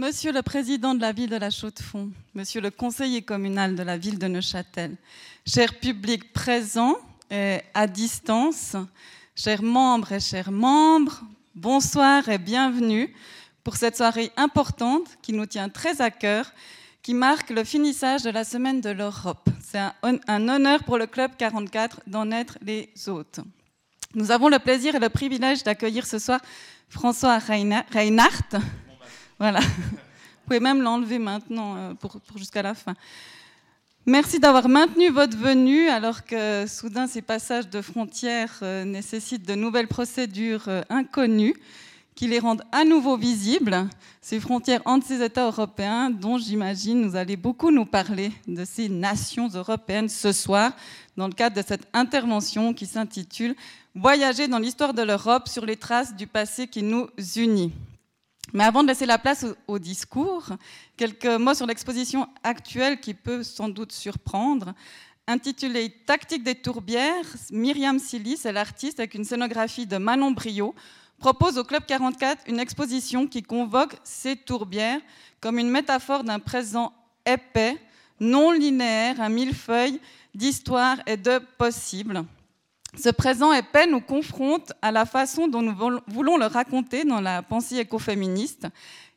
Monsieur le Président de la ville de la Chaux-de-Fonds, Monsieur le conseiller communal de la ville de Neuchâtel, cher public présent et à distance, chers membres et chers membres, bonsoir et bienvenue pour cette soirée importante qui nous tient très à cœur, qui marque le finissage de la Semaine de l'Europe. C'est un, un, honneur pour le Club 44 d'en être les hôtes. Nous avons le plaisir et le privilège d'accueillir ce soir François Reinhardt, voilà. Vous pouvez même l'enlever maintenant euh, pour, jusqu'à la fin. Merci d'avoir maintenu votre venue alors que soudain ces passages de frontières euh, nécessitent de nouvelles procédures euh, inconnues qui les rendent à nouveau visibles, ces frontières entre ces États européens dont j'imagine vous allez beaucoup nous parler de ces nations européennes ce soir dans le cadre de cette intervention qui s'intitule Voyager dans l'histoire de l'Europe sur les traces du passé qui nous unit. Mais avant de laisser la place au, discours, quelques mots sur l'exposition actuelle qui peut sans doute surprendre. Intitulée Tactique des tourbières, Myriam Silly, c'est l'artiste avec une scénographie de Manon Brio, propose au Club 44 une exposition qui convoque ces tourbières comme une métaphore d'un présent épais, non linéaire, un millefeuille d'histoire et de possibles. Ce présent épais nous confronte à la façon dont nous voulons le raconter dans la pensée écoféministe,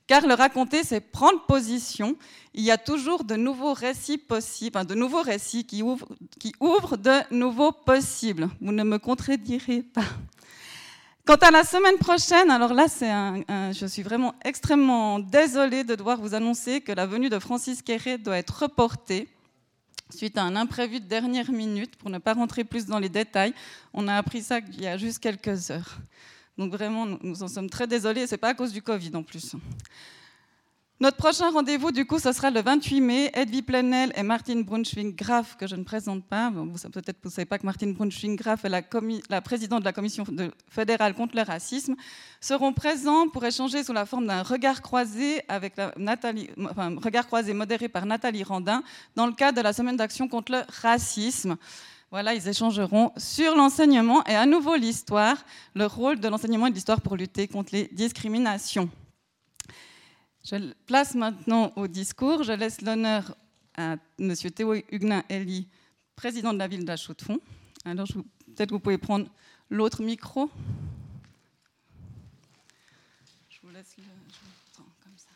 car le raconter, c'est prendre position. Il y a toujours de nouveaux récits possibles, de nouveaux récits qui ouvrent, qui ouvrent de nouveaux possibles. Vous ne me contredirez pas. Quant à la semaine prochaine, alors là, c'est un, un, je suis vraiment extrêmement désolée de devoir vous annoncer que la venue de Francis Quéré doit être reportée suite à un imprévu de dernière minute. Pour ne pas rentrer plus dans les détails, on a appris ça il y a juste quelques heures. Donc vraiment, nous en sommes très désolés. C'est pas à cause du Covid en plus. Notre prochain rendez-vous, du coup, ce sera le 28 mai. Edwy Plenel et Martine Brunschwing-Graf, que je ne présente pas. Peut-être que vous ne savez pas que Martine Brunschwing-Graf est la, présidente de la Commission fédérale contre le racisme, seront présents pour échanger sous la forme d'un regard croisé avec Nathalie, regard croisé modéré par Nathalie Randin dans le cadre de la semaine d'action contre le racisme. Voilà, ils échangeront sur l'enseignement et à nouveau l'histoire, le rôle de l'enseignement et de l'histoire pour lutter contre les discriminations. Je place maintenant au discours. Je laisse l'honneur à M. Théo Huguenin-Elie, président de la ville d'Achaux-de-Fonds. Alors, peut-être que vous pouvez prendre l'autre micro. Je vous laisse le. comme ça.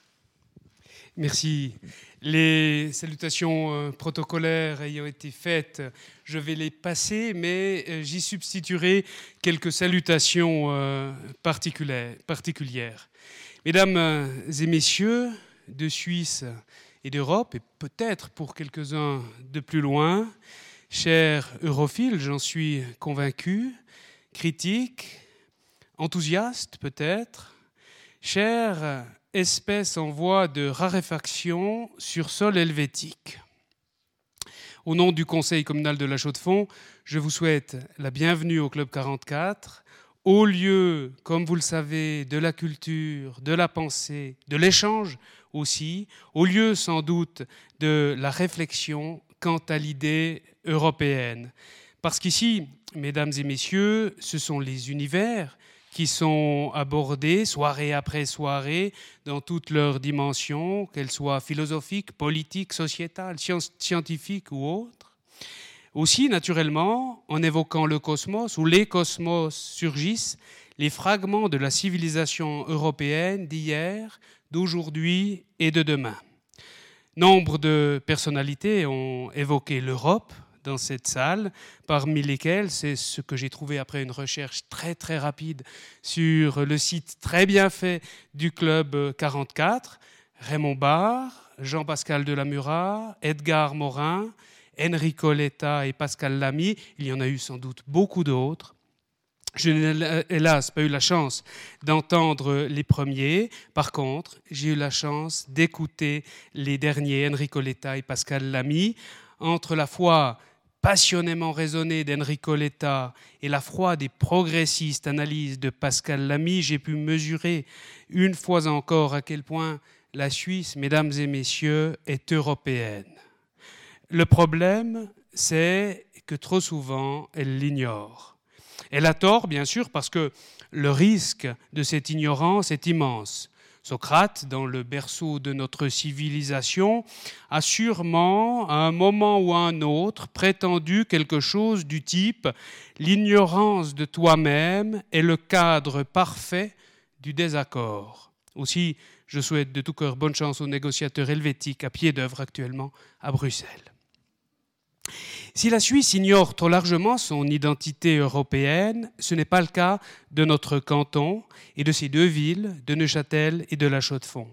Merci. Les salutations euh, protocolaires ayant été faites, je vais les passer, mais euh, j'y substituerai quelques salutations euh, particulières. Mesdames et messieurs de Suisse et d'Europe, et peut-être pour quelques-uns de plus loin, chers europhiles, j'en suis convaincu, critiques, enthousiastes peut-être, chères espèces en voie de raréfaction sur sol helvétique. Au nom du Conseil communal de la Chaux-de-Fonds, je vous souhaite la bienvenue au Club 44 au lieu, comme vous le savez, de la culture, de la pensée, de l'échange aussi, au lieu sans doute de la réflexion quant à l'idée européenne. Parce qu'ici, mesdames et messieurs, ce sont les univers qui sont abordés soirée après soirée dans toutes leurs dimensions, qu'elles soient philosophiques, politiques, sociétales, scientifiques ou autres. Aussi, naturellement, en évoquant le cosmos, où les cosmos surgissent, les fragments de la civilisation européenne d'hier, d'aujourd'hui et de demain. Nombre de personnalités ont évoqué l'Europe dans cette salle, parmi lesquelles, c'est ce que j'ai trouvé après une recherche très très rapide sur le site très bien fait du Club 44, Raymond Barre, Jean-Pascal Delamura, Edgar Morin, Enrico Letta et Pascal Lamy. Il y en a eu sans doute beaucoup d'autres. Je n'ai hélas pas eu la chance d'entendre les premiers. Par contre, j'ai eu la chance d'écouter les derniers, Enrico Letta et Pascal Lamy. Entre la foi passionnément raisonnée d'Enrico Letta et la froide et progressiste analyse de Pascal Lamy, j'ai pu mesurer une fois encore à quel point la Suisse, mesdames et messieurs, est européenne. Le problème, c'est que trop souvent, elle l'ignore. Elle a tort, bien sûr, parce que le risque de cette ignorance est immense. Socrate, dans le berceau de notre civilisation, a sûrement, à un moment ou à un autre, prétendu quelque chose du type L'ignorance de toi-même est le cadre parfait du désaccord. Aussi, je souhaite de tout cœur bonne chance aux négociateurs helvétiques à pied d'œuvre actuellement à Bruxelles. Si la Suisse ignore trop largement son identité européenne, ce n'est pas le cas de notre canton et de ses deux villes, de Neuchâtel et de La Chaux-de-Fonds.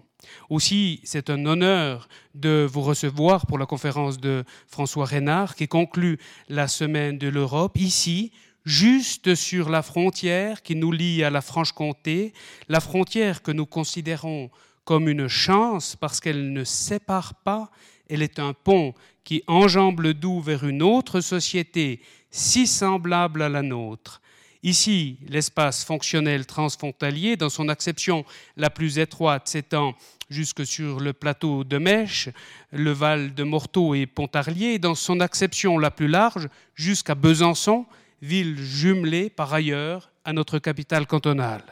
Aussi, c'est un honneur de vous recevoir pour la conférence de François Reynard qui conclut la semaine de l'Europe ici, juste sur la frontière qui nous lie à la Franche-Comté, la frontière que nous considérons comme une chance parce qu'elle ne sépare pas, elle est un pont qui enjambe le Doubs vers une autre société si semblable à la nôtre. Ici, l'espace fonctionnel transfrontalier, dans son acception la plus étroite, s'étend jusque sur le plateau de Mèche, le Val de Morteau et Pontarlier, dans son acception la plus large, jusqu'à Besançon, ville jumelée par ailleurs à notre capitale cantonale.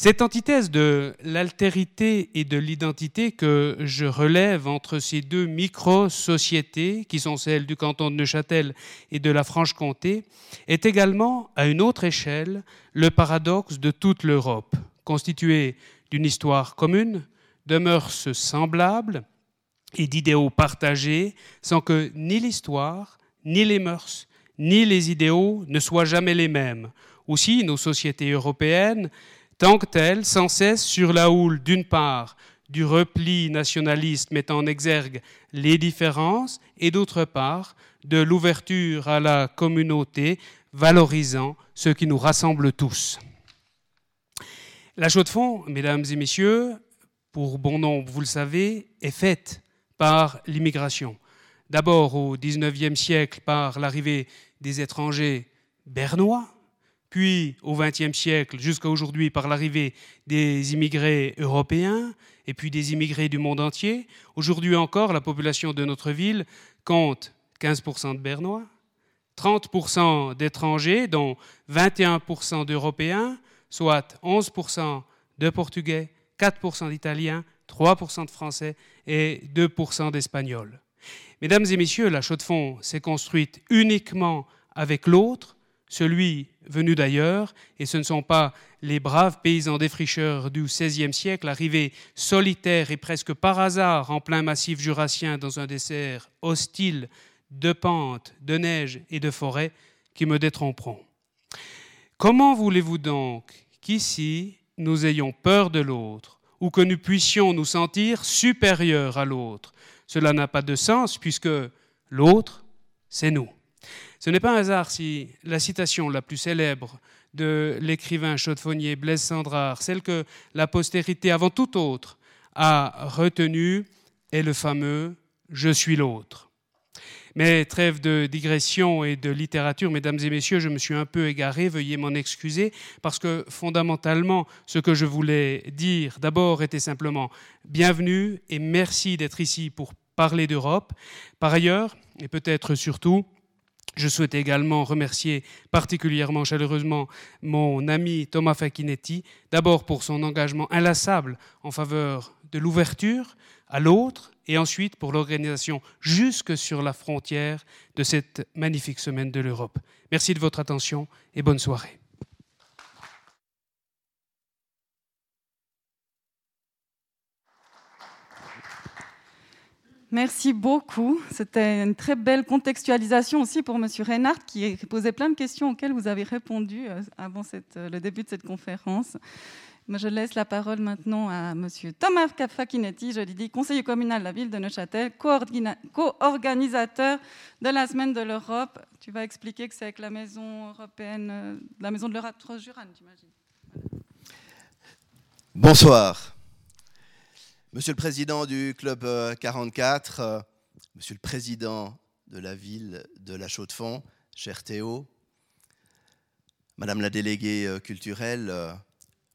Cette antithèse de l'altérité et de l'identité que je relève entre ces deux micro-sociétés, qui sont celles du canton de Neuchâtel et de la Franche-Comté, est également, à une autre échelle, le paradoxe de toute l'Europe, constituée d'une histoire commune, de mœurs semblables et d'idéaux partagés, sans que ni l'histoire, ni les mœurs, ni les idéaux ne soient jamais les mêmes. Aussi, nos sociétés européennes tant que telle, sans cesse sur la houle, d'une part, du repli nationaliste mettant en exergue les différences, et d'autre part, de l'ouverture à la communauté, valorisant ce qui nous rassemble tous. La chaux de fond, mesdames et messieurs, pour bon nombre, vous le savez, est faite par l'immigration. D'abord au XIXe siècle par l'arrivée des étrangers bernois, puis au XXe siècle jusqu'à aujourd'hui par l'arrivée des immigrés européens et puis des immigrés du monde entier. Aujourd'hui encore, la population de notre ville compte 15% de Bernois, 30% d'étrangers, dont 21% d'Européens, soit 11% de Portugais, 4% d'Italiens, 3% de Français et 2% d'Espagnols. Mesdames et messieurs, la Chaux-de-Fonds s'est construite uniquement avec l'autre, celui venu d'ailleurs, et ce ne sont pas les braves paysans défricheurs du XVIe siècle, arrivés solitaires et presque par hasard en plein massif jurassien dans un dessert hostile de pentes, de neige et de forêt, qui me détromperont. Comment voulez-vous donc qu'ici nous ayons peur de l'autre, ou que nous puissions nous sentir supérieurs à l'autre? Cela n'a pas de sens puisque l'autre, c'est nous. Ce n'est pas un hasard si la citation la plus célèbre de l'écrivain chaudefonnier Blaise Sandrard, celle que la postérité avant tout autre a retenue, est le fameux Je suis l'autre. Mais trêve de digression et de littérature, mesdames et messieurs, je me suis un peu égaré, veuillez m'en excuser, parce que fondamentalement, ce que je voulais dire d'abord était simplement bienvenue et merci d'être ici pour parler d'Europe. Par ailleurs, et peut-être surtout, je souhaite également remercier particulièrement chaleureusement mon ami Thomas Facchinetti, d'abord pour son engagement inlassable en faveur de l'ouverture à l'autre et ensuite pour l'organisation jusque sur la frontière de cette magnifique semaine de l'Europe. Merci de votre attention et bonne soirée. Merci beaucoup. C'était une très belle contextualisation aussi pour M. Reinhardt qui posait plein de questions auxquelles vous avez répondu euh, avant euh, le début de cette conférence. Je laisse la parole maintenant à M. Thomas Fakinetti, je l'ai dit, conseiller communal de la ville de Neuchâtel, co-organisateur de la Semaine de l'Europe. Tu vas expliquer que c'est avec la Maison européenne, euh, la Maison de l'Europe Jurane, j'imagine. Bonsoir. Monsieur le président du Club 44, euh, euh, monsieur le président de la ville de La Chaux-de-Fonds, cher Théo, madame la déléguée euh, culturelle,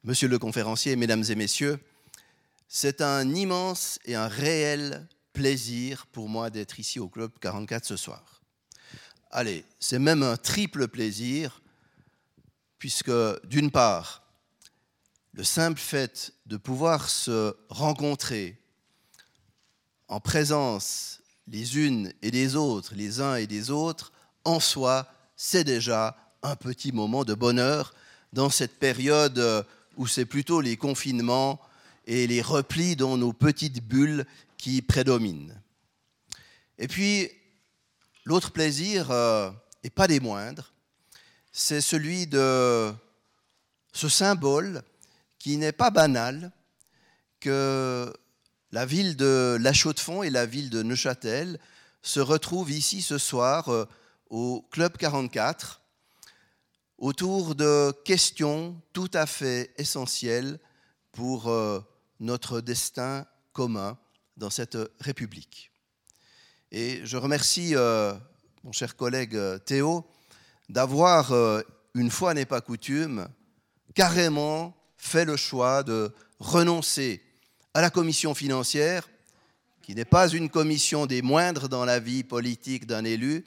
monsieur le conférencier, mesdames et messieurs, c'est un immense et un réel plaisir pour moi d'être ici au Club 44 ce soir. Allez, c'est même un triple plaisir, puisque d'une part, le simple fait de pouvoir se rencontrer en présence les unes et les autres, les uns et les autres, en soi, c'est déjà un petit moment de bonheur dans cette période où c'est plutôt les confinements et les replis dans nos petites bulles qui prédominent. Et puis, l'autre plaisir, euh, et pas des moindres, c'est celui de ce symbole qui n'est pas banal, que la ville de La Chaux-de-Fonds et la ville de Neuchâtel se retrouvent ici ce soir euh, au Club 44 autour de questions tout à fait essentielles pour euh, notre destin commun dans cette République. Et je remercie euh, mon cher collègue Théo d'avoir, une fois n'est pas coutume, carrément fait le choix de renoncer à la commission financière, qui n'est pas une commission des moindres dans la vie politique d'un élu,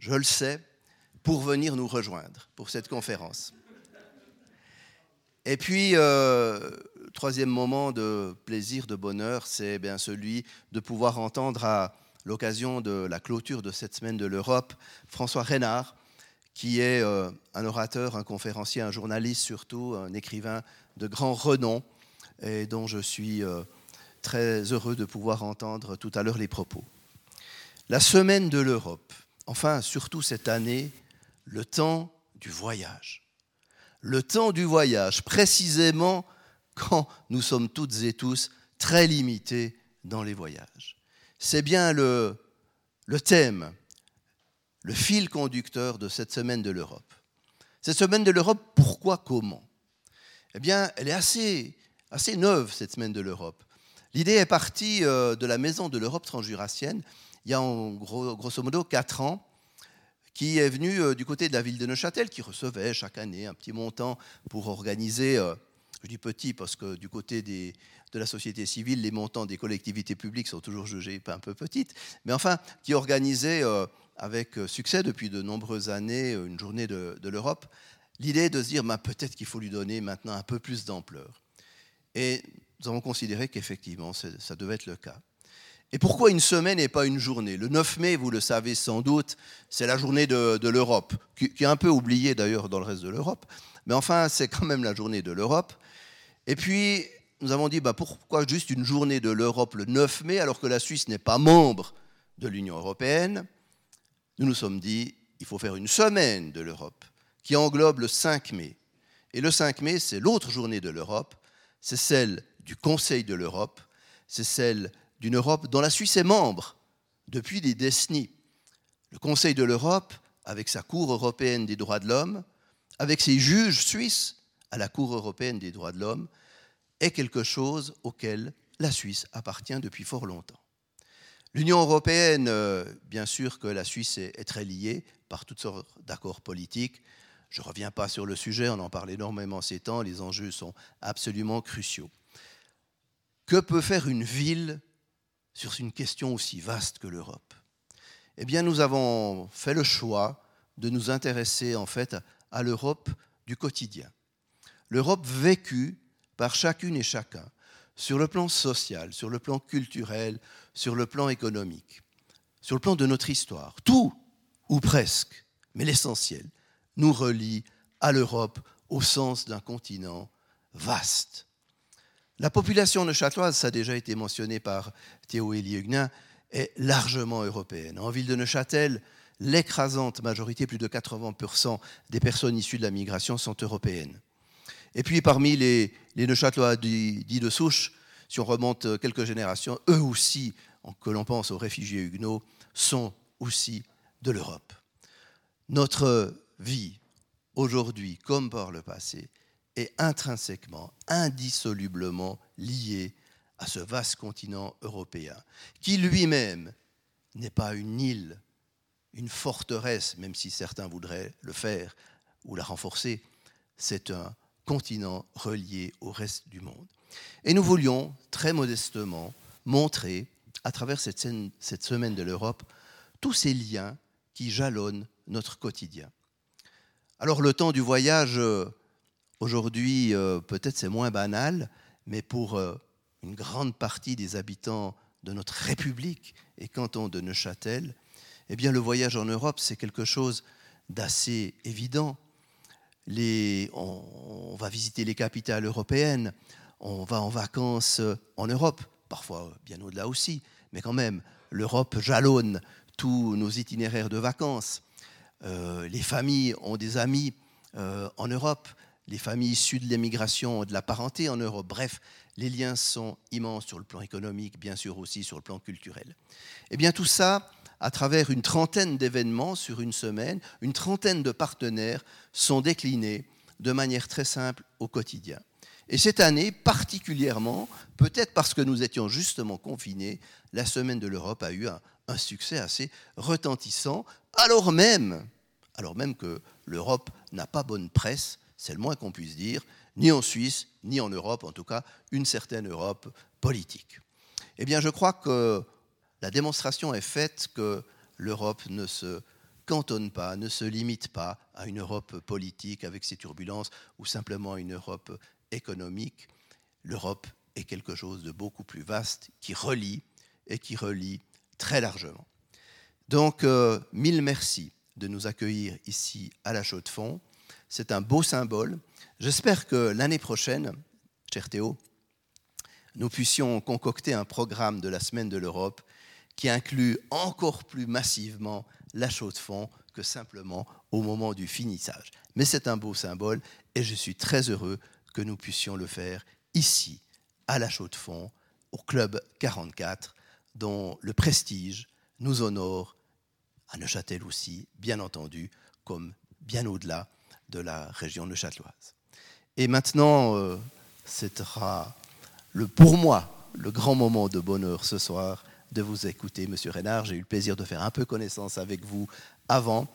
je le sais, pour venir nous rejoindre pour cette conférence. Et puis, euh, troisième moment de plaisir, de bonheur, c'est bien celui de pouvoir entendre à l'occasion de la clôture de cette semaine de l'Europe François Reynard, qui est euh, un orateur, un conférencier, un journaliste surtout, un écrivain de grand renom, et dont je suis euh, très heureux de pouvoir entendre tout à l'heure les propos. La semaine de l'Europe, enfin surtout cette année, le temps du voyage. Le temps du voyage, précisément quand nous sommes toutes et tous très limités dans les voyages. C'est bien le, le thème le fil conducteur de cette semaine de l'Europe. Cette semaine de l'Europe, pourquoi, comment? Eh bien, elle est assez, assez neuve, cette semaine de l'Europe. L'idée est partie euh, de la Maison de l'Europe transjurassienne, il y a en gros, grosso modo quatre ans, qui est venue euh, du côté de la ville de Neuchâtel, qui recevait chaque année un petit montant pour organiser, euh, je dis petit parce que du côté des, de la société civile, les montants des collectivités publiques sont toujours jugés un peu petites, mais enfin, qui organisait avec euh, succès depuis de nombreuses années euh, une journée de, l'Europe, l'idée de se dire bah, peut-être qu'il faut lui donner maintenant un peu plus d'ampleur. Et nous avons considéré qu'effectivement, ça devait être le cas. Et pourquoi une semaine et pas une journée? Le 9 mai, vous le savez sans doute, c'est la journée de, l'Europe, qui, qui, est un peu oubliée d'ailleurs dans le reste de l'Europe, mais enfin, c'est quand même la journée de l'Europe. Et puis, nous avons dit, bah, pourquoi juste une journée de l'Europe le 9 mai, alors que la Suisse n'est pas membre de l'Union européenne? Nous nous sommes dit, il faut faire une semaine de l'Europe qui englobe le 5 mai. Et le 5 mai, c'est l'autre journée de l'Europe, c'est celle du Conseil de l'Europe, c'est celle d'une Europe dont la Suisse est membre depuis des décennies. Le Conseil de l'Europe, avec sa Cour européenne des droits de l'homme, avec ses juges suisses à la Cour européenne des droits de l'homme, est quelque chose auquel la Suisse appartient depuis fort longtemps. L'Union européenne, euh, bien sûr que la Suisse est, très liée par toutes sortes d'accords politiques. Je ne reviens pas sur le sujet, on en parle énormément ces temps, les enjeux sont absolument cruciaux. Que peut faire une ville sur une question aussi vaste que l'Europe? Eh bien, nous avons fait le choix de nous intéresser en fait à l'Europe du quotidien. L'Europe vécue par chacune et chacun, sur le plan social, sur le plan culturel, sur le plan économique, sur le plan de notre histoire. Tout, ou presque, mais l'essentiel, nous relie à l'Europe au sens d'un continent vaste. La population neuchâteloise, ça a déjà été mentionné par Théo Élie Huguenin, est largement européenne. En ville de Neuchâtel, l'écrasante majorité, plus de 80% des personnes issues de la migration sont européennes. Et puis parmi les, les Neuchâtelois dits de souche, si on remonte quelques générations, eux aussi, que l'on pense aux réfugiés huguenots, sont aussi de l'Europe. Notre vie, aujourd'hui comme par le passé, est intrinsèquement, indissolublement liée à ce vaste continent européen, qui lui-même n'est pas une île, une forteresse, même si certains voudraient le faire ou la renforcer, c'est un continent relié au reste du monde. Et nous voulions très modestement montrer, à travers cette, semaine de l'Europe, tous ces liens qui jalonnent notre quotidien. Alors le temps du voyage, euh, aujourd'hui, euh, peut-être c'est moins banal, mais pour euh, une grande partie des habitants de notre République et canton de Neuchâtel, eh bien le voyage en Europe, c'est quelque chose d'assez évident. On, va visiter les capitales européennes, on va en vacances en Europe, parfois bien au-delà aussi, mais quand même, l'Europe jalonne tous nos itinéraires de vacances. Euh, les familles ont des amis euh, en Europe, les familles issues de l'émigration ont de la parenté en Europe. Bref, les liens sont immenses sur le plan économique, bien sûr aussi sur le plan culturel. Eh bien tout ça, à travers une trentaine d'événements sur une semaine, une trentaine de partenaires sont déclinés de manière très simple au quotidien. Et cette année, particulièrement, peut-être parce que nous étions justement confinés, la Semaine de l'Europe a eu un, succès assez retentissant, alors même, alors même que l'Europe n'a pas bonne presse, c'est le moins qu'on puisse dire, ni en Suisse, ni en Europe, en tout cas une certaine Europe politique. Eh bien, je crois que la démonstration est faite que l'Europe ne se cantonne pas, ne se limite pas à une Europe politique avec ses turbulences ou simplement une Europe économique. L'Europe est quelque chose de beaucoup plus vaste qui relie et qui relie très largement. Donc, euh, mille merci de nous accueillir ici à la Chaux-de-Fonds. C'est un beau symbole. J'espère que l'année prochaine, cher Théo, nous puissions concocter un programme de la Semaine de l'Europe qui inclut encore plus massivement la chaux de fond que simplement au moment du finissage. Mais c'est un beau symbole et je suis très heureux que nous puissions le faire ici, à la chaux de fond, au Club 44, dont le prestige nous honore, à Neuchâtel aussi, bien entendu, comme bien au-delà de la région neuchâteloise. Et maintenant, euh, ce sera le, pour moi le grand moment de bonheur ce soir de vous écouter, Monsieur Reynard. J'ai eu le plaisir de faire un peu connaissance avec vous avant.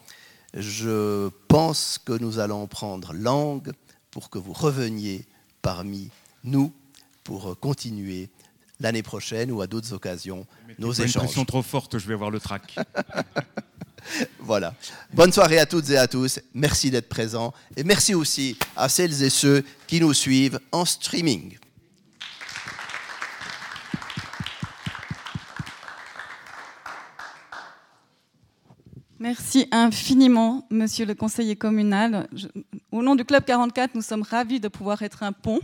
Je pense que nous allons prendre langue pour que vous reveniez parmi nous pour continuer l'année prochaine ou à d'autres occasions nos échanges. Une pression trop forte, je vais avoir le trac. voilà. Bonne soirée à toutes et à tous. Merci d'être présents et merci aussi à celles et ceux qui nous suivent en streaming. Merci infiniment, monsieur le conseiller communal. au nom du Club 44, nous sommes ravis de pouvoir être un pont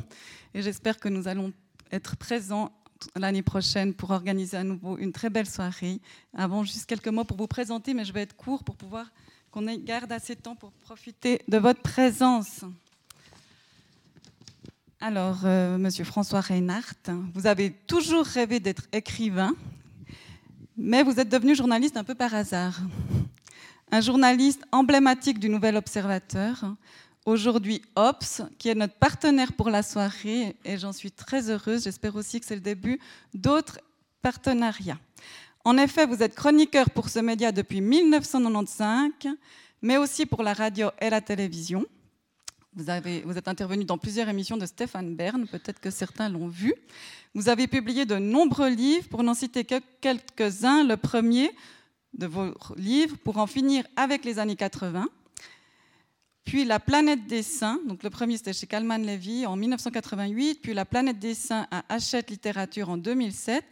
et j'espère que nous allons être présents l'année prochaine pour organiser à nouveau une très belle soirée. Avant, juste quelques mots pour vous présenter, mais je vais être court pour pouvoir qu'on garde assez de temps pour profiter de votre présence. Alors, euh, monsieur François Reinhardt, vous avez toujours rêvé d'être écrivain, mais vous êtes devenu journaliste un peu par hasard un journaliste emblématique du Nouvel Observateur, aujourd'hui OPS, qui est notre partenaire pour la soirée, et j'en suis très heureuse. J'espère aussi que c'est le début d'autres partenariats. En effet, vous êtes chroniqueur pour ce média depuis 1995, mais aussi pour la radio et la télévision. Vous, avez, vous êtes intervenu dans plusieurs émissions de Stéphane Bern, peut-être que certains l'ont vu. Vous avez publié de nombreux livres, pour n'en citer que quelques-uns. Le premier, de vos livres pour en finir avec les années 80. Puis La planète des saints, donc le premier c'était chez Kalman Levy en 1988, puis La planète des saints à Hachette Littérature en 2007,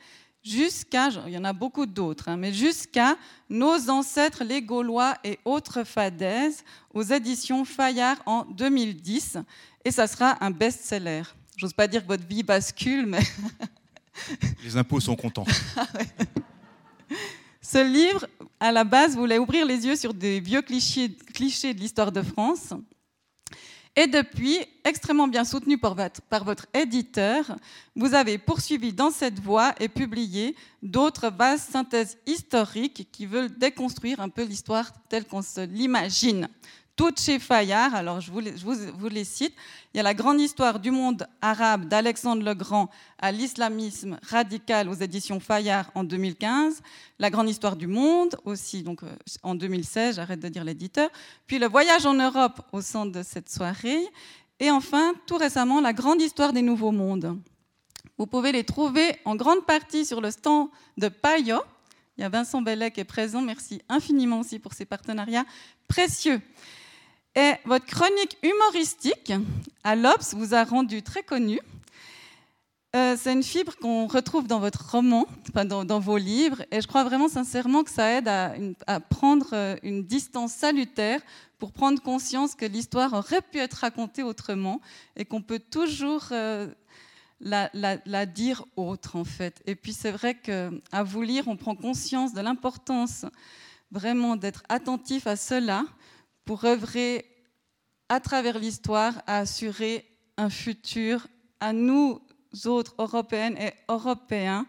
jusqu'à, il y en a beaucoup d'autres, hein, mais jusqu'à Nos ancêtres les Gaulois et autres fadaises aux éditions Fayard en 2010. Et ça sera un best-seller. J'ose pas dire que votre vie bascule, mais. Les impôts sont contents. Ce livre, à la base, voulait ouvrir les yeux sur des vieux clichés, de l'histoire de France. Et depuis, extrêmement bien soutenu par votre, par votre, éditeur, vous avez poursuivi dans cette voie et publié d'autres vastes synthèses historiques qui veulent déconstruire un peu l'histoire telle qu'on se l'imagine toutes chez Fayard. Alors, je vous, les, cite. Il y a la grande histoire du monde arabe d'Alexandre le Grand à l'islamisme radical aux éditions Fayard en 2015. La grande histoire du monde aussi, donc euh, en 2016, j'arrête de dire l'éditeur. Puis le voyage en Europe au centre de cette soirée. Et enfin, tout récemment, la grande histoire des nouveaux mondes. Vous pouvez les trouver en grande partie sur le stand de Payot. Il y a Vincent Bellet qui est présent. Merci infiniment aussi pour ces partenariats précieux. Et votre chronique humoristique à l'Obs vous a rendu très connu. euh, c'est une fibre qu'on retrouve dans votre roman, dans, vos livres, et je crois vraiment sincèrement que ça aide à, prendre euh, une distance salutaire pour prendre conscience que l'histoire aurait pu être racontée autrement et qu'on peut toujours euh, la, dire autre en fait. Et puis c'est vrai qu'à vous lire, on prend conscience de l'importance vraiment d'être attentif à cela pour œuvrer à travers l'histoire à assurer un futur à nous autres Européennes et Européens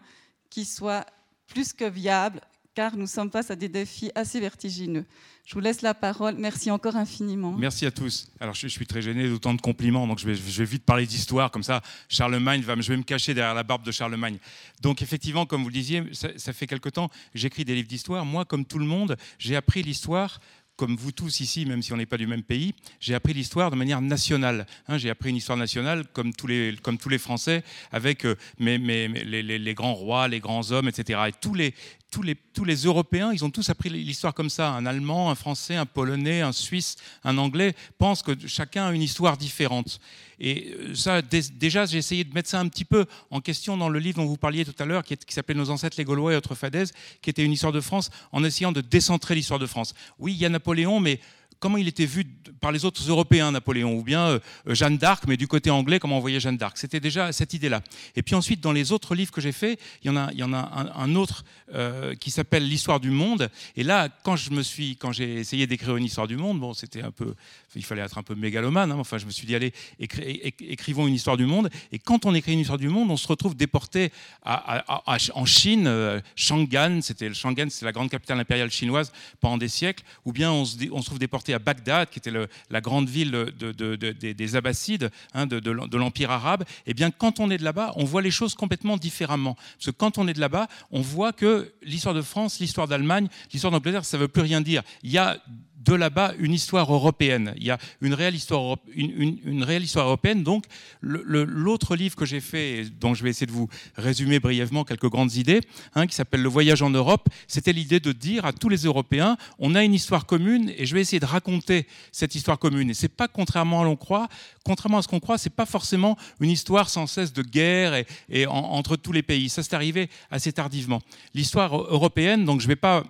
qui soient plus que viables, car nous sommes face à des défis assez vertigineux. Je vous laisse la parole. Merci encore infiniment. Merci à tous. Alors, je, suis très gêné d'autant de compliments, donc je vais, je vais vite parler d'histoire. Comme ça, Charlemagne, va, je vais me cacher derrière la barbe de Charlemagne. Donc, effectivement, comme vous le disiez, ça, ça fait quelque temps, j'écris des livres d'histoire. Moi, comme tout le monde, j'ai appris l'histoire comme vous tous ici, même si on n'est pas du même pays, j'ai appris l'histoire de manière nationale. Hein. j'ai appris une histoire nationale comme tous les, comme tous les Français, avec euh, mes, les, les, grands rois, les grands hommes, etc. Et tous les, tous les, tous les Européens, ils ont tous appris l'histoire comme ça. Un Allemand, un Français, un Polonais, un Suisse, un Anglais pensent que chacun a une histoire différente. Et euh, ça, déjà, j'ai essayé de mettre ça un petit peu en question dans le livre dont vous parliez tout à l'heure, qui, qui s'appelait Nos ancêtres les Gaulois et autres fadaises, qui était une histoire de France, en essayant de décentrer l'histoire de France. Oui, il y a Napoléon, mais comment il était vu par les autres Européens, Napoléon, ou bien euh, Jeanne d'Arc, mais du côté anglais, comment on voyait Jeanne d'Arc. C'était déjà cette idée-là. Et puis ensuite, dans les autres livres que j'ai faits, il y en a, il y en a un, autre euh, qui s'appelle L'histoire du monde. Et là, quand je me suis, quand j'ai essayé d'écrire une histoire du monde, bon, c'était un peu, il fallait être un peu mégalomane. Hein, enfin, je me suis dit, allez, écrivons une histoire du monde. Et quand on écrit une histoire du monde, on se retrouve déporté en Chine, euh, c'était c'est la grande capitale impériale chinoise pendant des siècles, ou bien on se, on se trouve déporté à Bagdad, qui était la grande ville des Abbassides, hein, de, l'Empire arabe, eh bien, quand on est de là-bas, on voit les choses complètement différemment. Parce que quand on est de là-bas, on voit que l'histoire de France, l'histoire d'Allemagne, l'histoire d'Angleterre, ça ne veut plus rien dire. Il y a de là-bas une histoire européenne. Il y a une réelle histoire, européenne. Donc, l'autre livre que j'ai fait, dont je vais essayer de vous résumer brièvement quelques grandes idées, hein, qui s'appelle Le voyage en Europe, c'était l'idée de dire à tous les Européens, on a une histoire commune et je vais essayer de raconter cette histoire commune. Et c'est pas contrairement à croit, contrairement à ce qu'on croit, c'est pas forcément une histoire sans cesse de guerre et, entre tous les pays. Ça, c'est arrivé assez tardivement. L'histoire européenne, donc je vais pas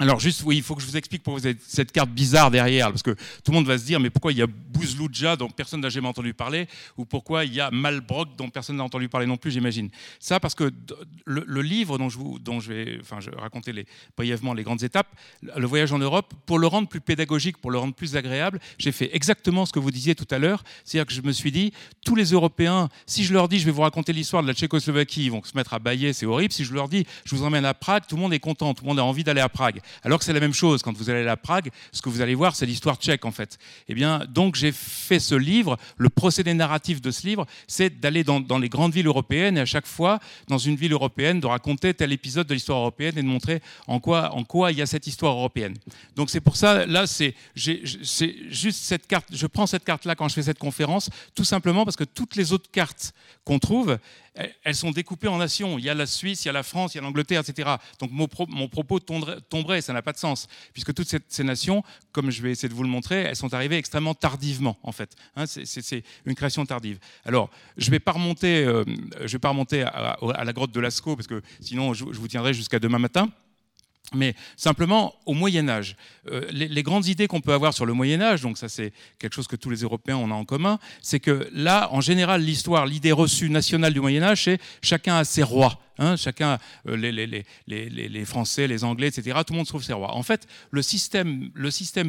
alors juste, oui, il faut que je vous explique pourquoi vous cette carte bizarre derrière, parce que tout le monde va se dire, mais pourquoi il y a Bouzloudja dont personne n'a jamais entendu parler, ou pourquoi il y a Malbrock dont personne n'a entendu parler non plus, j'imagine. Ça, parce que le, livre dont je, dont vais enfin, raconter brièvement les grandes étapes, le voyage en Europe, pour le rendre plus pédagogique, pour le rendre plus agréable, j'ai fait exactement ce que vous disiez tout à l'heure, c'est-à-dire que je me suis dit, tous les Européens, si je leur dis, je vais vous raconter l'histoire de la Tchécoslovaquie, ils vont se mettre à bailler, c'est horrible. Si je leur dis, je vous emmène à Prague, tout le monde est content, tout le monde a envie d'aller à Prague. Alors que c'est la même chose, quand vous allez à Prague, ce que vous allez voir, c'est l'histoire tchèque en fait. Eh bien, donc j'ai fait ce livre, le procédé narratif de ce livre, c'est d'aller dans, les grandes villes européennes et à chaque fois, dans une ville européenne, de raconter tel épisode de l'histoire européenne et de montrer en quoi, il y a cette histoire européenne. Donc c'est pour ça, là, c'est juste cette carte, je prends cette carte-là quand je fais cette conférence, tout simplement parce que toutes les autres cartes qu'on trouve, elles sont découpées en nations. Il y a la Suisse, il y a la France, il y a l'Angleterre, etc. Donc mon, propos tomberait, ça n'a pas de sens, puisque toutes ces, nations, comme je vais essayer de vous le montrer, elles sont arrivées extrêmement tardivement, en fait. Hein, c'est une création tardive. Alors, je ne vais pas remonter, euh, vais pas remonter à, la grotte de Lascaux, parce que sinon, je vous tiendrai jusqu'à demain matin. Mais simplement, au Moyen Âge, euh, les, grandes idées qu'on peut avoir sur le Moyen Âge, donc ça c'est quelque chose que tous les Européens ont en commun, c'est que là, en général, l'histoire, l'idée reçue nationale du Moyen Âge, c'est chacun a ses rois. Hein, chacun, euh, les, Français, les Anglais, etc., tout le monde trouve ses rois. En fait, le système,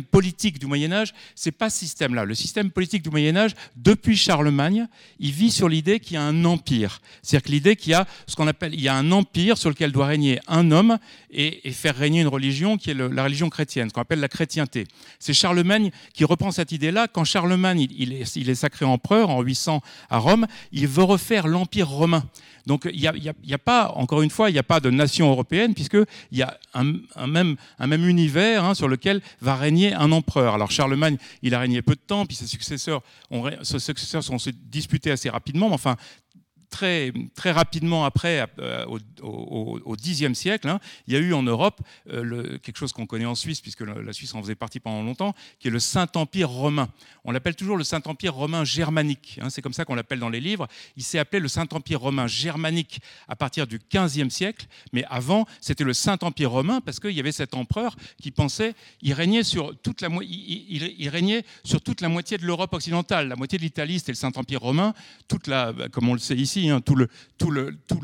politique du Moyen Âge, c'est pas ce système-là. Le système politique du Moyen Âge, depuis Charlemagne, il vit sur l'idée qu'il y a un empire. C'est-à-dire que l'idée qu'il y a ce qu'on appelle, il y a un empire sur lequel doit régner un homme et, faire régner une religion qui est la religion chrétienne, ce qu'on appelle la chrétienté. C'est Charlemagne qui reprend cette idée-là. Quand Charlemagne, il est sacré empereur en 800 à Rome, il veut refaire l'empire romain. Donc il n'y a, pas, encore une fois, il n'y a pas de nation européenne, puisqu'il y a un, même, un même univers hein, sur lequel va régner un empereur. Alors Charlemagne, il a régné peu de temps, puis ses successeurs, ont, sont disputés assez rapidement, mais enfin, très, très rapidement après, euh, au Xe siècle, hein, il y a eu en Europe le, quelque chose qu'on connaît en Suisse, puisque la Suisse en faisait partie pendant longtemps, qui est le Saint-Empire romain. On l'appelle toujours le Saint-Empire romain germanique. Hein, c'est comme ça qu'on l'appelle dans les livres. Il s'est appelé le Saint-Empire romain germanique à partir du XVe siècle, mais avant, c'était le Saint-Empire romain parce qu'il y avait cet empereur qui pensait, il régnait sur toute la, il, il régnait sur toute la moitié de l'Europe occidentale. La moitié de l'Italie, c'était le Saint-Empire romain. Toute la, bah, comme on le sait ici, hein, tout le, tout le, tout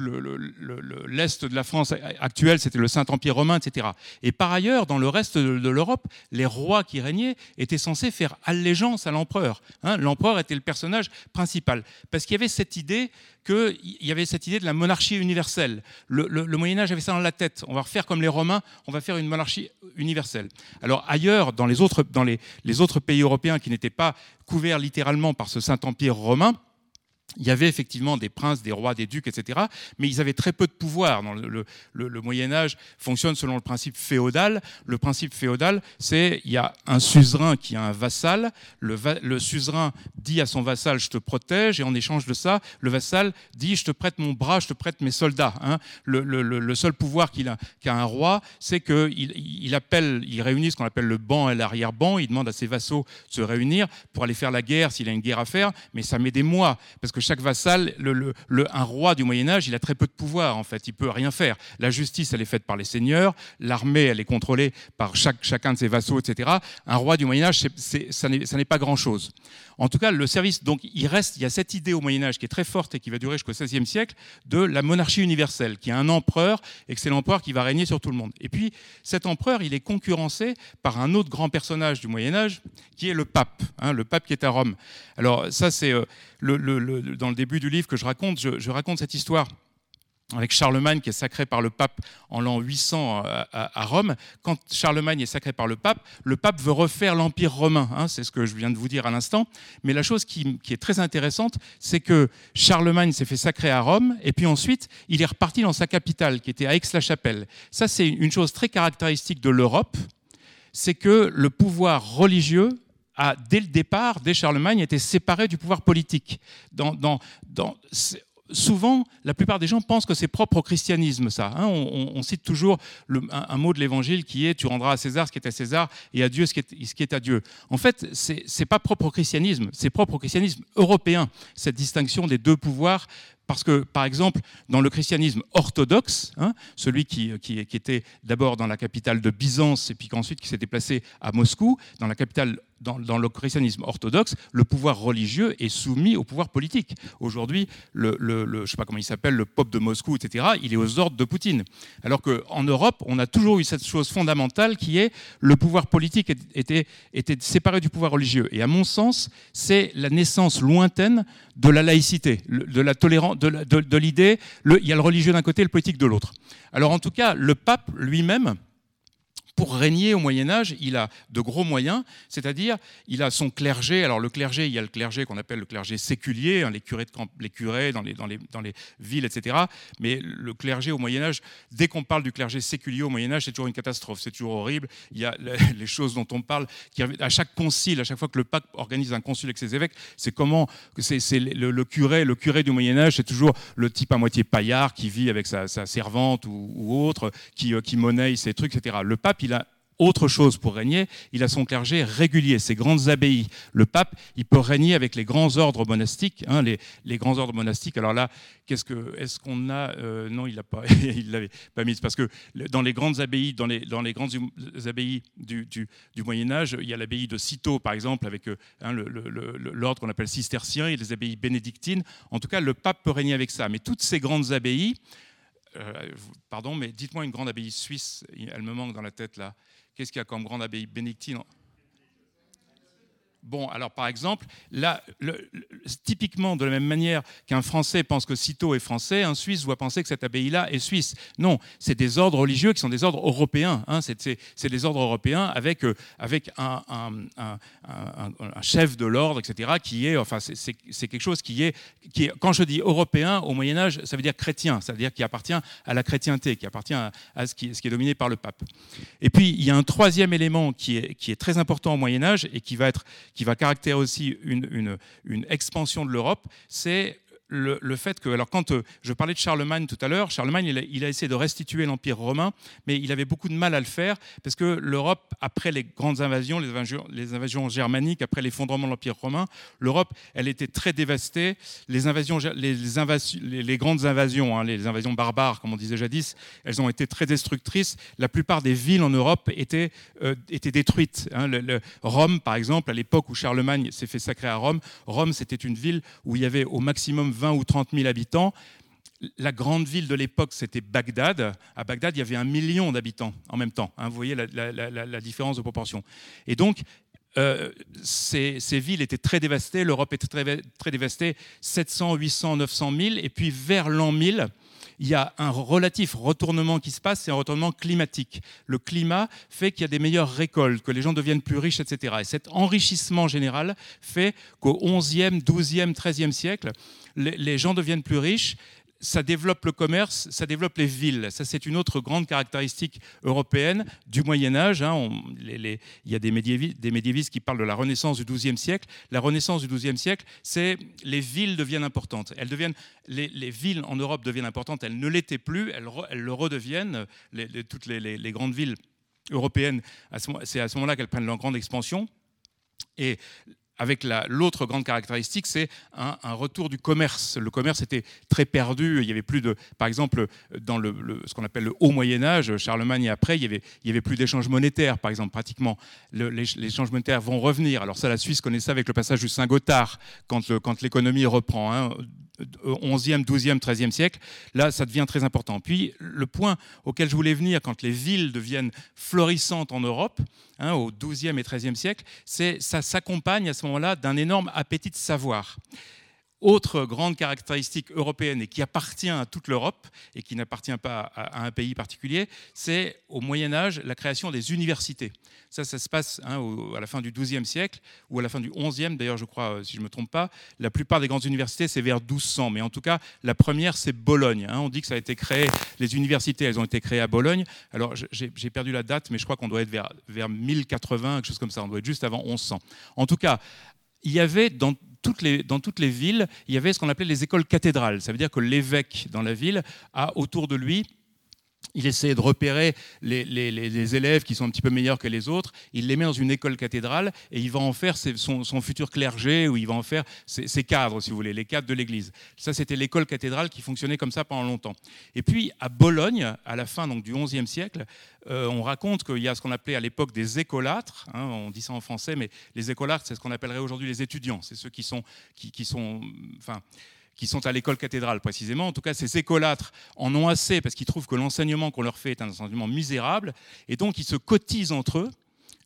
l'est de la France actuelle, c'était le Saint-Empire romain, etc. Et par ailleurs, dans le reste de l'Europe, les rois qui régnaient étaient censés faire allégeance à l'empereur. Hein. l'empereur était le personnage principal parce qu'il y avait cette idée y avait cette idée de la monarchie universelle. Le, Moyen Âge avait ça dans la tête. On va refaire comme les Romains, on va faire une monarchie universelle. Alors ailleurs, dans les autres, dans les, les autres pays européens qui n'étaient pas couverts littéralement par ce Saint-Empire romain, il y avait effectivement des princes, des rois, des ducs, etc. Mais ils avaient très peu de pouvoir. le, Moyen Âge fonctionne selon le principe féodal. Le principe féodal, c'est il y a un suzerain qui a un vassal. Le, suzerain dit à son vassal, je te protège, et en échange de ça, le vassal dit, je te prête mon bras, je te prête mes soldats. Hein. Le, seul pouvoir qu'a un roi, c'est qu'il il appelle, il réunit ce qu'on appelle le banc et l'arrière-banc. Il demande à ses vassaux de se réunir pour aller faire la guerre s'il a une guerre à faire, mais ça met des mois parce que chaque vassal, un roi du Moyen Âge, il a très peu de pouvoir en fait, il peut rien faire. La justice, elle est faite par les seigneurs, l'armée, elle est contrôlée par chacun de ses vassaux, etc. Un roi du Moyen Âge, ça n'est pas grand-chose. En tout cas, le service, donc il reste, il y a cette idée au Moyen Âge qui est très forte et qui va durer jusqu'au XVIe siècle de la monarchie universelle, qui a un empereur et que c'est l'empereur qui va régner sur tout le monde. Et puis cet empereur, il est concurrencé par un autre grand personnage du Moyen Âge, qui est le pape, hein, le pape qui est à Rome. Alors ça, c'est euh, le, dans le début du livre que je raconte, je raconte cette histoire avec Charlemagne qui est sacré par le pape en l'an 800 à, Rome. Quand Charlemagne est sacré par le pape, le pape veut refaire l'Empire romain. Hein, c'est ce que je viens de vous dire à l'instant. Mais la chose qui, est très intéressante, c'est que Charlemagne s'est fait sacrer à Rome et puis ensuite, il est reparti dans sa capitale qui était Aix-la-Chapelle. Ça, c'est une chose très caractéristique de l'Europe, c'est que le pouvoir religieux a, dès le départ, dès Charlemagne, été séparé du pouvoir politique. Souvent, la plupart des gens pensent que c'est propre au christianisme, ça. Hein. on, cite toujours un, mot de l'évangile qui est Tu rendras à César ce qui est à César et à Dieu ce qui est, ce qui est à Dieu. En fait, ce n'est pas propre au christianisme, c'est propre au christianisme européen, cette distinction des deux pouvoirs parce que, par exemple, dans le christianisme orthodoxe, hein, celui qui, était d'abord dans la capitale de Byzance et puis ensuite qui s'est déplacé à Moscou, dans le christianisme orthodoxe, le pouvoir religieux est soumis au pouvoir politique. Aujourd'hui, je ne sais pas comment il s'appelle, le pope de Moscou, etc., il est aux ordres de Poutine. Alors qu'en Europe, on a toujours eu cette chose fondamentale qui est le pouvoir politique était, était séparé du pouvoir religieux. Et à mon sens, c'est la naissance lointaine de la laïcité, de la tolérance, de l'idée, il y a le religieux d'un côté et le politique de l'autre. Alors en tout cas, le pape lui-même, pour régner au Moyen Âge, il a de gros moyens, c'est-à-dire il a son clergé. Alors le clergé, il y a le clergé qu'on appelle le clergé séculier, hein, les curés, dans, les, villes, etc. Mais le clergé au Moyen Âge, dès qu'on parle du clergé séculier au Moyen Âge, c'est toujours une catastrophe, c'est toujours horrible. Il y a les choses dont on parle, à chaque concile, à chaque fois que le pape organise un concile avec ses évêques, c'est comment c'est le, curé, le curé du Moyen Âge, c'est toujours le type à moitié paillard qui vit avec sa, servante ou, autre, qui, euh, qui monnaie ses trucs, etc. Le pape, il a autre chose pour régner, il a son clergé régulier, ses grandes abbayes. Le pape, il peut régner avec les grands ordres monastiques, hein, les, grands ordres monastiques. Alors là, qu'est-ce que, est-ce qu'on a euh, Non, il l'a pas, il l'avait pas mis parce que dans les grandes abbayes, dans les, grandes abbayes du, du, Moyen Âge, il y a l'abbaye de Cîteaux, par exemple, avec euh, hein, l'ordre qu'on appelle cistercien, et les abbayes bénédictines. En tout cas, le pape peut régner avec ça. Mais toutes ces grandes abbayes, euh, pardon, mais dites-moi une grande abbaye suisse, elle me manque dans la tête là. Qu'est-ce qu'il y a comme grande abbaye bénédictine Bon, alors par exemple, là, typiquement de la même manière qu'un Français pense que Cîteaux est français, un Suisse doit penser que cette abbaye-là est suisse. Non, c'est des ordres religieux qui sont des ordres européens. Hein. c'est des ordres européens avec, euh, avec un, chef de l'ordre, etc., qui est, enfin, c'est quelque chose qui est, quand je dis européen, au Moyen Âge, ça veut dire chrétien, ça veut dire qui appartient à la chrétienté, qui appartient à, ce, qui, ce, qui, est dominé par le pape. Et puis, il y a un troisième élément qui est, qui est très important au Moyen Âge et qui va être qui va caractériser aussi une, une, expansion de l'Europe, c'est le, fait que, alors quand euh, je parlais de Charlemagne tout à l'heure, Charlemagne, il a, essayé de restituer l'Empire romain, mais il avait beaucoup de mal à le faire, parce que l'Europe, après les grandes invasions, les invasions, invasions germaniques, après l'effondrement de l'Empire romain, l'Europe, elle était très dévastée. Les, invasions, les, les, grandes invasions, hein, les invasions barbares, comme on disait jadis, elles ont été très destructrices. La plupart des villes en Europe étaient, euh, étaient détruites. Hein. Rome, par exemple, à l'époque où Charlemagne s'est fait sacrer à Rome, Rome, c'était une ville où il y avait au maximum 20 ou 30 000 habitants. La grande ville de l'époque, c'était Bagdad. À Bagdad, il y avait un million d'habitants en même temps. Hein. vous voyez la, différence de proportion. Et donc, euh, ces, villes étaient très dévastées, l'Europe était très, très, dévastée, 700, 800, 900 000, et puis vers l'an 1000, il y a un relatif retournement qui se passe, c'est un retournement climatique. Le climat fait qu'il y a des meilleures récoltes, que les gens deviennent plus riches, etc. Et cet enrichissement général fait qu'au 11e, 12e, 13e siècle, les gens deviennent plus riches ça développe le commerce, ça développe les villes. Ça, c'est une autre grande caractéristique européenne du Moyen Âge. Hein. il y a des médiévistes, qui parlent de la Renaissance du XIIe siècle. La Renaissance du XIIe siècle, c'est les villes deviennent importantes. Elles deviennent, les, villes en Europe deviennent importantes. Elles ne l'étaient plus, elles, le redeviennent. toutes les, grandes villes européennes, c'est à ce moment-là qu'elles prennent leur grande expansion. Et avec l'autre grande caractéristique, c'est un, retour du commerce. Le commerce était très perdu. Il y avait plus de, par exemple, dans ce qu'on appelle le haut Moyen Âge, Charlemagne et après, il y avait, plus d'échanges monétaires, par exemple, pratiquement. les, échanges monétaires vont revenir. Alors ça, la Suisse connaît ça avec le passage du Saint-Gothard, quand l'économie reprend. Hein. 11e, 12e, 13e siècle, là, ça devient très important. Puis, le point auquel je voulais venir quand les villes deviennent florissantes en Europe, hein, au 12e et 13e siècle, c'est ça s'accompagne à ce moment-là d'un énorme appétit de savoir. Autre grande caractéristique européenne et qui appartient à toute l'Europe et qui n'appartient pas à un pays particulier, c'est au Moyen Âge la création des universités. Ça, ça se passe hein, à la fin du XIIe siècle ou à la fin du XIe, d'ailleurs je crois, euh, si je ne me trompe pas. La plupart des grandes universités, c'est vers 1200, mais en tout cas, la première, c'est Bologne. Hein. On dit que ça a été créé, les universités, elles ont été créées à Bologne. Alors j'ai perdu la date, mais je crois qu'on doit être vers, vers 1080, quelque chose comme ça, on doit être juste avant 1100. En tout cas, il y avait dans dans toutes les villes, il y avait ce qu'on appelait les écoles cathédrales. Ça veut dire que l'évêque dans la ville a autour de lui il essaie de repérer les, élèves qui sont un petit peu meilleurs que les autres, il les met dans une école cathédrale et il va en faire son, futur clergé ou il va en faire ses, cadres, si vous voulez, les cadres de l'Église. Ça, c'était l'école cathédrale qui fonctionnait comme ça pendant longtemps. Et puis, à Bologne, à la fin donc, du XIe siècle, euh, on raconte qu'il y a ce qu'on appelait à l'époque des écolâtres, hein, on dit ça en français, mais les écolâtres, c'est ce qu'on appellerait aujourd'hui les étudiants, c'est ceux qui sont, qui sont enfin, qui sont à l'école cathédrale précisément. En tout cas, ces écolâtres en ont assez parce qu'ils trouvent que l'enseignement qu'on leur fait est un enseignement misérable, et donc ils se cotisent entre eux.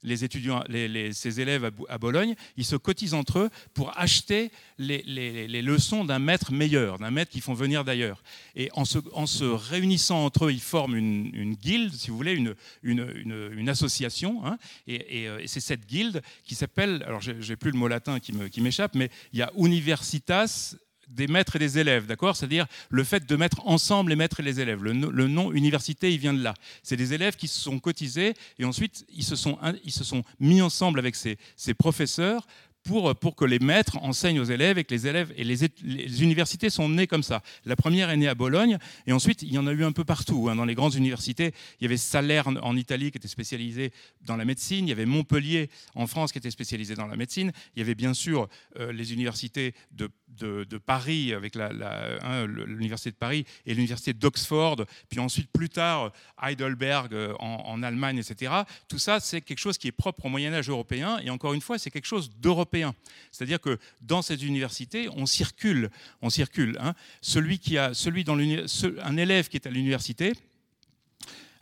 Ces élèves à, Bologne, ils se cotisent entre eux pour acheter les, leçons d'un maître meilleur, d'un maître qui font venir d'ailleurs. Et en se, réunissant entre eux, ils forment une, guilde, si vous voulez, une, association. Hein. Euh, et, c'est cette guilde qui s'appelle, alors j'ai plus le mot latin qui m'échappe, mais il y a Universitas des maîtres et des élèves, d'accord? C'est-à-dire le fait de mettre ensemble les maîtres et les élèves. Le, nom université, il vient de là. C'est des élèves qui se sont cotisés et ensuite ils se sont, ils se sont mis ensemble avec ces, ces professeurs pour, pour, que les maîtres enseignent aux élèves et que les élèves et les, universités sont nées comme ça. La première est née à Bologne et ensuite il y en a eu un peu partout. Hein. Dans les grandes universités, il y avait Salerne en Italie qui était spécialisé dans la médecine, il y avait Montpellier en France qui était spécialisé dans la médecine, il y avait bien sûr euh, les universités de, de, Paris avec hein, l'université de Paris et l'université d'Oxford, puis ensuite plus tard Heidelberg euh, en, Allemagne, etc. Tout ça c'est quelque chose qui est propre au Moyen Âge européen et encore une fois c'est quelque chose d'européen c'est-à-dire que dans cette université, on circule, on circule. Hein. Celui qui a, celui dans un élève qui est à l'université,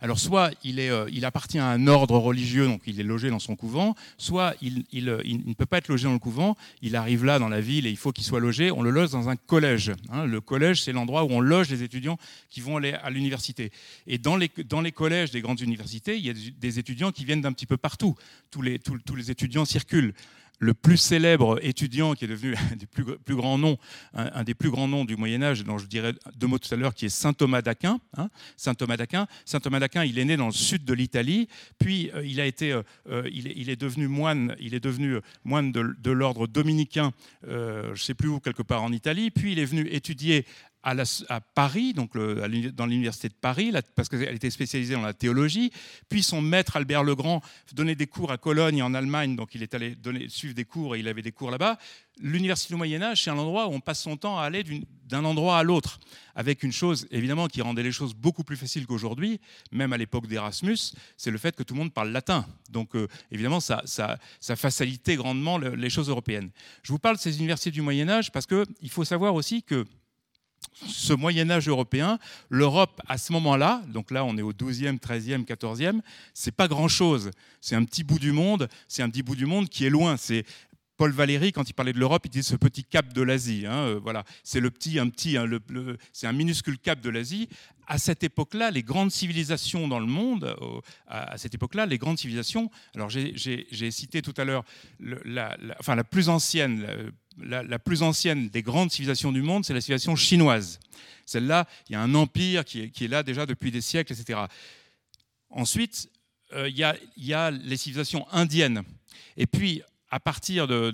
alors soit il, est, euh, il, appartient à un ordre religieux, donc il est logé dans son couvent, soit il, euh, ne peut pas être logé dans le couvent, il arrive là dans la ville et il faut qu'il soit logé, on le loge dans un collège. Hein. Le collège, c'est l'endroit où on loge les étudiants qui vont aller à l'université. Et dans les, dans les collèges des grandes universités, il y a des étudiants qui viennent d'un petit peu partout. Tous les, tous les étudiants circulent le plus célèbre étudiant qui est devenu un des plus, grands noms, un, des plus grands noms du Moyen Âge, dont je dirais deux mots tout à l'heure, qui est saint Thomas d'Aquin. Hein. saint Thomas d'Aquin. Saint Thomas d'Aquin, il est né dans le sud de l'Italie, puis euh, il a été, euh, euh, il, est, devenu moine, il est devenu moine de, l'ordre dominicain, je ne sais plus où, quelque part en Italie, puis il est venu étudier à, Paris, donc dans l'université de Paris, parce qu'elle était spécialisée dans la théologie. Puis son maître Albert Legrand donnait des cours à Cologne en Allemagne, donc il est allé suivre des cours et il avait des cours là-bas. L'université du Moyen Âge, c'est un endroit où on passe son temps à aller d'un endroit à l'autre, avec une chose évidemment qui rendait les choses beaucoup plus faciles qu'aujourd'hui, même à l'époque d'Erasmus, c'est le fait que tout le monde parle latin. Donc euh, évidemment, ça, facilitait grandement les choses européennes. Je vous parle de ces universités du Moyen Âge parce qu'il faut savoir aussi que ce Moyen Âge européen, l'Europe à ce moment-là, donc là on est au 12e, 13e, 14e, c'est pas grand-chose. C'est un petit bout du monde, c'est un petit bout du monde qui est loin. C'est Paul Valéry, quand il parlait de l'Europe, il disait ce petit cap de l'Asie. Hein, euh, voilà, c'est le petit, un petit, hein, c'est un minuscule cap de l'Asie. À cette époque-là, les grandes civilisations dans le monde, euh, à, cette époque-là, les grandes civilisations. Alors j'ai cité tout à l'heure la, enfin la plus ancienne, la, plus ancienne des grandes civilisations du monde, c'est la civilisation chinoise. Celle-là, il y a un empire qui est, là déjà depuis des siècles, etc. Ensuite, euh, il, y a, les civilisations indiennes. Et puis, à partir de,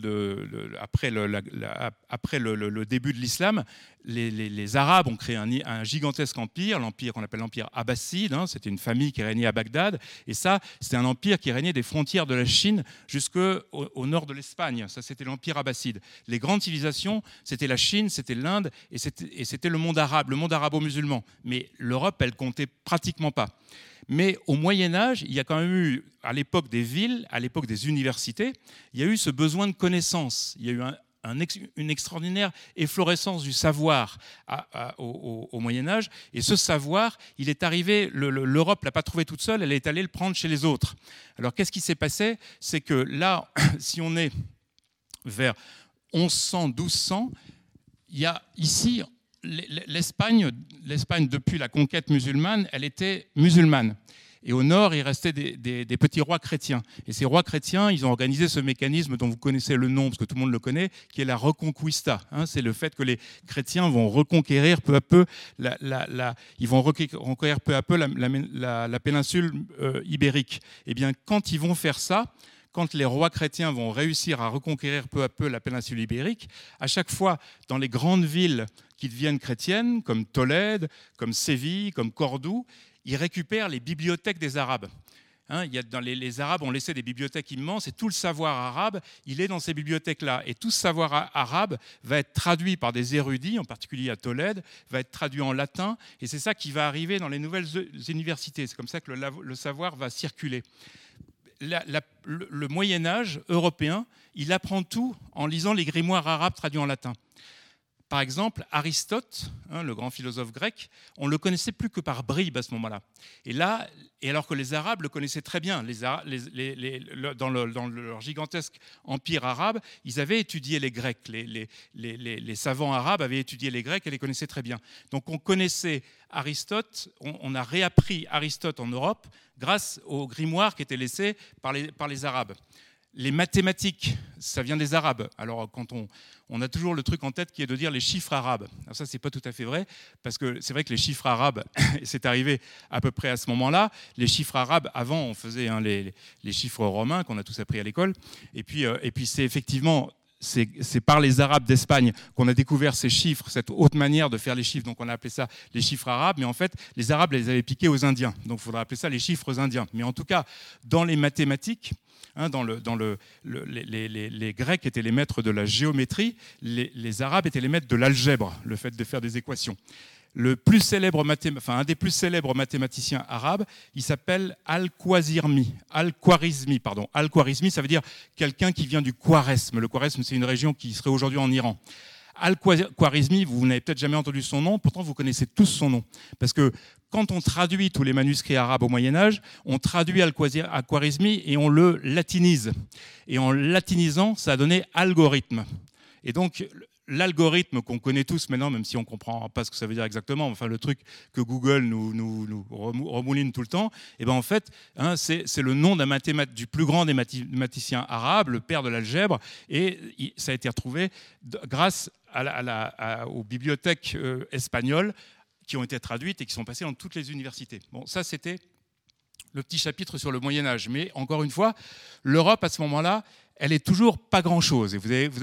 après, le, début de l'islam, les, Arabes ont créé un, gigantesque empire, l'empire qu'on appelle l'empire abbasside. Hein, c'était une famille qui régnait à Bagdad. Et ça, c'était un empire qui régnait des frontières de la Chine jusqu'au au nord de l'Espagne. Ça, c'était l'empire abbasside. Les grandes civilisations, c'était la Chine, c'était l'Inde et c'était le monde arabe, le monde arabo-musulman. Mais l'Europe, elle comptait pratiquement pas. Mais au Moyen Âge, il y a quand même eu, à l'époque des villes, à l'époque des universités, il y a eu ce besoin de connaissance. Il y a eu une extraordinaire efflorescence du savoir au, Moyen Âge. Et ce savoir, il est arrivé, l'Europe ne l'a pas trouvé toute seule, elle est allée le prendre chez les autres. Alors qu'est-ce qui s'est passé? C'est que là, si on est vers 1100, 1200, il y a ici l'Espagne, l'Espagne, depuis la conquête musulmane, elle était musulmane. Et au nord, il restait des, petits rois chrétiens. Et ces rois chrétiens, ils ont organisé ce mécanisme dont vous connaissez le nom, parce que tout le monde le connaît, qui est la reconquista. Hein. c'est le fait que les chrétiens vont reconquérir peu à peu, la, ils vont reconquérir peu à peu la, péninsule euh, ibérique. Et eh bien, quand ils vont faire ça, quand les rois chrétiens vont réussir à reconquérir peu à peu la péninsule ibérique, à chaque fois, dans les grandes villes qui deviennent chrétiennes, comme Tolède, comme Séville, comme Cordoue, ils récupèrent les bibliothèques des Arabes. Hein, il y a dans les, Arabes ont laissé des bibliothèques immenses et tout le savoir arabe, il est dans ces bibliothèques-là. Et tout ce savoir arabe va être traduit par des érudits, en particulier à Tolède, va être traduit en latin. Et c'est ça qui va arriver dans les nouvelles universités. C'est comme ça que le savoir va circuler le, Moyen Âge européen, il apprend tout en lisant les grimoires arabes traduits en latin. Par exemple, Aristote, hein, le grand philosophe grec, on le connaissait plus que par bribes à ce moment-là. Et là, et alors que les Arabes le connaissaient très bien, dans, leur gigantesque empire arabe, ils avaient étudié les Grecs. Les, savants arabes avaient étudié les Grecs et les connaissaient très bien. Donc on connaissait Aristote, on, a réappris Aristote en Europe grâce aux grimoires qui étaient laissés par les Arabes les mathématiques, ça vient des Arabes. Alors, quand on, on, a toujours le truc en tête qui est de dire les chiffres arabes. Alors ça, c'est pas tout à fait vrai, parce que c'est vrai que les chiffres arabes, c'est arrivé à peu près à ce moment-là. Les chiffres arabes, avant, on faisait hein, les, chiffres romains qu'on a tous appris à l'école. Et puis, euh, puis c'est effectivement c'est par les Arabes d'Espagne qu'on a découvert ces chiffres, cette haute manière de faire les chiffres. Donc on a appelé ça les chiffres arabes, mais en fait, les Arabes les avaient piqués aux Indiens. Donc il faudrait appeler ça les chiffres indiens. Mais en tout cas, dans les mathématiques, hein, dans le, les, Grecs étaient les maîtres de la géométrie, les Arabes étaient les maîtres de l'algèbre, le fait de faire des équations le plus célèbre enfin, un des plus célèbres mathématiciens arabes, il s'appelle Al-Khwarizmi. Al-Khwarizmi, pardon. Al-Khwarizmi, ça veut dire quelqu'un qui vient du Khwaresme. Le Khwaresme, c'est une région qui serait aujourd'hui en Iran. Al-Khwarizmi, vous n'avez peut-être jamais entendu son nom, pourtant vous connaissez tous son nom. Parce que quand on traduit tous les manuscrits arabes au Moyen Âge, on traduit Al-Khwarizmi et on le latinise. Et en latinisant, ça a donné algorithme. Et donc, l'algorithme qu'on connaît tous maintenant, même si on ne comprend pas ce que ça veut dire exactement, enfin le truc que Google nous, remouline tout le temps, et eh ben en fait, hein, c'est le nom du plus grand des mathématiciens arabes, le père de l'algèbre, et ça a été retrouvé grâce aux bibliothèques euh, espagnoles qui ont été traduites et qui sont passées dans toutes les universités. Bon, ça c'était le petit chapitre sur le Moyen Âge. Mais encore une fois, l'Europe à ce moment-là, elle est toujours pas grand-chose. Et vous allez, vous,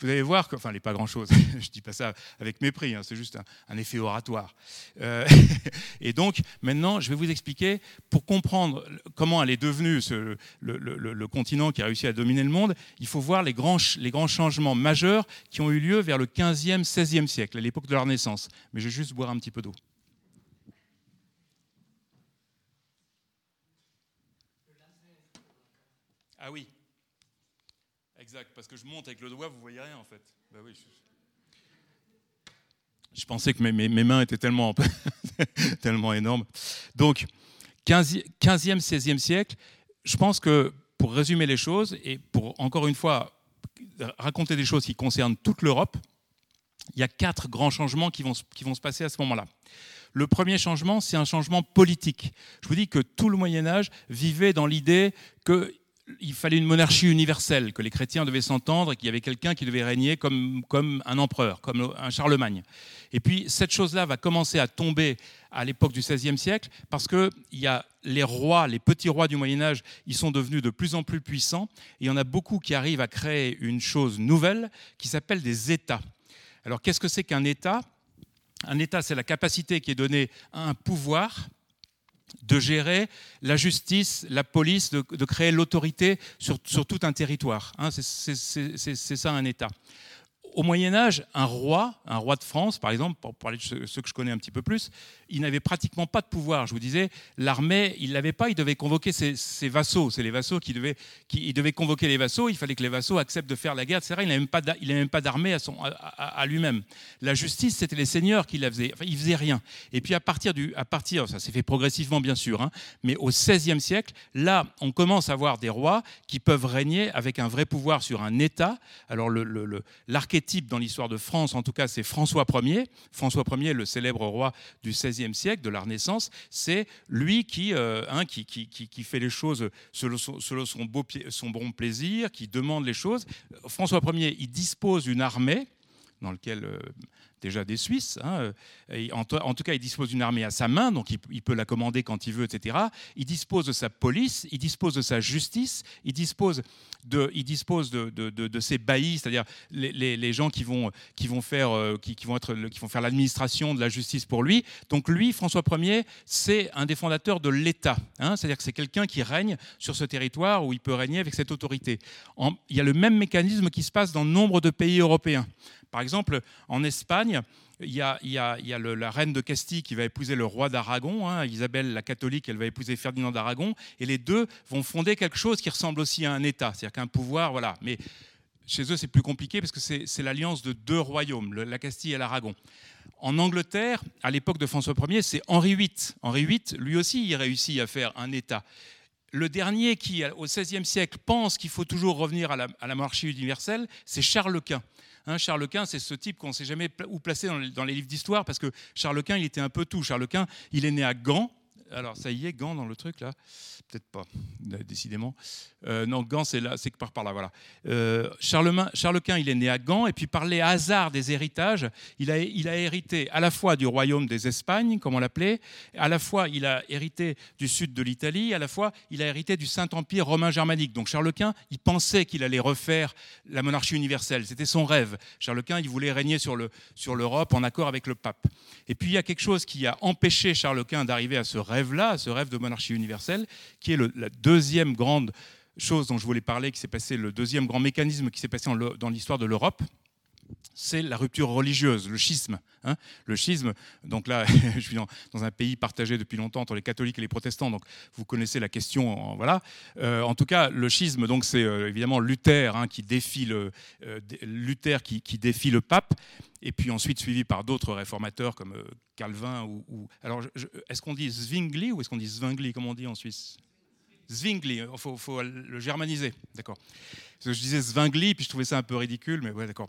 vous allez voir que, enfin, elle n'est pas grand-chose, je dis pas ça avec mépris, hein, c'est juste un, effet oratoire. Euh, et donc, maintenant, je vais vous expliquer, pour comprendre comment elle est devenue ce, le, le, continent qui a réussi à dominer le monde, il faut voir les grands, les grands changements majeurs qui ont eu lieu vers le 15e, 16e siècle, à l'époque de leur naissance. Mais je vais juste boire un petit peu d'eau. Ah oui, parce que je monte avec le doigt, vous voyez rien en fait. Bah oui, je... pensais que mes, mes, mains étaient tellement, tellement énormes. Donc, 15e, 16e siècle, je pense que pour résumer les choses et pour encore une fois raconter des choses qui concernent toute l'Europe, il y a quatre grands changements qui vont, qui vont se passer à ce moment-là. Le premier changement, c'est un changement politique. Je vous dis que tout le Moyen Âge vivait dans l'idée que il fallait une monarchie universelle, que les chrétiens devaient s'entendre et qu'il y avait quelqu'un qui devait régner comme, comme un empereur, comme un Charlemagne. Et puis cette chose-là va commencer à tomber à l'époque du XVIe siècle parce que il y a les rois, les petits rois du Moyen Âge, ils sont devenus de plus en plus puissants et il y en a beaucoup qui arrivent à créer une chose nouvelle qui s'appelle des États. Alors qu'est-ce que c'est qu'un État? Un État, c'est la capacité qui est donnée à un pouvoir de gérer la justice, la police, de, créer l'autorité sur, tout un territoire. Hein. c'est ça un État au Moyen Âge, un roi, un roi de France, par exemple, pour parler de ceux que je connais un petit peu plus, il n'avait pratiquement pas de pouvoir. Je vous disais, l'armée, il l'avait pas, il devait convoquer ses, vassaux. C'est les vassaux qui devaient, qui, il devait convoquer les vassaux. Il fallait que les vassaux acceptent de faire la guerre, etc. Il n'avait même pas, il même pas d'armée à, son, à, lui-même. La justice, c'était les seigneurs qui la faisaient. Enfin, il faisait rien. Et puis à partir du, à partir, ça s'est fait progressivement bien sûr, hein, mais au XVIe siècle, là, on commence à voir des rois qui peuvent régner avec un vrai pouvoir sur un État. Alors l'archétype type dans l'histoire de France, en tout cas, c'est François Ier. François Ier, le célèbre roi du XVIe siècle, de la Renaissance, c'est lui qui, euh, hein, qui, qui, qui, fait les choses selon, son, beau, son bon plaisir, qui demande les choses. François Ier, il dispose d'une armée dans laquelle euh, déjà des Suisses. Hein, euh, en, tout cas, il dispose d'une armée à sa main, donc il, peut la commander quand il veut, etc. Il dispose de sa police, il dispose de sa justice, il dispose de, il dispose de, de, ses baillis, c'est-à-dire les, gens qui vont, qui vont faire, euh, qui, qui vont faire l'administration de la justice pour lui. Donc lui, François Ier, c'est un des fondateurs de l'État. Hein, c'est-à-dire que c'est quelqu'un qui règne sur ce territoire où il peut régner avec cette autorité. il y a le même mécanisme qui se passe dans nombre de pays européens. Par exemple, en Espagne, il y a, la reine de Castille qui va épouser le roi d'Aragon, hein, Isabelle la catholique, elle va épouser Ferdinand d'Aragon, et les deux vont fonder quelque chose qui ressemble aussi à un État, c'est-à-dire qu'un pouvoir, voilà. Mais chez eux, c'est plus compliqué parce que c'est l'alliance de deux royaumes, la Castille et l'Aragon. En Angleterre, à l'époque de François Ier, c'est Henri VIII. Henri VIII, lui aussi, il réussit à faire un État. Le dernier qui, au XVIe siècle, pense qu'il faut toujours revenir à la, à la monarchie universelle, c'est Charles Quint. Charles Quint, c'est ce type qu'on ne sait jamais où placer dans les, livres d'histoire, parce que Charles Quint, il était un peu tout. Charles Quint, il est né à Gand. Alors, ça y est, Gand dans le truc, là Peut-être pas, décidément. Euh, non, Gand, c'est là, c'est par, par là, voilà. Euh, Charlemagne, Charles Quint, il est né à Gand, et puis par les hasards des héritages, il a, hérité à la fois du royaume des Espagnes, comme on l'appelait, à la fois il a hérité du sud de l'Italie, à la fois il a hérité du Saint-Empire romain germanique. Donc Charles Quint, il pensait qu'il allait refaire la monarchie universelle. C'était son rêve. Charles Quint, il voulait régner sur, sur l'Europe en accord avec le pape. Et puis il y a quelque chose qui a empêché Charles Quint d'arriver à ce rêve-là, ce rêve de monarchie universelle, qui est la deuxième grande chose dont je voulais parler, qui s'est passé, le deuxième grand mécanisme qui s'est passé dans l'histoire de l'Europe, c'est la rupture religieuse, le schisme. Hein. le schisme, donc là, je suis dans, un pays partagé depuis longtemps entre les catholiques et les protestants, donc vous connaissez la question. Voilà. Euh, en tout cas, le schisme, donc c'est euh, évidemment Luther hein, qui défie le euh, Luther qui, défie le pape, et puis ensuite suivi par d'autres réformateurs comme Calvin ou, alors est-ce qu'on dit Zwingli ou est-ce qu'on dit Zwingli comme on dit en Suisse? Zwingli, il faut, le germaniser, d'accord. Je disais Zwingli, puis je trouvais ça un peu ridicule, mais ouais, d'accord.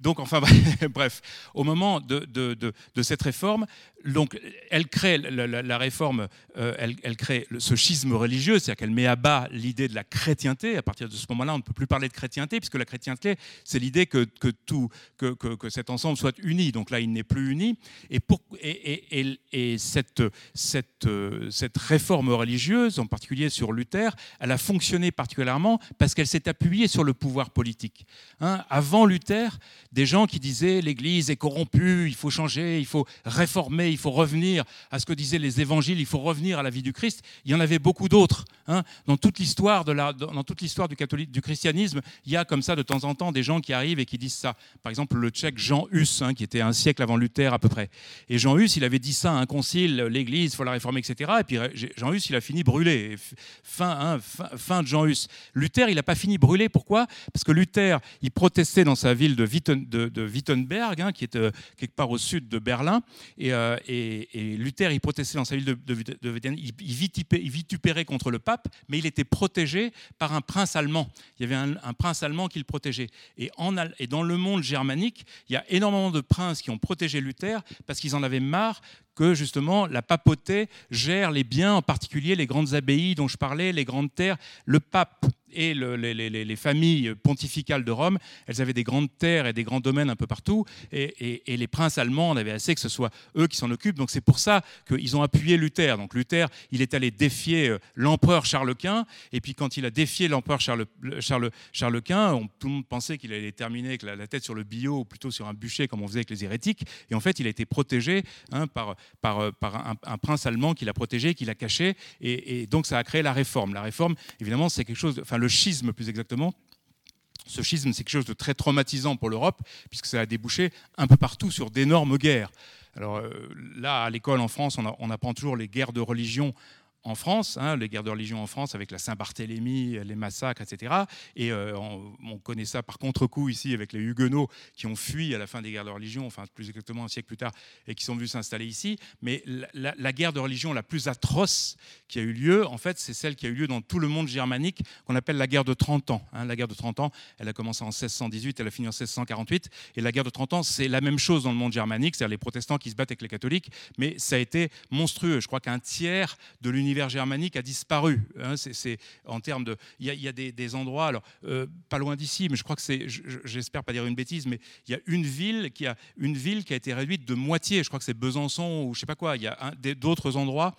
Donc, enfin, bref, au moment de, cette réforme, donc, elle crée la, réforme, euh, elle, crée ce schisme religieux, c'est-à-dire qu'elle met à bas l'idée de la chrétienté. À partir de ce moment-là, on ne peut plus parler de chrétienté, puisque la chrétienté, c'est l'idée que, tout, que, cet ensemble soit uni. Donc là, il n'est plus uni. Et, cette, cette, cette réforme religieuse, en particulier sur Luther, elle a fonctionné particulièrement parce qu'elle s'est appuyée sur le pouvoir politique. Hein, avant Luther, des gens qui disaient l'Église est corrompue, il faut changer, il faut réformer, il faut revenir à ce que disaient les évangiles, il faut revenir à la vie du Christ. Il y en avait beaucoup d'autres. Hein. Dans toute l'histoire du, catholique, du christianisme, il y a comme ça de temps en temps des gens qui arrivent et qui disent ça. Par exemple, le tchèque Jean Hus, hein, qui était un siècle avant Luther à peu près. Et Jean Hus, il avait dit ça à un concile, l'Église, il faut la réformer, etc. Et puis Jean Hus, il a fini brûlé. Fin, fin, de Jean Hus. Luther, il n'a pas fini brûlé. Pourquoi? Parce que Luther, il protestait dans sa ville de, Wittenberg, hein, qui est euh, quelque part au sud de Berlin. Euh, et, Luther, il protestait dans sa ville de, Wittenberg. Il, vitupérait contre le pape, mais il était protégé par un prince allemand. Il y avait un, prince allemand qui le protégeait. Et dans le monde germanique, il y a énormément de princes qui ont protégé Luther parce qu'ils en avaient marre que justement la papauté gère les biens, en particulier les grandes abbayes dont je parlais, les grandes terres. Le pape et les, familles pontificales de Rome, elles avaient des grandes terres et des grands domaines un peu partout, et, les princes allemands en avaient assez que ce soit eux qui s'en occupent. Donc c'est pour ça qu'ils ont appuyé Luther. Donc Luther, il est allé défier euh, l'empereur Charles Quint, et puis quand il a défié l'empereur Charles, Quint, tout le monde pensait qu'il allait terminer avec la, tête sur le bio, ou plutôt sur un bûcher, comme on faisait avec les hérétiques, et en fait il a été protégé hein, par, euh, un, prince allemand qui l'a protégé, qui l'a caché, et, donc ça a créé la réforme. La réforme, évidemment, c'est quelque chose, le schisme plus exactement, ce schisme, c'est quelque chose de très traumatisant pour l'Europe, puisque ça a débouché un peu partout sur d'énormes guerres. Alors euh, là, à l'école en France, on, on, apprend toujours les guerres de religion en France, hein, les guerres de religion en France avec la Saint-Barthélemy, les massacres, etc. Et euh, on, connaît ça par contre-coup ici avec les Huguenots qui ont fui à la fin des guerres de religion, enfin plus exactement un siècle plus tard, et qui sont venus s'installer ici. Mais la, guerre de religion la plus atroce qui a eu lieu, en fait, c'est celle qui a eu lieu dans tout le monde germanique, qu'on appelle la guerre de 30 ans. Hein. la guerre de 30 ans, elle a commencé en 1618, elle a fini en 1648. Et la guerre de 30 ans, c'est la même chose dans le monde germanique, c'est-à-dire les protestants qui se battent avec les catholiques, mais ça a été monstrueux. Je crois qu'un tiers de l'univers l'univers germanique a disparu. Hein, c'est en termes de, il y a, des, endroits, alors euh, pas loin d'ici, mais je crois que c'est, j'espère pas dire une bêtise, mais il y a une ville qui a une ville qui a été réduite de moitié. Je crois que c'est Besançon ou je sais pas quoi. Il y a d'autres endroits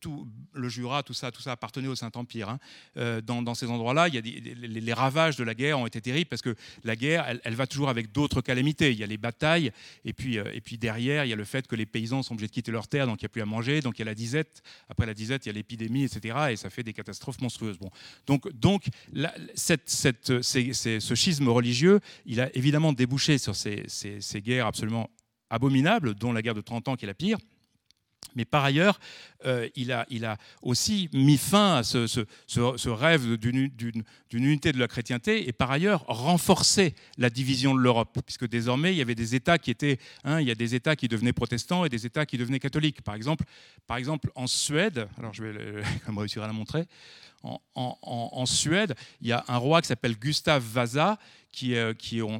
tout, le Jura, tout ça, tout ça appartenait au Saint-Empire. Hein. Euh, dans, ces endroits-là, il y a les, ravages de la guerre ont été terribles parce que la guerre, elle, va toujours avec d'autres calamités. Il y a les batailles, et puis, euh, et puis derrière, il y a le fait que les paysans sont obligés de quitter leur terre, donc il n'y a plus à manger, donc il y a la disette. Après la disette, il y a l'épidémie, etc. Et ça fait des catastrophes monstrueuses. Donc, ce schisme religieux, il a évidemment débouché sur ces, ces guerres absolument abominables, dont la guerre de 30 ans qui est la pire. Mais par ailleurs, euh, il, a, aussi mis fin à ce, ce, rêve d'une unité de la chrétienté et par ailleurs renforcé la division de l'Europe, puisque désormais il y avait des États qui étaient, hein, il y a des États qui devenaient protestants et des États qui devenaient catholiques. Par exemple, par exemple en Suède, alors je vais réussir à la montrer, en, Suède, il y a un roi qui s'appelle Gustav Vasa qui, euh,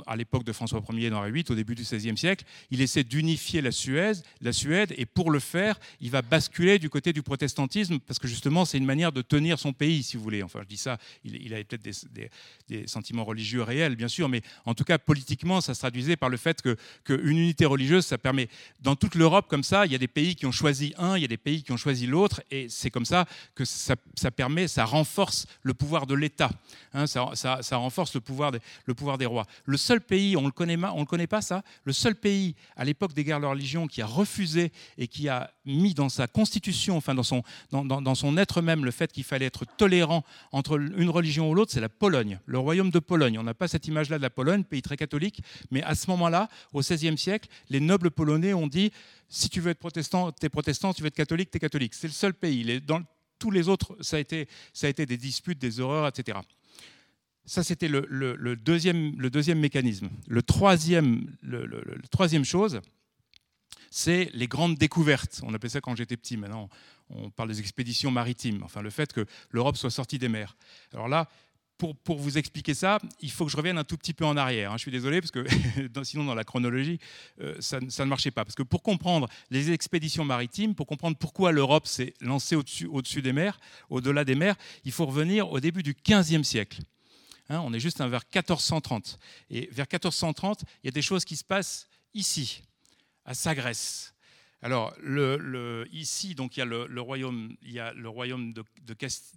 à l'époque de François Ier dans VIII, au début du XVIe siècle, il essaie d'unifier la Suède, la Suède, et pour le faire, il va basculer du côté du protestantisme, parce que justement, c'est une manière de tenir son pays, si vous voulez. Enfin, je dis ça, il, avait peut-être des, sentiments religieux réels, bien sûr, mais en tout cas, politiquement, ça se traduisait par le fait qu'une unité religieuse, ça permet, dans toute l'Europe, comme ça, il y a des pays qui ont choisi un, il y a des pays qui ont choisi l'autre, et c'est comme ça que ça, permet, ça renforce le pouvoir de l'État, hein, ça, renforce le pouvoir, le pouvoir des rois. Le seul pays, on ne le, connaît, on le connaît pas ça, le seul pays à l'époque des guerres de religion qui a refusé et qui a mis dans sa constitution, enfin dans son, dans, son être même, le fait qu'il fallait être tolérant entre une religion ou l'autre, c'est la Pologne, le royaume de Pologne. On n'a pas cette image-là de la Pologne, pays très catholique, mais à ce moment-là, au XVIe siècle, les nobles polonais ont dit si tu veux être protestant, tu es protestant, si tu veux être catholique, tu es catholique. C'est le seul pays. Tous les autres, ça a, été, ça a été des disputes, des horreurs, etc. Ça, c'était le, deuxième, le deuxième mécanisme. Le troisième, le, troisième chose, c'est les grandes découvertes. On appelait ça quand j'étais petit. Maintenant, on parle des expéditions maritimes. Enfin, le fait que l'Europe soit sortie des mers. Alors là, pour, vous expliquer ça, il faut que je revienne un tout petit peu en arrière. Hein. Je suis désolé, parce que sinon, dans la chronologie, euh, ça, ça, ne marchait pas. Parce que pour comprendre les expéditions maritimes, pour comprendre pourquoi l'Europe s'est lancée au-dessus au -dessus des mers, au-delà des mers, il faut revenir au début du XVe siècle. Hein, on est juste vers 1430. Et vers 1430, il y a des choses qui se passent ici, à Sagresse. Alors, ici, donc, il y a le, royaume,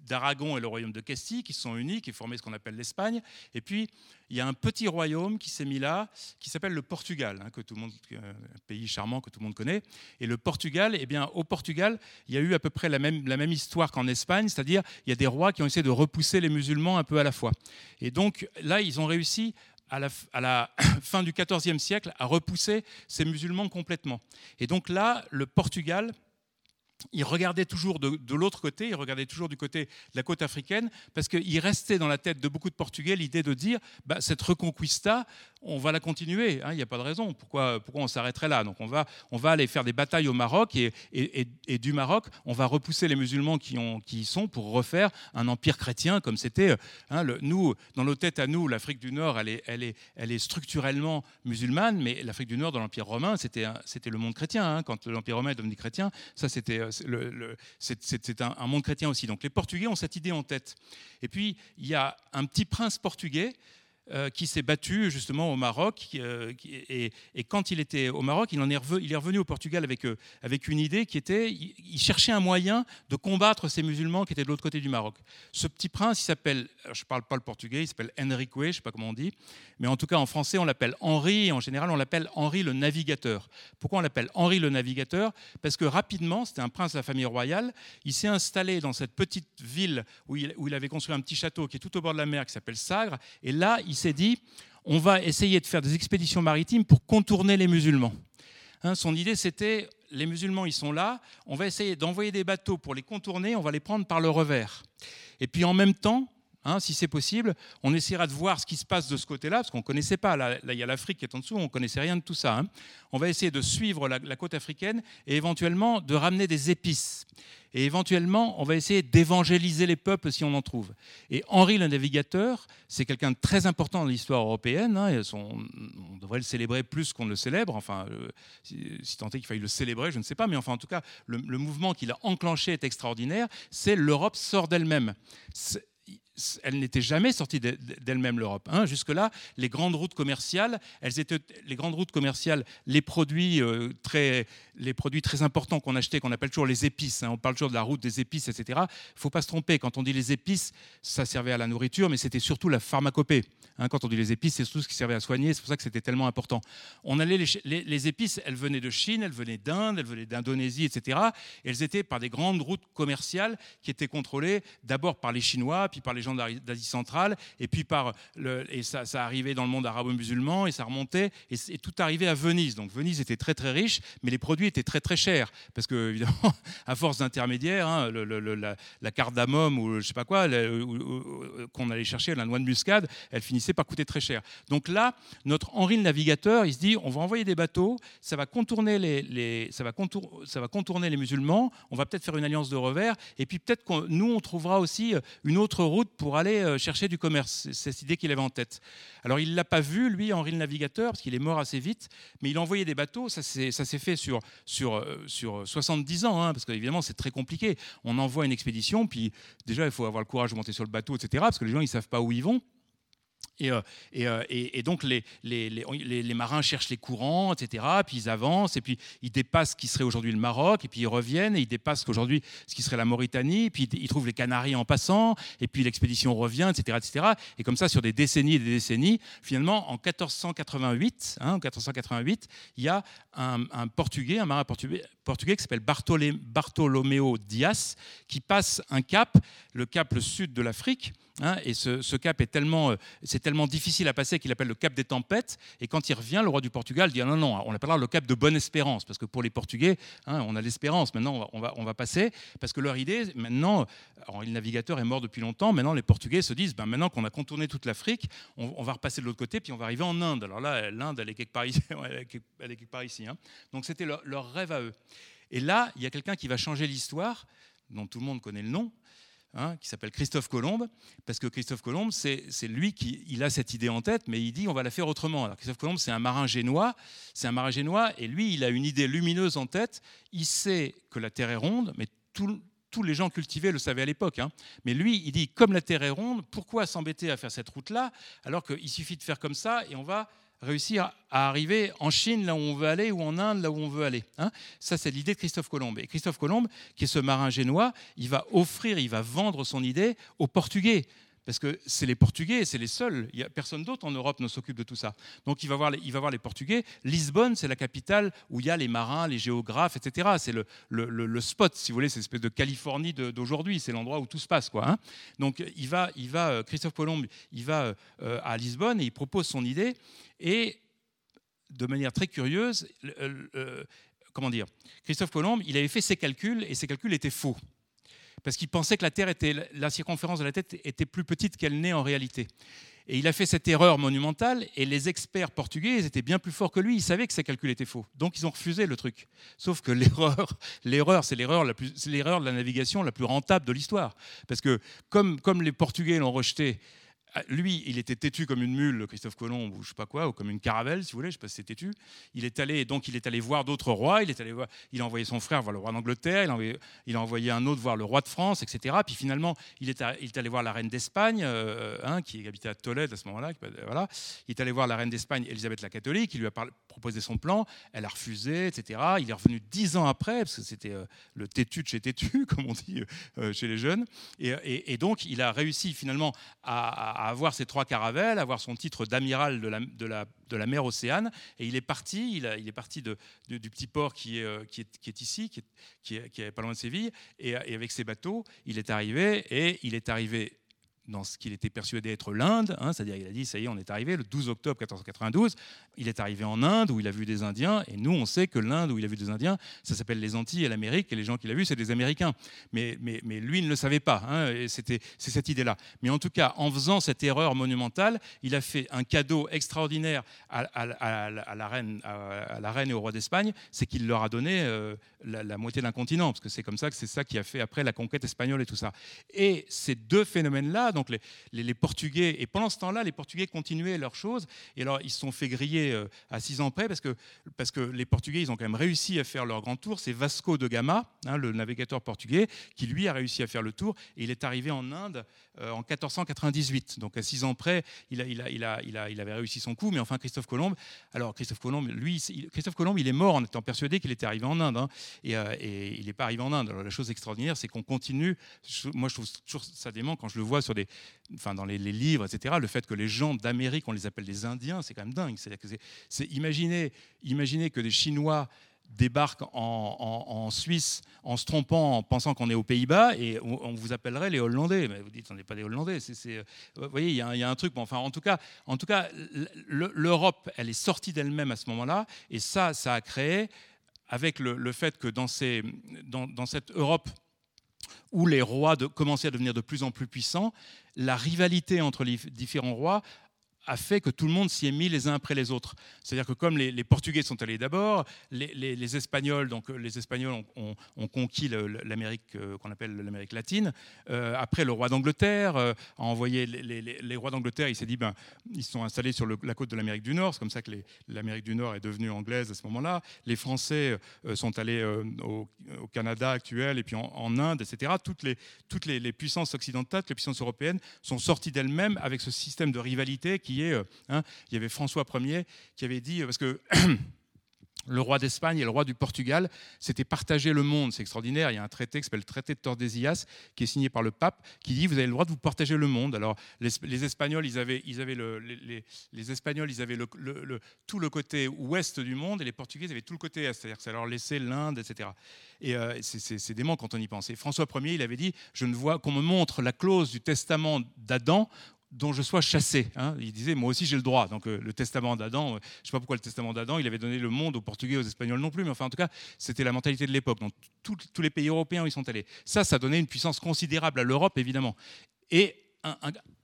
d'Aragon et le royaume de Castille qui sont unis, qui forment ce qu'on appelle l'Espagne. Et puis, il y a un petit royaume qui s'est mis là, qui s'appelle le Portugal, hein, que tout le monde, un pays charmant que tout le monde connaît. Et le Portugal, eh bien, au Portugal, il y a eu à peu près la même, la même histoire qu'en Espagne, c'est-à-dire il y a des rois qui ont essayé de repousser les musulmans un peu à la fois. Et donc là, ils ont réussi à la, fin du XIVe siècle à repousser ces musulmans complètement. Et donc là, le Portugal il regardait toujours de, l'autre côté, il regardait toujours du côté de la côte africaine, parce qu'il restait dans la tête de beaucoup de Portugais l'idée de dire bah, cette reconquista, on va la continuer, hein, il n'y a pas de raison, pourquoi, pourquoi on s'arrêterait là? Donc on va, on va aller faire des batailles au Maroc, et, et, du Maroc, on va repousser les musulmans qui, ont, qui y sont pour refaire un empire chrétien comme c'était. Hein, nous, dans nos têtes à nous, l'Afrique du Nord, elle est, elle, est, elle est structurellement musulmane, mais l'Afrique du Nord, dans l'Empire romain, c'était le monde chrétien. Hein, quand l'Empire romain est devenu chrétien, ça c'était c'est un, monde chrétien aussi. Donc les Portugais ont cette idée en tête. Et puis, il y a un petit prince portugais euh, qui s'est battu justement au Maroc. Euh, et, quand il était au Maroc, il, est, revenu, au Portugal avec, euh, avec une idée qui était, il, cherchait un moyen de combattre ces musulmans qui étaient de l'autre côté du Maroc. Ce petit prince, il s'appelle, je ne parle pas le portugais, il s'appelle Henrique, je ne sais pas comment on dit, mais en tout cas en français on l'appelle Henri, et en général on l'appelle Henri le Navigateur. Pourquoi on l'appelle Henri le Navigateur? Parce que rapidement, c'était un prince de la famille royale, il s'est installé dans cette petite ville où il, où il avait construit un petit château qui est tout au bord de la mer, qui s'appelle Sagres, et là il s'est dit, on va essayer de faire des expéditions maritimes pour contourner les musulmans. Hein, son idée, c'était, les musulmans, ils sont là, on va essayer d'envoyer des bateaux pour les contourner, on va les prendre par le revers. Et puis en même temps, hein, si c'est possible, on essaiera de voir ce qui se passe de ce côté-là, parce qu'on ne connaissait pas. Là, il y a l'Afrique qui est en dessous, on ne connaissait rien de tout ça. Hein. On va essayer de suivre la, côte africaine et éventuellement de ramener des épices. Et éventuellement, on va essayer d'évangéliser les peuples si on en trouve. Et Henri le Navigateur, c'est quelqu'un de très important dans l'histoire européenne. Hein, on devrait le célébrer plus qu'on ne le célèbre. Enfin, euh, si, tant est qu'il faille le célébrer, je ne sais pas. Mais enfin, en tout cas, le, le mouvement qu'il a enclenché est extraordinaire. C'est l'Europe sort d'elle-même elle n'était jamais sortie d'elle-même l'Europe. Hein. Jusque-là, les grandes routes commerciales, les produits très, importants qu'on achetait, qu'on appelle toujours les épices. Hein. On parle toujours de la route des épices, etc. Il ne faut pas se tromper. Quand on dit les épices, ça servait à la nourriture, mais c'était surtout la pharmacopée. Hein. Quand on dit les épices, c'est tout ce qui servait à soigner. C'est pour ça que c'était tellement important. On allait les, épices, elles venaient de Chine, elles venaient d'Inde, elles venaient d'Indonésie, etc. elles étaient par des grandes routes commerciales qui étaient contrôlées d'abord par les Chinois, puis par les d'Asie centrale, et puis par le, et ça, arrivait dans le monde arabo-musulman, et ça remontait, et, tout arrivait à Venise. Donc Venise était très très riche, mais les produits étaient très très chers, parce que évidemment, à force d'intermédiaires, hein, la, la, cardamome ou je sais pas quoi, qu'on allait chercher, la noix de muscade, elle finissait par coûter très cher. Donc là, notre Henri le Navigateur, il se dit, on va envoyer des bateaux, ça va contourner les, ça va contour, ça va contourner les musulmans, on va peut-être faire une alliance de revers, et puis peut-être que nous on trouvera aussi une autre route pour aller euh, chercher du commerce. C'est cette idée qu'il avait en tête. Alors il ne l'a pas vu, lui, Henri le Navigateur, parce qu'il est mort assez vite, mais il a envoyé des bateaux. Ça s'est fait sur, sur, euh, sur 70 ans, hein, parce qu'évidemment c'est très compliqué. On envoie une expédition, puis déjà il faut avoir le courage de monter sur le bateau, etc., parce que les gens ils ne savent pas où ils vont. Euh, euh, et, donc les, marins cherchent les courants, etc. Puis ils avancent, et puis ils dépassent ce qui serait aujourd'hui le Maroc, et puis ils reviennent, et ils dépassent aujourd'hui ce qui serait la Mauritanie, puis ils trouvent les Canaries en passant, et puis l'expédition revient, etc., etc. Et comme ça, sur des décennies et des décennies, finalement, en 1488, hein, en 1488 il y a un, un Portugais, un marin portugais, portugais qui s'appelle Bartolomeo Dias, qui passe un cap, le cap le sud de l'Afrique, Hein, et ce, cap est tellement, euh, c'est tellement difficile à passer qu'il appelle le cap des tempêtes. Et quand il revient, le roi du Portugal dit ah non, non, on l'appellera le cap de bonne espérance, parce que pour les Portugais, hein, on a l'espérance. Maintenant, on va, on va, passer, parce que leur idée, maintenant, le navigateur est mort depuis longtemps. Maintenant, les Portugais se disent ben, maintenant qu'on a contourné toute l'Afrique, on, va repasser de l'autre côté, puis on va arriver en Inde. Alors là, l'Inde, elle est quelque part ici. Donc c'était leur rêve à eux. Et là, il y a quelqu'un qui va changer l'histoire, dont tout le monde connaît le nom, hein, qui s'appelle Christophe Colomb, parce que Christophe Colomb, c'est lui qui il a cette idée en tête, mais il dit on va la faire autrement. Alors Christophe Colomb, c'est un marin génois, c'est un marin génois, et lui, il a une idée lumineuse en tête. Il sait que la Terre est ronde, mais tous les gens cultivés le savaient à l'époque. Hein. Mais lui, il dit, comme la Terre est ronde, pourquoi s'embêter à faire cette route-là, alors qu'il suffit de faire comme ça et on va réussir à arriver en Chine, là où on veut aller, ou en Inde, là où on veut aller. Hein. Ça, c'est l'idée de Christophe Colomb. Et Christophe Colomb, qui est ce marin génois, il va offrir, il va vendre son idée aux Portugais parce que c'est les Portugais, c'est les seuls. Il y a personne d'autre en Europe ne s'occupe de tout ça. Donc il va voir les, Portugais. Lisbonne, c'est la capitale où il y a les marins, les géographes, etc. C'est le, spot, si vous voulez, c'est espèce de Californie d'aujourd'hui. C'est l'endroit où tout se passe, quoi. Hein. Donc il va, il va, euh, Christophe Colomb, il va euh, à Lisbonne et il propose son idée et de manière très curieuse, euh, comment dire, Christophe Colomb, il avait fait ses calculs et ses calculs étaient faux parce qu'il pensait que la Terre était, la circonférence de la Terre était plus petite qu'elle n'est en réalité. Et il a fait cette erreur monumentale, et les experts portugais étaient bien plus forts que lui, ils savaient que ses calculs étaient faux. Donc ils ont refusé le truc. Sauf que l'erreur, l'erreur c'est l'erreur, de la navigation la plus rentable de l'histoire. Parce que comme, comme les Portugais l'ont rejeté, lui, il était têtu comme une mule, Christophe Colomb, ou je sais pas quoi, ou comme une caravelle, si vous voulez, je sais pas si c'est têtu. Il est allé, donc il est allé voir d'autres rois. Il est allé voir, il a envoyé son frère voir le roi d'Angleterre. Il a envoyé, un autre voir le roi de France, etc. Puis finalement, il est, allé voir la reine d'Espagne, euh, hein, qui habitait à Tolède à ce moment-là. Voilà. Il est allé voir la reine d'Espagne, Élisabeth la catholique. Il lui a proposé son plan. Elle a refusé, etc. Il est revenu dix ans après, parce que c'était euh, le têtu de chez têtu, comme on dit euh, chez les jeunes. Et, donc, il a réussi finalement à avoir ces trois caravelles avoir son titre d'amiral de la, de, la, de la, mer Océane. Et il est parti, il, il est parti de, du petit port qui est, euh, qui est, qui est ici, qui est, qui est, pas loin de Séville. Et, et avec ses bateaux, il est arrivé et il est arrivé dans ce qu'il était persuadé être l'Inde, hein, c'est-à-dire il a dit ça y est, on est arrivé le 12 octobre 1492, il est arrivé en Inde où il a vu des Indiens, et nous on sait que l'Inde où il a vu des Indiens, ça s'appelle les Antilles et l'Amérique, et les gens qu'il a vus c'est des Américains. Mais, mais, mais, lui ne le savait pas, hein, c'est cette idée-là. Mais en tout cas, en faisant cette erreur monumentale, il a fait un cadeau extraordinaire à, à, la, reine, à, la reine et au roi d'Espagne, c'est qu'il leur a donné euh, la, moitié d'un continent, parce que c'est comme ça que c'est ça qui a fait après la conquête espagnole et tout ça. Et ces deux phénomènes-là, donc les, Portugais, et pendant ce temps-là, les Portugais continuaient leurs choses, et alors ils se sont fait griller euh, à six ans près, parce que, parce que les Portugais, ils ont quand même réussi à faire leur grand tour. C'est Vasco de Gama, hein, le navigateur portugais, qui lui a réussi à faire le tour, et il est arrivé en Inde euh, en 1498. Donc à six ans près, il, a, il, a, il, a, il avait réussi son coup, mais enfin Christophe Colomb, alors Christophe Colomb, lui, Christophe Colomb, il est mort en étant persuadé qu'il était arrivé en Inde, hein, et, euh, et, il n'est pas arrivé en Inde. Alors la chose extraordinaire, c'est qu'on continue, moi je trouve toujours ça dément quand je le vois sur des, enfin dans les, livres, etc., le fait que les gens d'Amérique, on les appelle des Indiens, c'est quand même dingue. C'est, imaginer, que des Chinois débarquent en, Suisse en se trompant, en pensant qu'on est aux Pays-Bas, et on, vous appellerait les Hollandais. Mais vous dites, on n'est pas des Hollandais. C'est, vous voyez, il y, a, un truc. enfin, en tout cas, en tout cas l'Europe, elle est sortie d'elle-même à ce moment-là, et ça, ça a créé, avec le, fait que dans cette Europe où les rois commençaient à devenir de plus en plus puissants, la rivalité entre les différents rois a fait que tout le monde s'y est mis les uns après les autres. C'est-à-dire que comme les, Portugais sont allés d'abord, les, Espagnols, donc euh, les Espagnols ont, conquis l'Amérique euh, qu'on appelle l'Amérique latine. Euh, après, le roi d'Angleterre a envoyé les, rois d'Angleterre. Il s'est dit, ben, ils sont installés sur la côte de l'Amérique du Nord. C'est comme ça que l'Amérique du Nord est devenue anglaise à ce moment-là. Les Français sont allés au, Canada actuel et puis en, Inde, etc. Toutes les toutes puissances occidentales, les puissances européennes sont sorties d'elles-mêmes avec ce système de rivalité qui euh, hein, il y avait François Ier qui avait dit, euh, parce que le roi d'Espagne et le roi du Portugal s'étaient partagé le monde. C'est extraordinaire. Il y a un traité qui s'appelle le traité de Tordesillas, qui est signé par le pape, qui dit vous avez le droit de vous partager le monde. Alors les, Espagnols, ils avaient, les, Espagnols, ils avaient tout le côté ouest du monde, et les Portugais avaient tout le côté est. C'est-à-dire que ça leur laissait l'Inde, etc. Et euh, c'est dément quand on y pense. Et François Ier, il avait dit je ne vois qu'on me montre la clause du testament d'Adam dont je sois chassé. Hein. Il disait, moi aussi j'ai le droit. Donc euh, le testament d'Adam, euh, je ne sais pas pourquoi le testament d'Adam, il avait donné le monde aux Portugais, aux Espagnols non plus, mais enfin en tout cas, c'était la mentalité de l'époque. Donc tous les pays européens ils sont allés. Ça, ça donnait une puissance considérable à l'Europe, évidemment. Et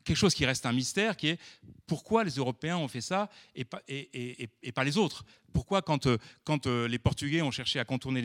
quelque chose qui reste un mystère, qui est pourquoi les Européens ont fait ça et pas les autres pourquoi quand, quand les Portugais ont cherché à contourner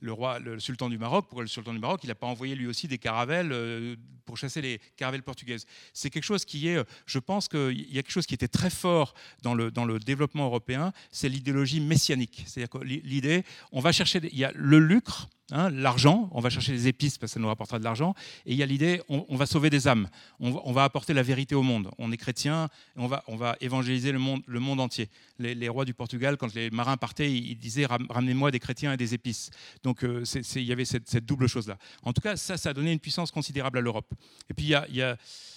le sultan du Maroc, pourquoi le sultan du Maroc, n'a pas envoyé lui aussi des caravelles pour chasser les caravelles portugaises? C'est quelque chose qui est, je pense qu'il y a quelque chose qui était très fort dans le, développement européen, c'est l'idéologie messianique. C'est-à-dire que l'idée, on va chercher, il y a le lucre, Hein, l'argent, on va chercher les épices parce que ça nous rapportera de l'argent. Et il y a l'idée, on, va sauver des âmes, on, va apporter la vérité au monde. On est chrétien, on va, évangéliser le monde, entier. Les, rois du Portugal, quand les marins partaient, ils, disaient ramenez-moi des chrétiens et des épices. Donc euh, il y avait cette, double chose-là. En tout cas, ça, ça a donné une puissance considérable à l'Europe. Et puis il y a,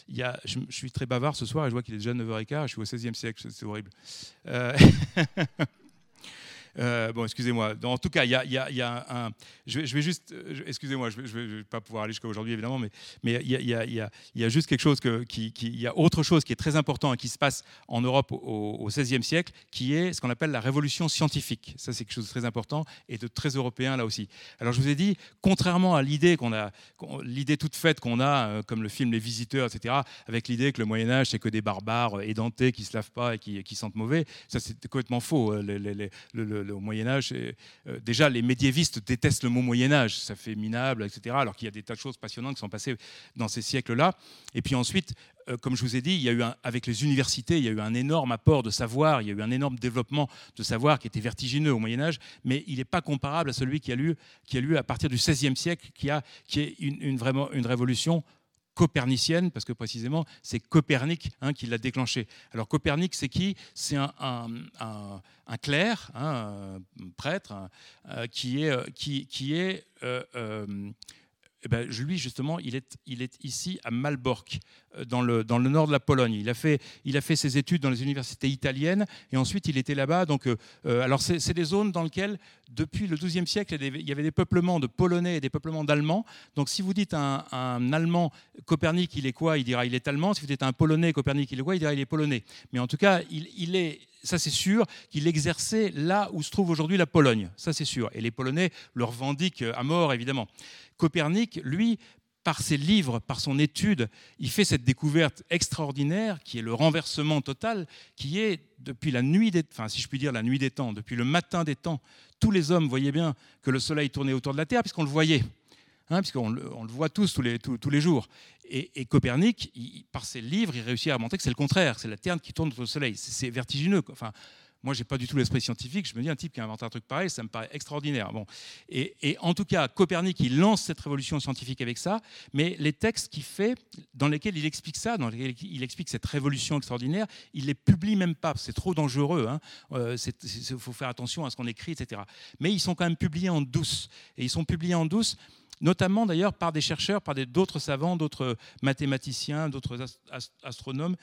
y a je, suis très bavard ce soir et je vois qu'il est déjà 9h15, je suis au 16e siècle, c'est horrible. Euh, Euh, bon, excusez-moi. En tout cas, il y a, un. Je vais, juste. Excusez-moi, je ne vais, pas pouvoir aller jusqu'à aujourd'hui, évidemment, mais il y, a, juste quelque chose qui, Il y a autre chose qui est très important et qui se passe en Europe au XVIe siècle, qui est ce qu'on appelle la révolution scientifique. Ça, c'est quelque chose de très important et de très européen là aussi. Alors, je vous ai dit, contrairement à l'idée qu'on a, l'idée toute faite qu'on a, euh, comme le film Les Visiteurs, etc., avec l'idée que le Moyen Âge c'est que des barbares édentés qui se lavent pas et qui, sentent mauvais, ça c'est complètement faux. Euh, le, au Moyen Âge. Euh, déjà, les médiévistes détestent le mot Moyen Âge, ça fait minable, etc. Alors qu'il y a des tas de choses passionnantes qui sont passées dans ces siècles-là. Et puis ensuite, euh, comme je vous ai dit, il y a eu avec les universités, il y a eu un énorme apport de savoir, il y a eu un énorme développement de savoir qui était vertigineux au Moyen Âge, mais il n'est pas comparable à celui qui a lieu, qui a lieu à partir du XVIe siècle, qui, a, qui est une, vraiment une révolution copernicienne, parce que précisément, c'est Copernic hein, qui l'a déclenché. Alors Copernic, c'est qui? C'est un, clerc, hein, un prêtre, euh, qui est, qui, qui est euh, euh, eh ben, lui, justement, il est, ici à Malbork, euh, dans le, dans le nord de la Pologne. Il a, fait, il a fait ses études dans les universités italiennes et ensuite il était là-bas. Donc, euh, euh, alors c'est des zones dans lesquelles, depuis le XIIe siècle, il y avait des peuplements de Polonais et des peuplements d'Allemands. Donc, si vous dites à un, Allemand Copernic, il est quoi? Il dira il est allemand. Si vous dites à un Polonais Copernic, il est quoi? Il dira il est polonais. Mais en tout cas, il, il est ça c'est sûr, qu'il exerçait là où se trouve aujourd'hui la Pologne, ça c'est sûr. Et les Polonais le revendiquent à mort, évidemment. Copernic, lui, par ses livres, par son étude, il fait cette découverte extraordinaire qui est le renversement total, qui est depuis la nuit des, enfin si je puis dire la nuit des temps, depuis le matin des temps, tous les hommes voyaient bien que le Soleil tournait autour de la Terre puisqu'on le voyait, hein, puisqu'on le, le, voit tous tous tous, les jours. Et, Copernic, par ses livres, il réussit à montrer que c'est le contraire, c'est la Terre qui tourne autour du Soleil. C'est vertigineux. Enfin, moi, j'ai pas du tout l'esprit scientifique. Je me dis, un type qui a inventé un truc pareil, ça me paraît extraordinaire. Bon. Et, en tout cas, Copernic, il lance cette révolution scientifique avec ça, mais les textes qu'il fait, dans lesquels il explique ça, dans lesquels il explique cette révolution extraordinaire, il les publie même pas. C'est trop dangereux. Il hein. euh, faut faire attention à ce qu'on écrit, etc. Mais ils sont quand même publiés en douce. Et ils sont publiés en douce notamment d'ailleurs par des chercheurs, par d'autres savants, d'autres mathématiciens, d'autres astronomes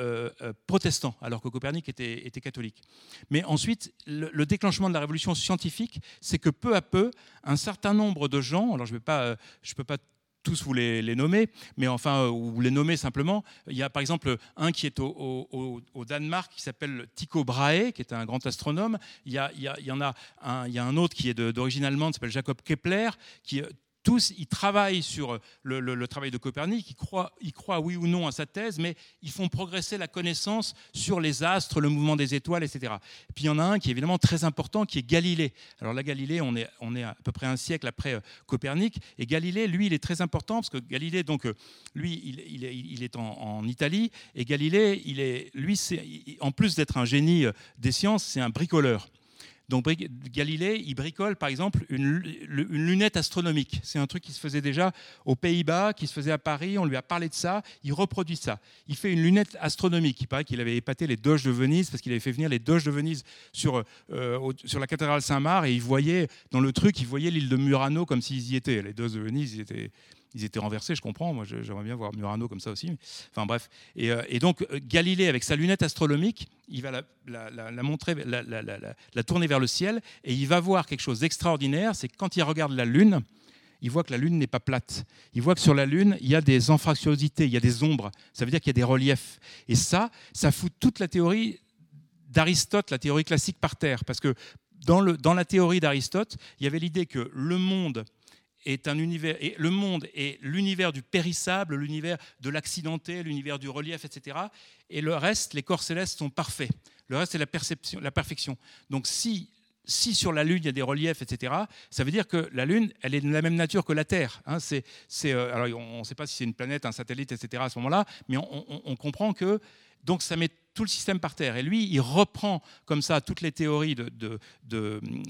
euh, euh, protestant, alors que Copernic était, catholique. Mais ensuite, le, déclenchement de la révolution scientifique, c'est que peu à peu, un certain nombre de gens, alors je ne euh, peux pas tous vous les, nommer, mais enfin, ou les nommer simplement. Il y a par exemple un qui est au, Danemark qui s'appelle Tycho Brahe, qui est un grand astronome. Il y, y, en a un, il y a un autre qui est d'origine allemande, qui s'appelle Jacob Kepler, qui tous, ils travaillent sur le, travail de Copernic, ils croient, ils croient, oui ou non à sa thèse, mais ils font progresser la connaissance sur les astres, le mouvement des étoiles, etc. Et puis il y en a un qui est évidemment très important, qui est Galilée. Alors là, Galilée, on est, à peu près un siècle après euh, Copernic, et Galilée, lui, il est très important, parce que Galilée, donc, euh, lui, il, est, il est en, Italie, et Galilée, il est, lui, en plus d'être un génie euh, des sciences, c'est un bricoleur. Donc Galilée, il bricole par exemple une, lunette astronomique. C'est un truc qui se faisait déjà aux Pays-Bas, qui se faisait à Paris. On lui a parlé de ça. Il reproduit ça. Il fait une lunette astronomique. Il paraît qu'il avait épaté les doges de Venise parce qu'il avait fait venir les doges de Venise sur, euh, sur la cathédrale Saint-Marc et il voyait dans le truc, il voyait l'île de Murano comme s'ils y étaient. Les doges de Venise, ils étaient ils étaient renversés, je comprends. Moi, j'aimerais bien voir Murano comme ça aussi. Enfin bref. Et, euh, donc euh, Galilée, avec sa lunette astronomique, il va la, montrer, la, tourner vers le ciel, et il va voir quelque chose d'extraordinaire. C'est quand il regarde la lune, il voit que la lune n'est pas plate. Il voit que sur la lune, il y a des anfractuosités, il y a des ombres. Ça veut dire qu'il y a des reliefs. Et ça, ça fout toute la théorie d'Aristote, la théorie classique par terre, parce que dans la théorie d'Aristote, il y avait l'idée que le monde est un univers, et le monde est l'univers du périssable, l'univers de l'accidenté, l'univers du relief, etc. Et le reste, les corps célestes sont parfaits. Le reste, c'est la perception, la perfection. Donc si si sur la Lune il y a des reliefs, etc., ça veut dire que la Lune, elle est de la même nature que la Terre. Hein. c'est, euh, alors on ne sait pas si c'est une planète, un satellite, etc. à ce moment-là, mais on comprend que donc ça met tout le système par terre. Et lui, il reprend comme ça toutes les théories de,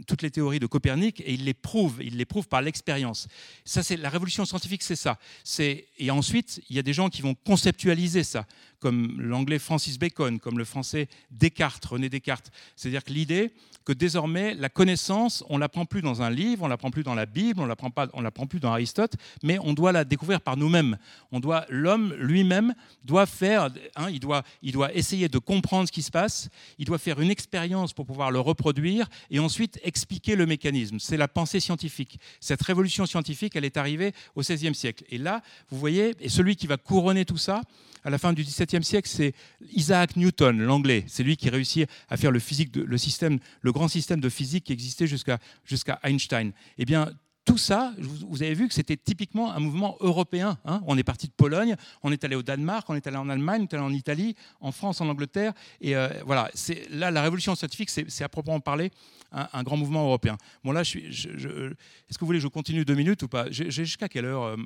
toutes les théories de Copernic et il les prouve. Il les prouve par l'expérience. Ça, c'est la révolution scientifique, c'est ça. Et ensuite, il y a des gens qui vont conceptualiser ça, comme l'anglais Francis Bacon, comme le français Descartes, René Descartes. C'est-à-dire que l'idée que désormais la connaissance, on l'apprend plus dans un livre, on l'apprend plus dans la Bible, on l'apprend pas, on l'apprend plus dans Aristote, mais on doit la découvrir par nous-mêmes. On doit, l'homme lui-même doit faire, hein, il doit, il doit essayer de comprendre ce qui se passe, il doit faire une expérience pour pouvoir le reproduire et ensuite expliquer le mécanisme. C'est la pensée scientifique. Cette révolution scientifique, elle est arrivée au XVIe siècle. Et là, vous voyez, et celui qui va couronner tout ça, à la fin du XVIIe siècle, c'est Isaac Newton, l'anglais. C'est lui qui réussit à faire le, physique le, système, le grand système de physique qui existait jusqu'à jusqu'à Einstein. Eh bien, tout ça, vous avez vu que c'était typiquement un mouvement européen. Hein. on est parti de Pologne, on est allé au Danemark, on est allé en Allemagne, on est allé en Italie, en France, en Angleterre. Et euh, voilà, là, la révolution scientifique, c'est à proprement parler un, grand mouvement européen. Bon, là, est-ce que vous voulez que je continue deux minutes ou pas? J'ai jusqu'à quelle heure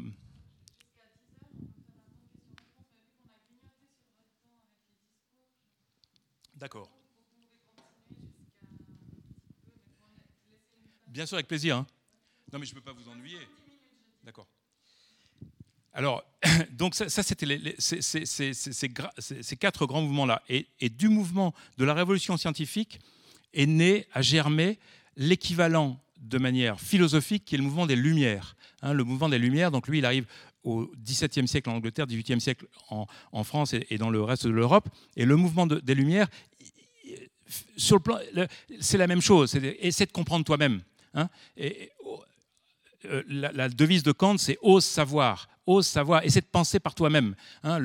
D'accord. Bien sûr, avec plaisir. Hein. Non, mais je ne peux pas vous ennuyer. D'accord. Alors, donc ça, c'était ces quatre grands mouvements-là. Et, du mouvement de la révolution scientifique est né, a germé l'équivalent de manière philosophique qui est le mouvement des Lumières. Hein, le mouvement des Lumières, donc lui, il arrive au XVIIe siècle en Angleterre, XVIIIe siècle en, France et, dans le reste de l'Europe. Et le mouvement des Lumières, sur le plan, c'est la même chose. Essaie de comprendre toi-même. Hein. et, euh, la, devise de Kant, c'est ose savoir, ose savoir, essaie de penser par toi-même. Hein.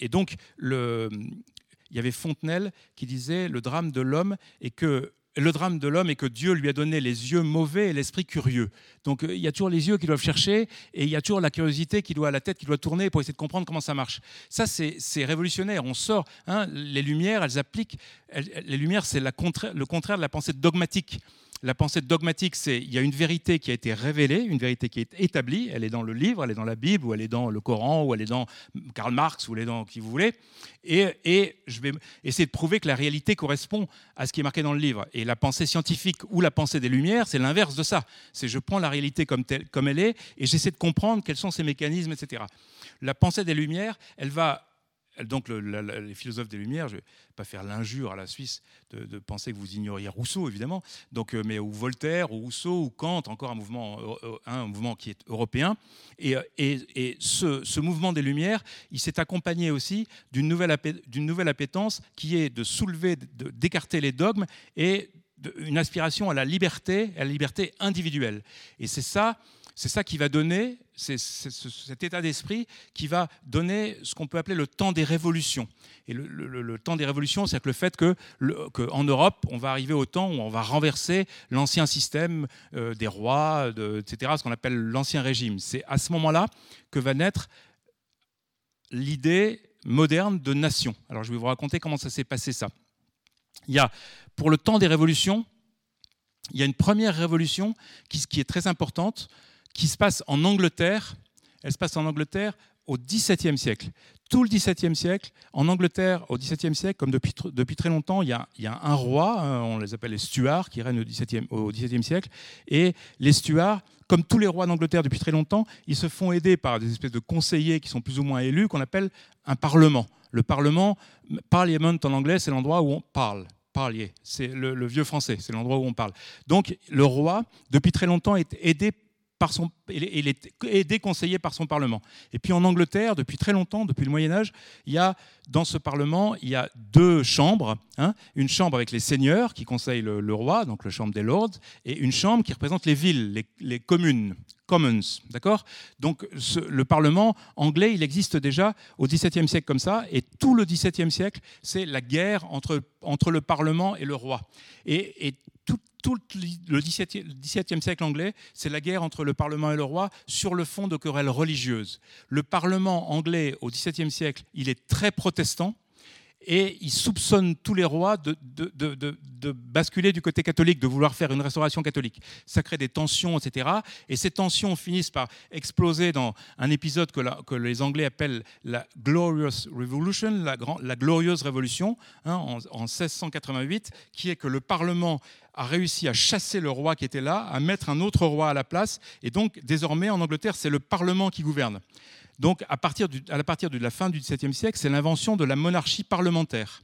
et donc, il y avait Fontenelle qui disait le drame de l'homme est que le drame de l'homme est que Dieu lui a donné les yeux mauvais et l'esprit curieux. Donc euh, il y a toujours les yeux qui doivent chercher et il y a toujours la curiosité qui doit, la tête qui doit tourner pour essayer de comprendre comment ça marche. Ça, c'est révolutionnaire. On sort, hein, les lumières, elles appliquent, les lumières, c'est le contraire de la pensée dogmatique. La pensée dogmatique, c'est il y a une vérité qui a été révélée, une vérité qui est établie, elle est dans le livre, elle est dans la Bible, ou elle est dans le Coran, ou elle est dans Karl Marx, ou elle est dans qui vous voulez. Et, je vais essayer de prouver que la réalité correspond à ce qui est marqué dans le livre. Et la pensée scientifique ou la pensée des Lumières, c'est l'inverse de ça. C'est je prends la réalité comme, telle, comme elle est et j'essaie de comprendre quels sont ses mécanismes, etc. La pensée des Lumières, elle va donc les philosophes des Lumières, je ne vais pas faire l'injure à la Suisse de, penser que vous ignoriez Rousseau, évidemment, donc, euh, mais ou Voltaire, ou Rousseau, ou Kant, encore un mouvement, euh, euh, un mouvement qui est européen. Et, et, ce, mouvement des Lumières, il s'est accompagné aussi d'une nouvelle, nouvelle appétence qui est de soulever, d'écarter les dogmes et une aspiration à la liberté, à la liberté individuelle. Et c'est ça c'est ça qui va donner, c'est cet état d'esprit qui va donner ce qu'on peut appeler le temps des révolutions. Et le, temps des révolutions, c'est le fait que, qu'en Europe, on va arriver au temps où on va renverser l'ancien système euh, des rois, etc., ce qu'on appelle l'ancien régime. C'est à ce moment-là que va naître l'idée moderne de nation. Alors je vais vous raconter comment ça s'est passé ça. Il y a, pour le temps des révolutions, il y a une première révolution qui est très importante, qui se passe en Angleterre. Elle se passe en Angleterre au XVIIe siècle. Tout le XVIIe siècle, en Angleterre, au XVIIe siècle, comme depuis, très longtemps, il y, a, un roi, hein, on les appelle les Stuarts, qui règnent au XVIIe, au siècle. Et les Stuarts, comme tous les rois d'Angleterre depuis très longtemps, ils se font aider par des espèces de conseillers qui sont plus ou moins élus, qu'on appelle un parlement. Le parlement, parliament en anglais, c'est l'endroit où on parle parlier, c'est le, le, vieux français, c'est l'endroit où on parle. Donc le roi, depuis très longtemps, est aidé par son, il est aidé, conseillé par son Parlement. Et puis en Angleterre, depuis très longtemps, depuis le Moyen Âge, il y a dans ce Parlement, il y a deux chambres. Hein. une chambre avec les seigneurs qui conseillent le, roi, donc la chambre des lords, et une chambre qui représente les villes, les, communes, commons. D'accord? Donc le Parlement anglais, il existe déjà au XVIIe siècle comme ça, et tout le XVIIe siècle, c'est la guerre entre, entre le Parlement et le roi. Et, tout le XVIIe siècle anglais, c'est la guerre entre le Parlement et le roi sur le fond de querelles religieuses. Le Parlement anglais au XVIIe siècle, il est très protestant et il soupçonne tous les rois de, de, basculer du côté catholique, de vouloir faire une restauration catholique. Ça crée des tensions, etc. Et ces tensions finissent par exploser dans un épisode que, les Anglais appellent la Glorious Revolution, la, la glorieuse révolution, hein, en 1688, qui est que le Parlement a réussi à chasser le roi qui était là, à mettre un autre roi à la place, et donc désormais en Angleterre, c'est le Parlement qui gouverne. Donc, à partir, de la fin du XVIIe siècle, c'est l'invention de la monarchie parlementaire.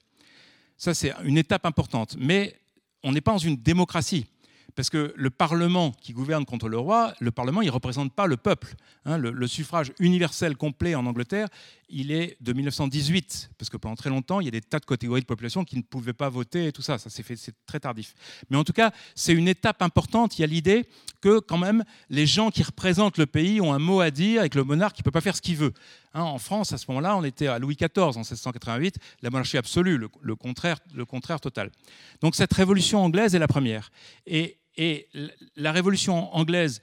Ça, c'est une étape importante. Mais on n'est pas dans une démocratie. Parce que le Parlement qui gouverne contre le roi, le Parlement, il ne représente pas le peuple. Hein. le, suffrage universel complet en Angleterre, il est de 1918. Parce que pendant très longtemps, il y a des tas de catégories de population qui ne pouvaient pas voter et tout ça. Ça c'est très tardif. Mais en tout cas, c'est une étape importante. Il y a l'idée que, quand même, les gens qui représentent le pays ont un mot à dire que le monarque ne peut pas faire ce qu'il veut. Hein, en France, à ce moment-là, on était à Louis XIV en 1688, la monarchie absolue, le, le, contraire, le contraire total. Donc cette révolution anglaise est la première. Et et la révolution anglaise,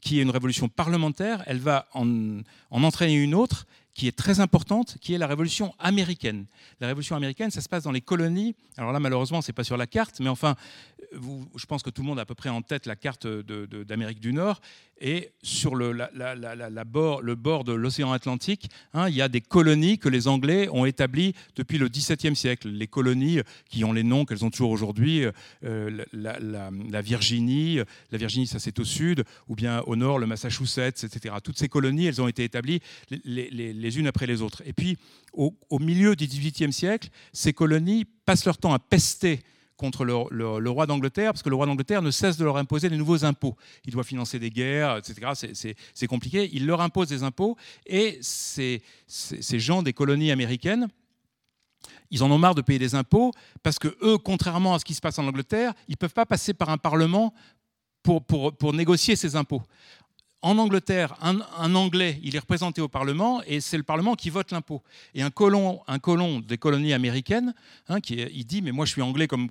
qui est une révolution parlementaire, elle va en, entraîner une autre qui est très importante, qui est la révolution américaine. La révolution américaine, ça se passe dans les colonies. Alors là, malheureusement, c'est pas sur la carte, mais enfin, je pense que tout le monde a à peu près en tête la carte d'Amérique du Nord. Et sur le, bord, le bord de l'océan Atlantique, hein, il y a des colonies que les Anglais ont établies depuis le XVIIe siècle. Les colonies qui ont les noms qu'elles ont toujours aujourd'hui, euh, la, Virginie, la Virginie, ça c'est au sud, ou bien au nord, le Massachusetts, etc. Toutes ces colonies, elles ont été établies les, unes après les autres. Et puis, au, au milieu du XVIIIe siècle, ces colonies passent leur temps à pester contre le, roi d'Angleterre, parce que le roi d'Angleterre ne cesse de leur imposer des nouveaux impôts. Il doit financer des guerres, etc. C'est compliqué. Il leur impose des impôts, et ces, gens des colonies américaines, ils en ont marre de payer des impôts, parce que eux, contrairement à ce qui se passe en Angleterre, ils ne peuvent pas passer par un parlement pour, négocier ces impôts en Angleterre, un, Anglais, il est représenté au Parlement et c'est le Parlement qui vote l'impôt. Et un colon, un colon des colonies américaines, hein, il dit mais moi je suis anglais comme,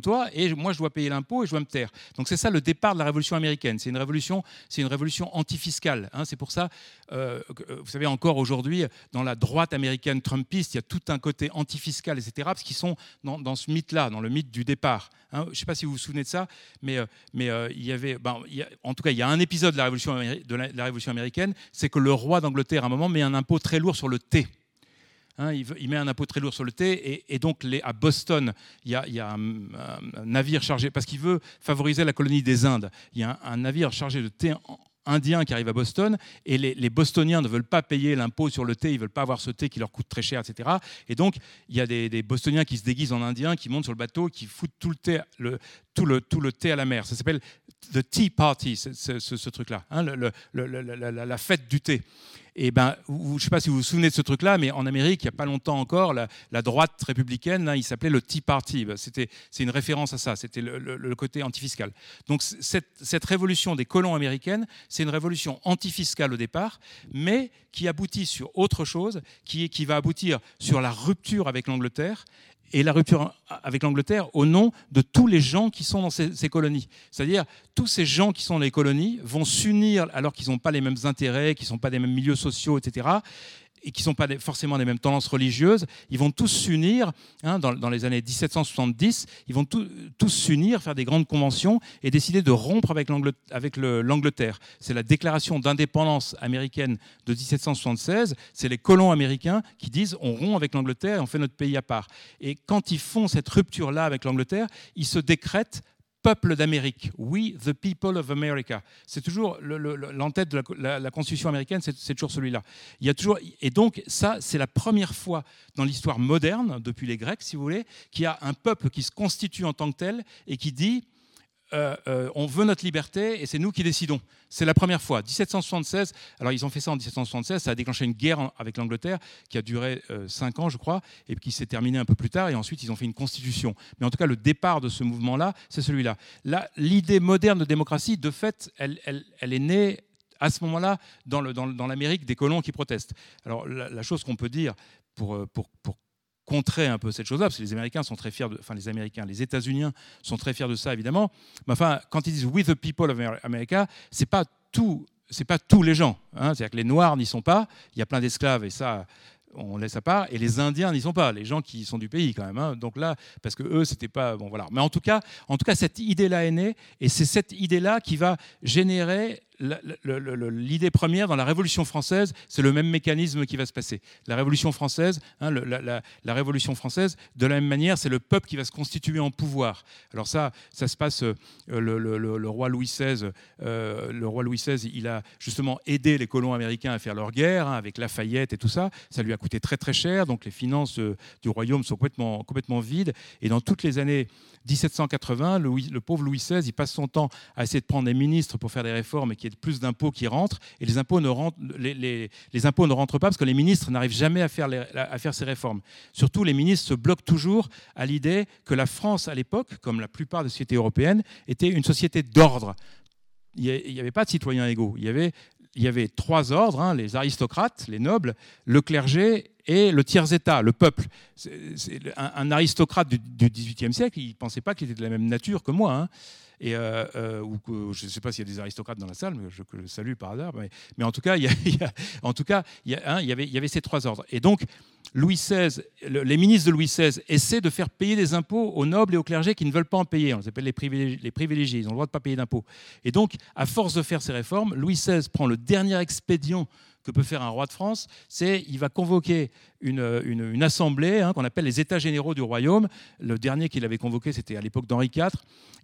toi et moi je dois payer l'impôt et je dois me taire. Donc c'est ça le départ de la révolution américaine. C'est une révolution, révolution antifiscale. Hein. C'est pour ça, euh, euh, vous savez encore aujourd'hui dans la droite américaine trumpiste, il y a tout un côté antifiscal, etc. Parce qu'ils sont dans, ce mythe-là, dans le mythe du départ. Hein. Je ne sais pas si vous vous souvenez de ça, mais, euh, il y avait, ben, en tout cas, il y a un épisode de la révolution américaine de la, Révolution américaine, c'est que le roi d'Angleterre, à un moment, met un impôt très lourd sur le thé. Hein, il, met un impôt très lourd sur le thé, et, donc à Boston, il y a, un, navire chargé, parce qu'il veut favoriser la colonie des Indes, il y a un, navire chargé de thé indien qui arrive à Boston, et les, Bostoniens ne veulent pas payer l'impôt sur le thé, ils ne veulent pas avoir ce thé qui leur coûte très cher, etc. Et donc, il y a des, Bostoniens qui se déguisent en indiens, qui montent sur le bateau, qui foutent le thé, tout le thé à la mer. Ça s'appelle The Tea Party, ce, truc-là, la, fête du thé. Et ben, je ne sais pas si vous vous souvenez de ce truc-là, mais en Amérique, il n'y a pas longtemps encore, la, droite républicaine, il s'appelait le Tea Party. Ben, c'était, c'est une référence à ça, c'était le, côté antifiscal. Donc cette, révolution des colons américaines, c'est une révolution antifiscale au départ, mais qui aboutit sur autre chose, qui va aboutir sur la rupture avec l'Angleterre et la rupture avec l'Angleterre au nom de tous les gens qui sont dans ces, colonies. C'est-à-dire, tous ces gens qui sont dans les colonies vont s'unir alors qu'ils n'ont pas les mêmes intérêts, qu'ils ne sont pas des mêmes milieux sociaux, etc et qui ne sont pas forcément des mêmes tendances religieuses, ils vont tous s'unir, hein, dans, les années 1770, ils vont tous s'unir, faire des grandes conventions et décider de rompre avec l'Angleterre. C'est la déclaration d'indépendance américaine de 1776, c'est les colons américains qui disent on rompt avec l'Angleterre et on fait notre pays à part. Et quand ils font cette rupture-là avec l'Angleterre, ils se décrètent peuple d'Amérique. We, the people of America. C'est toujours l'entête de la, Constitution américaine, c'est toujours celui-là. Il y a toujours, et donc, ça, c'est la première fois dans l'histoire moderne, depuis les Grecs, si vous voulez, qu'il y a un peuple qui se constitue en tant que tel et qui dit euh, euh, on veut notre liberté et c'est nous qui décidons. C'est la première fois. 1776, alors ils ont fait ça en 1776, ça a déclenché une guerre avec l'Angleterre qui a duré 5 euh, ans, je crois, et qui s'est terminée un peu plus tard, et ensuite ils ont fait une constitution. Mais en tout cas, le départ de ce mouvement-là, c'est celui-là. Là, L'idée moderne de démocratie, de fait, elle, est née à ce moment-là dans l'Amérique des colons qui protestent. Alors la, chose qu'on peut dire pour, pour, pour contrer un peu cette chose-là, parce que les Américains sont très fiers, de, enfin les Américains, les États-Unis sont très fiers de ça évidemment. Mais enfin, quand ils disent "with the people of America", c'est pas tout, c'est pas tous les gens. Hein. C'est-à-dire que les Noirs n'y sont pas. Il y a plein d'esclaves et ça, on laisse à part, et les Indiens n'y sont pas, les gens qui sont du pays quand même. Hein. Donc là, parce que eux, c'était pas bon, voilà. Mais en tout cas, en tout cas, cette idée-là est née, et c'est cette idée-là qui va générer l'idée première dans la Révolution française, c'est le même mécanisme qui va se passer. La Révolution française, hein, la, Révolution française, de la même manière, c'est le peuple qui va se constituer en pouvoir. Alors ça, ça se passe. Euh, le, roi Louis XVI, euh, le roi Louis XVI, il a justement aidé les colons américains à faire leur guerre hein, avec Lafayette et tout ça. Ça lui a coûté très très cher, donc les finances euh, du royaume sont complètement complètement vides. Et dans toutes les années 1780, le pauvre Louis XVI, il passe son temps à essayer de prendre des ministres pour faire des réformes et y plus d'impôts qui rentrent. Et les impôts, ne rentrent, les, impôts ne rentrent pas parce que les ministres n'arrivent jamais à faire, à faire ces réformes. Surtout, les ministres se bloquent toujours à l'idée que la France, à l'époque, comme la plupart des sociétés européennes, était une société d'ordre. Il n'y avait pas de citoyens égaux. Il y avait, il y avait trois ordres, hein, les aristocrates, les nobles, le clergé et le tiers-état, le peuple. un, aristocrate du, XVIIIe siècle, il ne pensait pas qu'il était de la même nature que moi. Hein. Et, euh, euh, ou je ne sais pas s'il y a des aristocrates dans la salle, mais je le salue par hasard. Mais, en tout cas, il y, en tout cas, avait, il y avait ces trois ordres. Et donc, Louis XVI, les ministres de Louis XVI essaient de faire payer des impôts aux nobles et aux clergés qui ne veulent pas en payer. On les appelle les privilégiés, les privilégiés. Ils ont le droit de ne pas payer d'impôts. Et donc, à force de faire ces réformes, Louis XVI prend le dernier expédient que peut faire un roi de France, c'est il va convoquer une, assemblée hein, qu'on appelle les États généraux du royaume. Le dernier qu'il avait convoqué, c'était à l'époque d'Henri IV.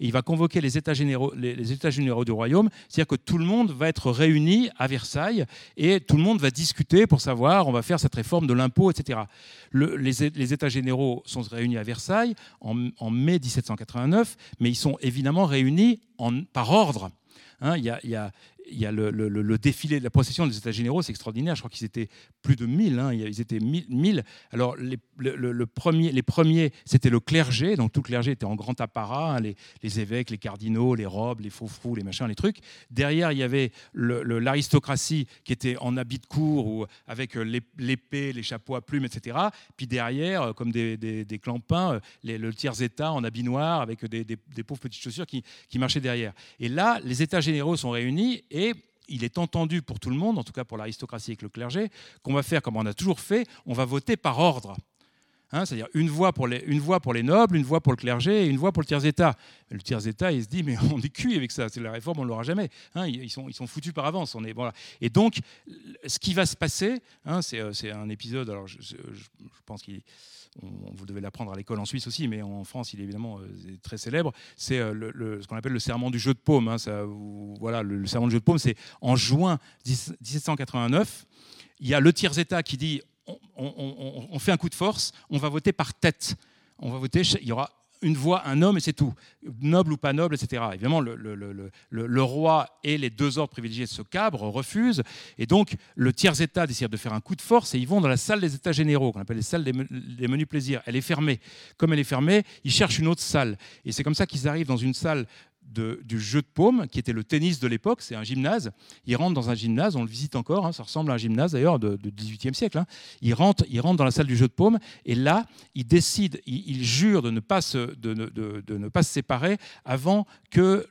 Et il va convoquer les États généraux, les, États généraux du royaume, c'est-à-dire que tout le monde va être réuni à Versailles et tout le monde va discuter pour savoir, on va faire cette réforme de l'impôt, etc. les, États généraux sont réunis à Versailles en, mai 1789, mais ils sont évidemment réunis par ordre. Hein, il y a le, défilé de la procession des États généraux, c'est extraordinaire. Je crois qu'ils étaient plus de 1000. Hein. Ils étaient 1000. Alors, les, le, premier, les premiers, c'était le clergé. Donc, tout le clergé était en grand apparat hein, les, évêques, les cardinaux, les robes, les faux frous, les machins, les trucs. Derrière, il y avait l'aristocratie qui était en habit de cour ou avec euh, l'épée, les chapeaux à plumes, etc. Puis derrière, euh, comme des, des, clampins, euh, le tiers-état en habit noir avec des, pauvres petites chaussures qui, qui marchaient derrière. Et là, les États généraux sont réunis et il est entendu pour tout le monde, en tout cas pour l'aristocratie et le clergé, qu'on va faire comme on a toujours fait, on va voter par ordre. Hein, c'est-à-dire une voix, pour les, nobles, une voix pour le clergé et une voix pour le tiers-état. Le tiers-état, il se dit, mais on est cuit avec ça, c'est la réforme, on ne l'aura jamais. Hein, ils, sont, foutus par avance. Et donc, ce qui va se passer, hein, euh, c'est un épisode, alors je, pense qu'il vous devez l'apprendre à l'école en Suisse aussi, mais en France, il est évidemment euh, très célèbre. C'est euh, ce qu'on appelle le serment du jeu de paume. Voilà, le, serment du jeu de paume, c'est en juin 1789. Il y a le tiers-État qui dit on, fait un coup de force, on va voter par tête. On va voter, il y aura une voix, un homme et c'est tout. Noble ou pas noble, etc. Évidemment, le, le, roi et les deux ordres privilégiés se cabrent, refusent. Et donc, le tiers-État décide de faire un coup de force et ils vont dans la salle des États généraux, qu'on appelle les salles des menus plaisirs. Elle est fermée. Comme elle est fermée, ils cherchent une autre salle. Et c'est comme ça qu'ils arrivent dans une salle du jeu de paume, qui était le tennis de l'époque, c'est un gymnase. Il rentre dans un gymnase, on le visite encore, hein, ça ressemble à un gymnase d'ailleurs du 18e siècle. Hein. Il, rentre, il rentre dans la salle du jeu de paume, et là, il décide, il, jure de ne, pas se, de, ne pas se séparer avant que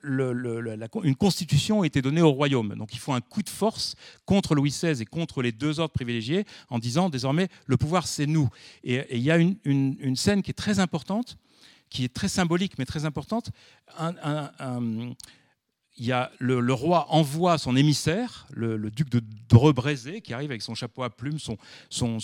une constitution ait été donnée au royaume. Donc il faut un coup de force contre Louis XVI et contre les deux ordres privilégiés en disant désormais le pouvoir c'est nous. Et, il y a une scène qui est très importante qui est très symbolique mais très importante. il y a le, roi envoie son émissaire, le, duc de Drebrézé, qui arrive avec son chapeau à plumes, son,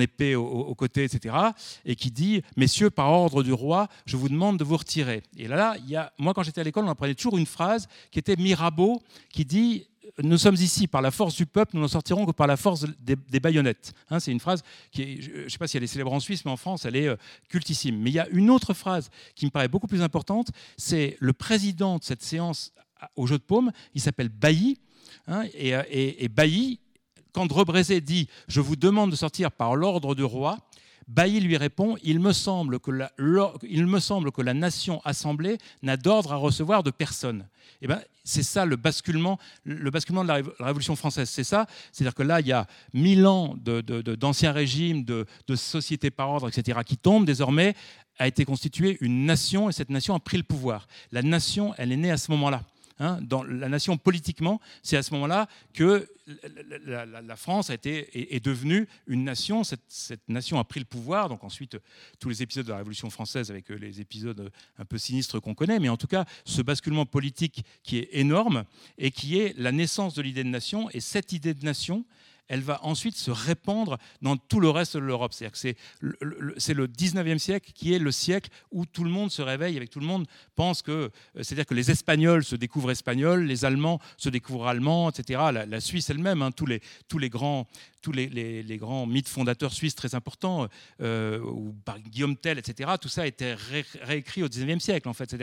épée au, côté, etc., et qui dit Messieurs, par ordre du roi, je vous demande de vous retirer. Et là, a, moi, quand j'étais à l'école, on apprenait toujours une phrase qui était Mirabeau, qui dit nous sommes ici par la force du peuple, nous n'en sortirons que par la force des, baïonnettes. Hein, c'est une phrase qui je ne sais pas si elle est célèbre en Suisse, mais en France, elle est euh, cultissime. Mais il y a une autre phrase qui me paraît beaucoup plus importante, c'est le président de cette séance au jeu de paume, il s'appelle Bailly, hein, euh, et, et, Bailly, quand Rebrezé dit « je vous demande de sortir par l'ordre du roi », Bailly lui répond il me, semble que la, nation assemblée n'a d'ordre à recevoir de personne. Eh ben, c'est ça le basculement, le basculement de la Révolution française. C'est ça, c'est-à-dire que là, il y a mille ans d'anciens régimes, de, de sociétés par ordre, etc., qui tombent. Désormais, a été constituée une nation et cette nation a pris le pouvoir. La nation, elle est née à ce moment-là. Hein, dans la nation politiquement, c'est à ce moment-là que la, France a été, est, devenue une nation. Cette, cette, nation a pris le pouvoir. Donc ensuite, tous les épisodes de la Révolution française, avec les épisodes un peu sinistres qu'on connaît, mais en tout cas, ce basculement politique qui est énorme et qui est la naissance de l'idée de nation. Et cette idée de nation, elle va ensuite se répandre dans tout le reste de l'Europe. C'est-à-dire que c'est le, c'est le 19e siècle qui est le siècle où tout le monde se réveille, avec tout le monde pense que, euh, c'est-à-dire que les Espagnols se découvrent espagnols, les Allemands se découvrent allemands, etc. La, Suisse elle-même, hein, tous, les, tous les grands tous les, les, grands mythes fondateurs suisses très importants, euh, ou par Guillaume Tell, etc., tout ça a été réécrit au 19e siècle, en fait.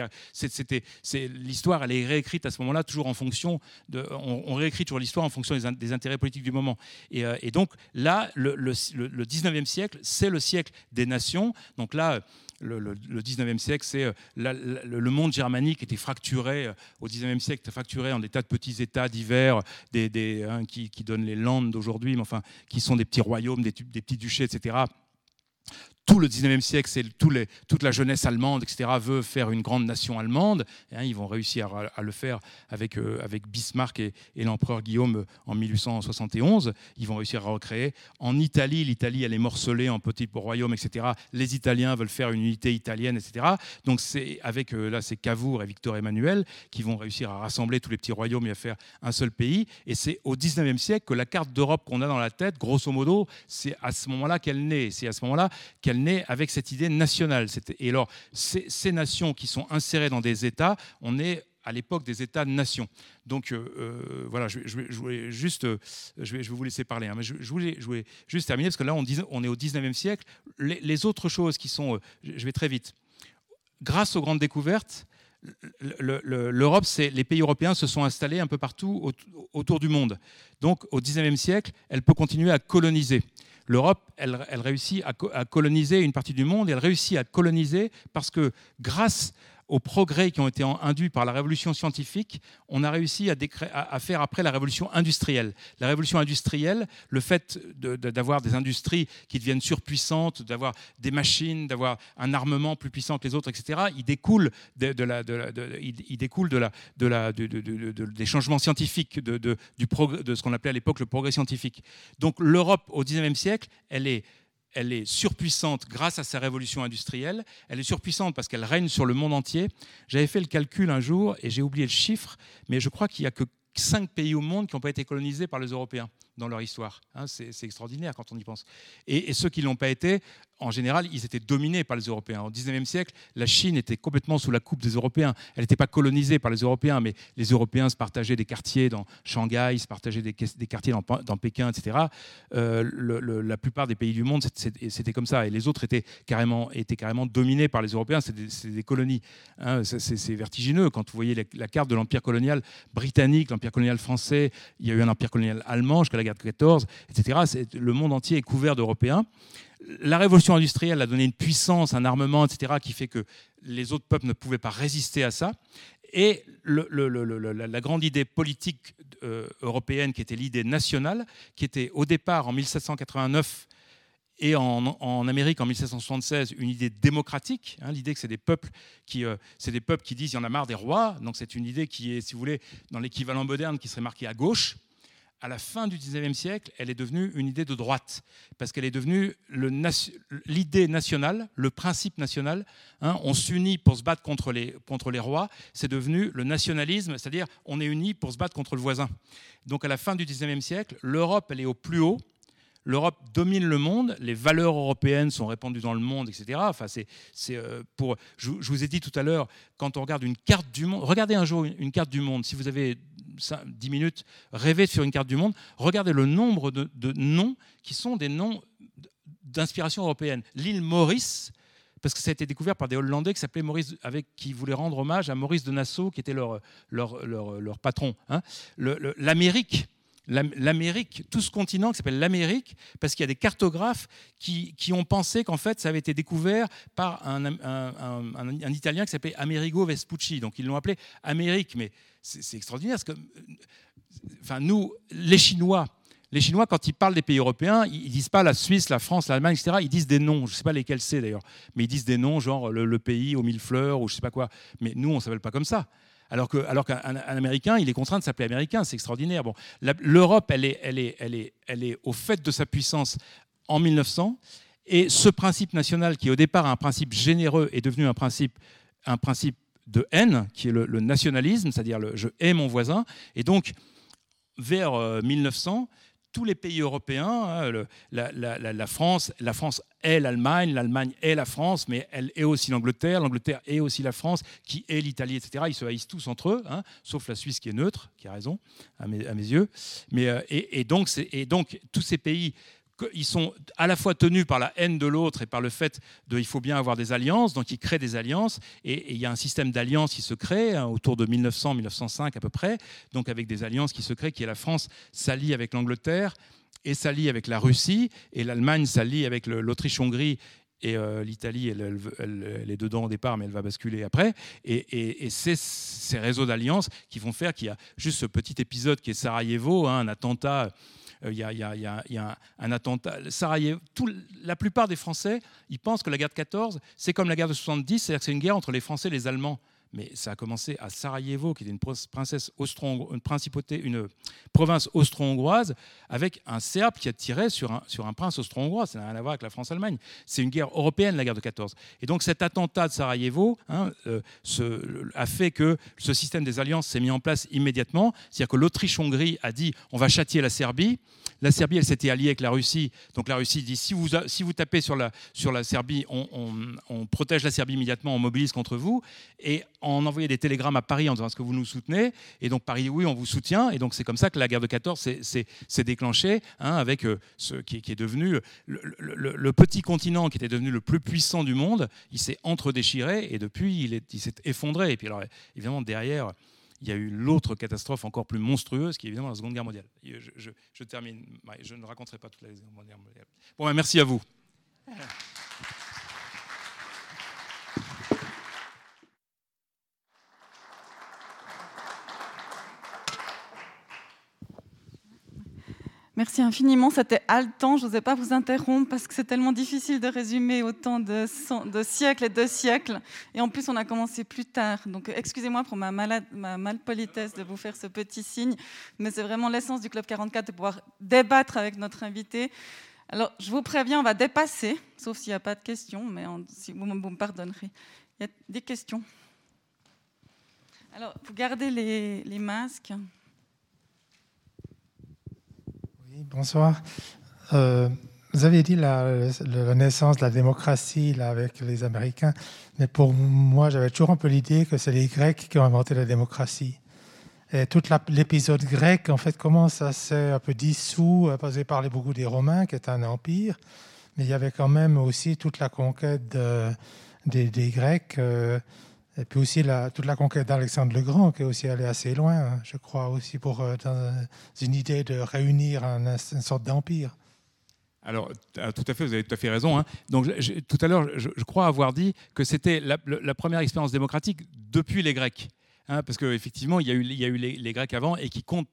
L'histoire, elle est réécrite à ce moment-là, toujours en fonction de. On, réécrit toujours l'histoire en fonction des, intérêts politiques du moment. Et, euh, et donc, là, le, le, le 19e siècle, c'est le siècle des nations. Donc là, le, le, 19e siècle, c'est euh, le monde germanique était fracturé euh, au 19e siècle, fracturé en des tas de petits États divers, des, hein, qui, donnent les Landes d'aujourd'hui, mais enfin, qui sont des petits royaumes, des petits duchés, etc tout le 19e siècle, toute la jeunesse allemande, etc., veut faire une grande nation allemande. Hein, ils vont réussir à, le faire avec, euh, Bismarck et, l'empereur Guillaume euh, en 1871. Ils vont réussir à recréer. En Italie, l'Italie, elle est morcelée en petits royaumes, etc. Les Italiens veulent faire une unité italienne, etc. Donc c'est avec, euh, là, c'est Cavour et Victor Emmanuel qui vont réussir à rassembler tous les petits royaumes et à faire un seul pays. Et c'est au 19e siècle que la carte d'Europe qu'on a dans la tête, grosso modo, c'est à ce moment-là qu'elle naît. C'est à ce moment-là qu'elle naît avec cette idée nationale. Et alors, ces, nations qui sont insérées dans des États, on est à l'époque des États-nations. Donc euh, euh, voilà, je, voulais juste, euh, je vais, je vous laisser parler, hein, mais je, voulais, juste terminer parce que là on, est au 19e siècle. Les, autres choses qui sont, je vais très vite, grâce aux grandes découvertes, l'Europe, c'est les pays européens se sont installés un peu partout autour du monde. Donc au 19e siècle, elle peut continuer à coloniser l'Europe, elle, réussit à, coloniser une partie du monde et elle réussit à coloniser parce que grâce aux progrès qui ont été induits par la révolution scientifique, on a réussi à, faire après la révolution industrielle. La révolution industrielle, le fait d'avoir des industries qui deviennent surpuissantes, d'avoir des machines, d'avoir un armement plus puissant que les autres, etc., il découle, des changements scientifiques, de, de ce qu'on appelait à l'époque le progrès scientifique. Donc l'Europe au XIXe siècle, elle est elle est surpuissante grâce à sa révolution industrielle. Elle est surpuissante parce qu'elle règne sur le monde entier. J'avais fait le calcul un jour et j'ai oublié le chiffre, mais je crois qu'il n'y a que cinq pays au monde qui n'ont pas été colonisés par les Européens dans leur histoire. Hein. c'est extraordinaire quand on y pense. Et, ceux qui ne l'ont pas été, en général, ils étaient dominés par les Européens. Au XIXe siècle, la Chine était complètement sous la coupe des Européens. Elle n'était pas colonisée par les Européens, mais les Européens se partageaient des quartiers dans Shanghai, se partageaient des, quartiers dans, Pékin, etc. Euh, la plupart des pays du monde, c'était comme ça. Et les autres étaient carrément, dominés par les Européens. C'était des, colonies. Hein. c'est vertigineux. Quand vous voyez la, carte de l'empire colonial britannique, l'empire colonial français, il y a eu un empire colonial allemand jusqu'à la guerre de 14, etc. Le monde entier est couvert d'Européens la révolution industrielle a donné une puissance, un armement, etc., qui fait que les autres peuples ne pouvaient pas résister à ça. Et la grande idée politique euh, européenne, qui était l'idée nationale, qui était au départ en 1789 et en, Amérique en 1776 une idée démocratique, hein, l'idée que c'est des peuples qui, euh, c'est des peuples qui disent il y en a marre des rois, donc c'est une idée qui est, si vous voulez, dans l'équivalent moderne, qui serait marquée à gauche à la fin du XIXe siècle, elle est devenue une idée de droite, parce qu'elle est devenue l'idée nationale, le principe national. Hein, on s'unit pour se battre contre les, contre les rois, c'est devenu le nationalisme, c'est-à-dire on est unis pour se battre contre le voisin. Donc à la fin du XIXe siècle, l'Europe, elle est au plus haut, L'Europe domine le monde, les valeurs européennes sont répandues dans le monde, etc. Enfin, c'est, euh, pour, je, vous ai dit tout à l'heure, quand on regarde une carte du monde, regardez un jour une, carte du monde, si vous avez 10 minutes, rêvez sur une carte du monde, regardez le nombre de, noms qui sont des noms d'inspiration européenne. L'île Maurice, parce que ça a été découvert par des Hollandais qui s'appelaient Maurice, avec qui voulaient rendre hommage à Maurice de Nassau, qui était leur, leur, leur, patron. Hein. L'Amérique, l'Amérique, tout ce continent qui s'appelle l'Amérique, parce qu'il y a des cartographes qui, ont pensé qu'en fait ça avait été découvert par un, Italien qui s'appelait Amerigo Vespucci. Donc ils l'ont appelé Amérique, mais c'est extraordinaire. Parce que, enfin, nous, les Chinois, les Chinois, quand ils parlent des pays européens, ils disent pas la Suisse, la France, l'Allemagne, etc. Ils disent des noms. Je ne sais pas lesquels c'est d'ailleurs, mais ils disent des noms genre le, pays aux mille fleurs ou je sais pas quoi. Mais nous, on s'appelle pas comme ça. Alors qu'un alors Américain, il est contraint de s'appeler Américain, c'est extraordinaire. Bon, L'Europe, elle est, elle, est, elle, est, elle est au fait de sa puissance en 1900, et ce principe national, qui au départ un principe généreux, est devenu un principe, un principe de haine, qui est le, nationalisme, c'est-à-dire le je hais mon voisin. Et donc, vers 1900, euh, tous les pays européens, hein, la, France, la France est l'Allemagne, l'Allemagne est la France, mais elle est aussi l'Angleterre, l'Angleterre est aussi la France, qui est l'Italie, etc. Ils se haïssent tous entre eux, hein, sauf la Suisse qui est neutre, qui a raison à mes, yeux. Mais, euh, et, donc, et donc tous ces pays ils sont à la fois tenus par la haine de l'autre et par le fait de il faut bien avoir des alliances, donc ils créent des alliances, et, il y a un système d'alliances qui se crée hein, autour de 1900-1905 à peu près, donc avec des alliances qui se créent, qui est la France s'allie avec l'Angleterre et s'allie avec la Russie, et l'Allemagne s'allie avec l'Autriche-Hongrie et euh, l'Italie, elle, est dedans au départ, mais elle va basculer après. Et, c'est ces réseaux d'alliances qui vont faire qu'il y a juste ce petit épisode qui est Sarajevo, hein, un attentat euh, il y, a, un attentat. La plupart des Français, ils pensent que la guerre de 14, c'est comme la guerre de 70, c'est-à-dire que c'est une guerre entre les Français et les Allemands mais ça a commencé à Sarajevo, qui était une princesse une principauté, une province austro-hongroise, avec un Serbe qui a tiré sur un, sur un prince austro-hongrois. Ça n'a rien à voir avec la France-Allemagne. C'est une guerre européenne, la guerre de 14. Et donc cet attentat de Sarajevo hein, euh, a fait que ce système des alliances s'est mis en place immédiatement. C'est-à-dire que l'Autriche-Hongrie a dit on va châtier la Serbie. La Serbie, elle s'était alliée avec la Russie. Donc la Russie dit si vous, si vous tapez sur la, sur la Serbie, on, on protège la Serbie immédiatement, on mobilise contre vous. On envoyait des télégrammes à Paris en disant est-ce que vous nous soutenez? Et donc Paris, oui, on vous soutient. Et donc c'est comme ça que la guerre de 14 s'est déclenchée, hein, avec euh, ce qui, est devenu le, petit continent qui était devenu le plus puissant du monde. Il s'est entre-déchiré et depuis, il s'est effondré. Et puis alors, évidemment, derrière, il y a eu l'autre catastrophe encore plus monstrueuse, qui est évidemment la Seconde Guerre mondiale. Je, termine, je ne raconterai pas toute la Seconde Guerre mondiale. Bon, ben, merci à vous. Merci infiniment. C'était haletant. Je n'osais pas vous interrompre parce que c'est tellement difficile de résumer autant de, siècles et de siècles. Et en plus, on a commencé plus tard. Donc, excusez-moi pour ma, malpolitesse de vous faire ce petit signe. Mais c'est vraiment l'essence du Club 44 de pouvoir débattre avec notre invité. Alors, je vous préviens, on va dépasser, sauf s'il n'y a pas de questions, mais si vous, me pardonnerez. Il y a des questions. Alors, vous gardez les masques bonsoir. Euh, vous avez dit la, naissance de la démocratie avec les Américains, mais pour moi, j'avais toujours un peu l'idée que c'est les Grecs qui ont inventé la démocratie. Et tout l'épisode grec, en fait, comment ça s'est un peu dissous, euh, que j'ai parlé beaucoup des Romains, qui est un empire, mais il y avait quand même aussi toute la conquête des, Grecs. Euh, et puis aussi toute la conquête d'Alexandre le Grand, qui est aussi allée assez loin, hein, je crois, aussi pour euh, une idée de réunir une sorte d'empire. Alors, euh, tout à fait, vous avez tout à fait raison. Hein. Donc, tout à l'heure, je, crois avoir dit que c'était la, première expérience démocratique depuis les Grecs. Hein, parce qu'effectivement, il y a eu, il y a eu les, Grecs avant et qui comptent,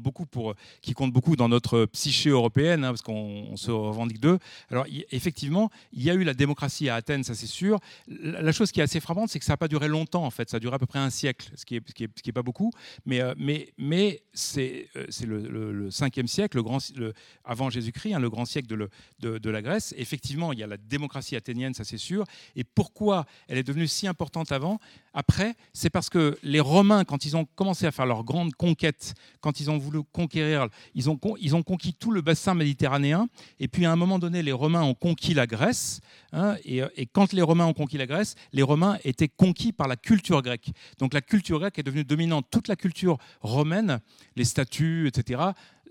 beaucoup, dans notre psyché européenne, hein, parce qu'on se revendique d'eux. Alors, effectivement, il y a eu la démocratie à Athènes, ça c'est sûr. La, chose qui est assez frappante, c'est que ça n'a pas duré longtemps, en fait. Ça a duré à peu près un siècle, ce qui n'est pas beaucoup. Mais, euh, mais c'est euh, le, 5e siècle, avant Jésus-Christ, hein, le grand siècle de la Grèce. Effectivement, il y a la démocratie athénienne, ça c'est sûr. Et pourquoi elle est devenue si importante avant? Après, c'est parce que les Romains, quand ils ont commencé à faire leur grande conquête, quand ils ont voulu conquérir, ils ont, ils ont conquis tout le bassin méditerranéen, et puis à un moment donné, les Romains ont conquis la Grèce, hein, euh, et, quand les Romains ont conquis la Grèce, les Romains étaient conquis par la culture grecque. Donc la culture grecque est devenue dominante. Toute la culture romaine, les statues, etc.,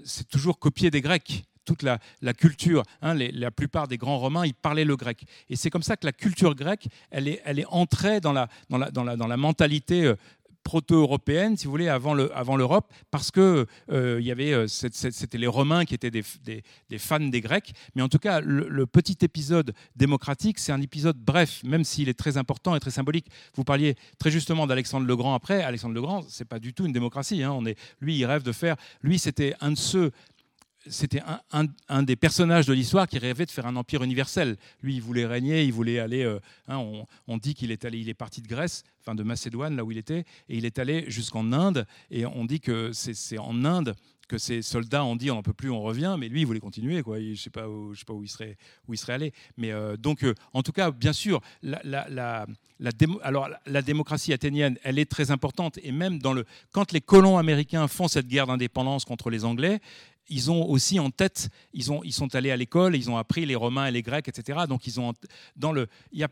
c'est toujours copié des Grecs toute la, culture. Hein, la plupart des grands Romains, ils parlaient le grec. Et c'est comme ça que la culture grecque, elle est, elle est entrée dans la, dans la, dans la, dans la mentalité euh, proto-européenne, si vous voulez, avant l'Europe, avant parce que euh, il y avait, euh, c'était les Romains qui étaient des, des, fans des Grecs. Mais en tout cas, le, petit épisode démocratique, c'est un épisode bref, même s'il est très important et très symbolique. Vous parliez très justement d'Alexandre le Grand après. Alexandre le Grand, c'est pas du tout une démocratie. Hein. On est, lui, il rêve de faire. Lui, c'était un de ceux c'était un, des personnages de l'histoire qui rêvait de faire un empire universel. Lui, il voulait régner, il voulait aller. Euh, hein, on, dit qu'il est allé, il est parti de Grèce, enfin de Macédoine, là où il était, et il est allé jusqu'en Inde. Et on dit que c'est en Inde que ces soldats ont dit on n'en peut plus, on revient, mais lui il voulait continuer, quoi. je ne sais pas où, sais pas où il serait, allé. Mais euh, donc, euh, en tout cas, bien sûr, la, alors la démocratie athénienne, elle est très importante, et même quand les colons américains font cette guerre d'indépendance contre les Anglais, ils ont aussi en tête, ils, ont, ils sont allés à l'école, ils ont appris les Romains et les Grecs, etc. Donc ils ont dans le, il y a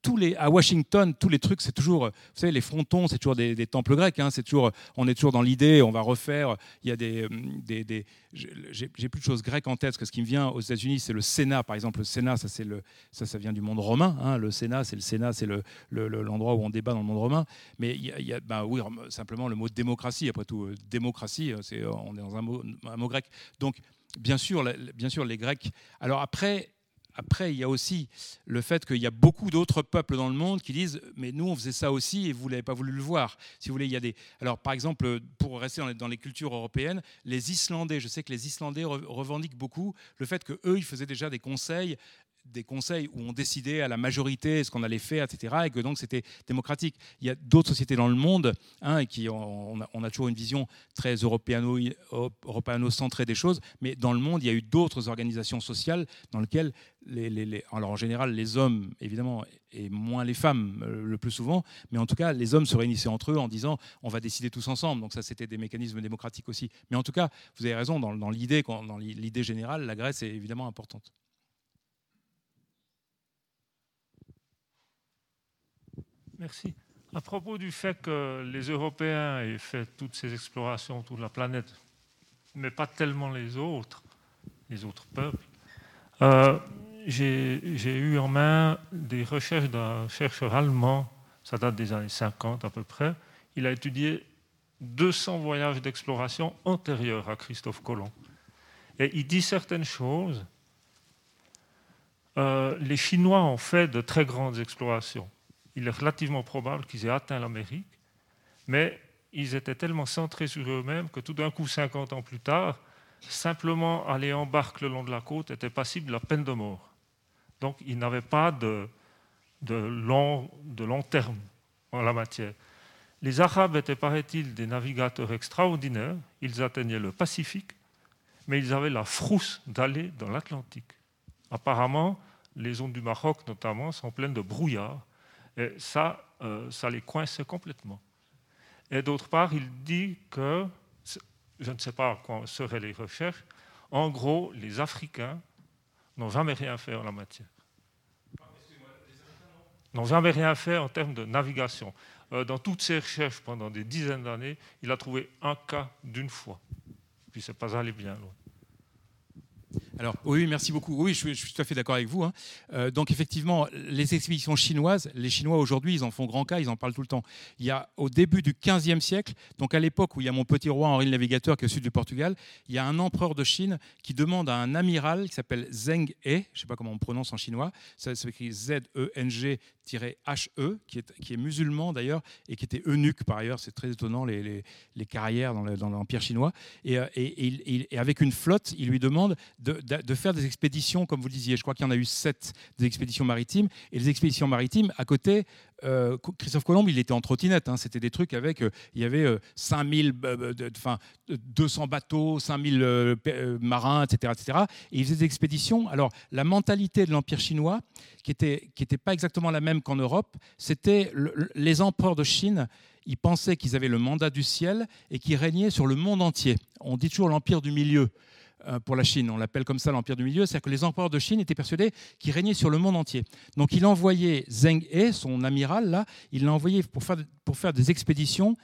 tous les à Washington, tous les trucs, c'est toujours, vous savez, les frontons, c'est toujours des, temples grecs. Hein, c'est toujours, on est toujours dans l'idée, on va refaire. Il y a des, des, des j'ai plus de choses grecques en tête, parce que ce qui me vient aux États-Unis, c'est le Sénat, par exemple. Le Sénat, ça, c'est le, ça, ça vient du monde romain. Hein, le Sénat, c'est le Sénat, c'est l'endroit le, l'endroit où on débat dans le monde romain. Mais il y a, ben oui, simplement le mot démocratie. Après tout, euh, démocratie, c'est, on est dans un mot, un mot grec. Donc, bien sûr, bien sûr, les Grecs. Alors après, après, il y a aussi le fait qu'il y a beaucoup d'autres peuples dans le monde qui disent Mais nous, on faisait ça aussi et vous n'avez pas voulu le voir. Si vous voulez, il y a des. Alors, par exemple, pour rester dans les, cultures européennes, les Islandais, je sais que les Islandais revendiquent beaucoup le fait qu'eux, ils faisaient déjà des conseils des conseils où on décidait à la majorité ce qu'on allait faire, etc., et que donc c'était démocratique. Il y a d'autres sociétés dans le monde hein, qui on a, toujours une vision très européano-centrée des choses, mais dans le monde, il y a eu d'autres organisations sociales dans lesquelles, les, alors en général, les hommes, évidemment, et moins les femmes euh, le plus souvent, mais en tout cas, les hommes se réunissaient entre eux en disant on va décider tous ensemble. Donc ça, c'était des mécanismes démocratiques aussi. Mais en tout cas, vous avez raison, dans l'idée générale, la Grèce est évidemment importante. Merci. À propos du fait que les Européens aient fait toutes ces explorations autour de la planète, mais pas tellement les autres, les autres peuples, euh, j'ai eu en main des recherches d'un chercheur allemand, ça date des années 50 à peu près. Il a étudié 200 voyages d'exploration antérieurs à Christophe Colomb. Et il dit certaines choses. Euh, les Chinois ont fait de très grandes explorations il est relativement probable qu'ils aient atteint l'Amérique, mais ils étaient tellement centrés sur eux-mêmes que tout d'un coup, 50 ans plus tard, simplement aller en barque le long de la côte était passible de la peine de mort. Donc ils n'avaient pas de, long, de long terme en la matière. Les Arabes étaient, paraît-il, des navigateurs extraordinaires. Ils atteignaient le Pacifique, mais ils avaient la frousse d'aller dans l'Atlantique. Apparemment, les zones du Maroc, notamment, sont pleines de brouillard et ça, euh, ça les coince complètement. Et d'autre part, il dit que, je ne sais pas quoi seraient les recherches, en gros, les Africains n'ont jamais rien fait en la matière. N'ont jamais rien fait en termes de navigation. Euh, dans toutes ses recherches pendant des dizaines d'années, il a trouvé un cas d'une fois. Puis c'est pas allé bien loin. Alors oui, merci beaucoup. Oui, je suis, tout à fait d'accord avec vous. Hein. Euh, donc effectivement, les expéditions chinoises, les Chinois aujourd'hui, ils en font grand cas, ils en parlent tout le temps. Il y a au début du 15e siècle, donc à l'époque où il y a mon petit roi Henri le Navigateur qui est au sud du Portugal, il y a un empereur de Chine qui demande à un amiral qui s'appelle Zheng He, je ne sais pas comment on prononce en chinois, ça s'écrit Z-E-N-G H-E, qui est, qui est musulman d'ailleurs, et qui était eunuque par ailleurs, c'est très étonnant les, les, carrières dans l'Empire chinois. Et, euh, et, avec une flotte, il lui demande de, de, faire des expéditions, comme vous le disiez, je crois qu'il y en a eu sept des expéditions maritimes, et les expéditions maritimes, à côté, euh, Christophe Colomb, il était en trottinette. Hein. C'était des trucs avec, euh, il y avait 5000, enfin 200 bateaux, 5000 marins, etc., etc. Et il faisait des expéditions. Alors, la mentalité de l'Empire chinois, qui n'était qui était pas exactement la même qu'en Europe, c'était les empereurs de Chine. Ils pensaient qu'ils avaient le mandat du ciel et qu'ils régnaient sur le monde entier. On dit toujours l'empire du milieu euh, pour la Chine. On l'appelle comme ça l'empire du milieu. C'est-à-dire que les empereurs de Chine étaient persuadés qu'ils régnaient sur le monde entier. Donc il envoyait Zheng He, son amiral, là, il l'a envoyé pour faire, pour faire des expéditions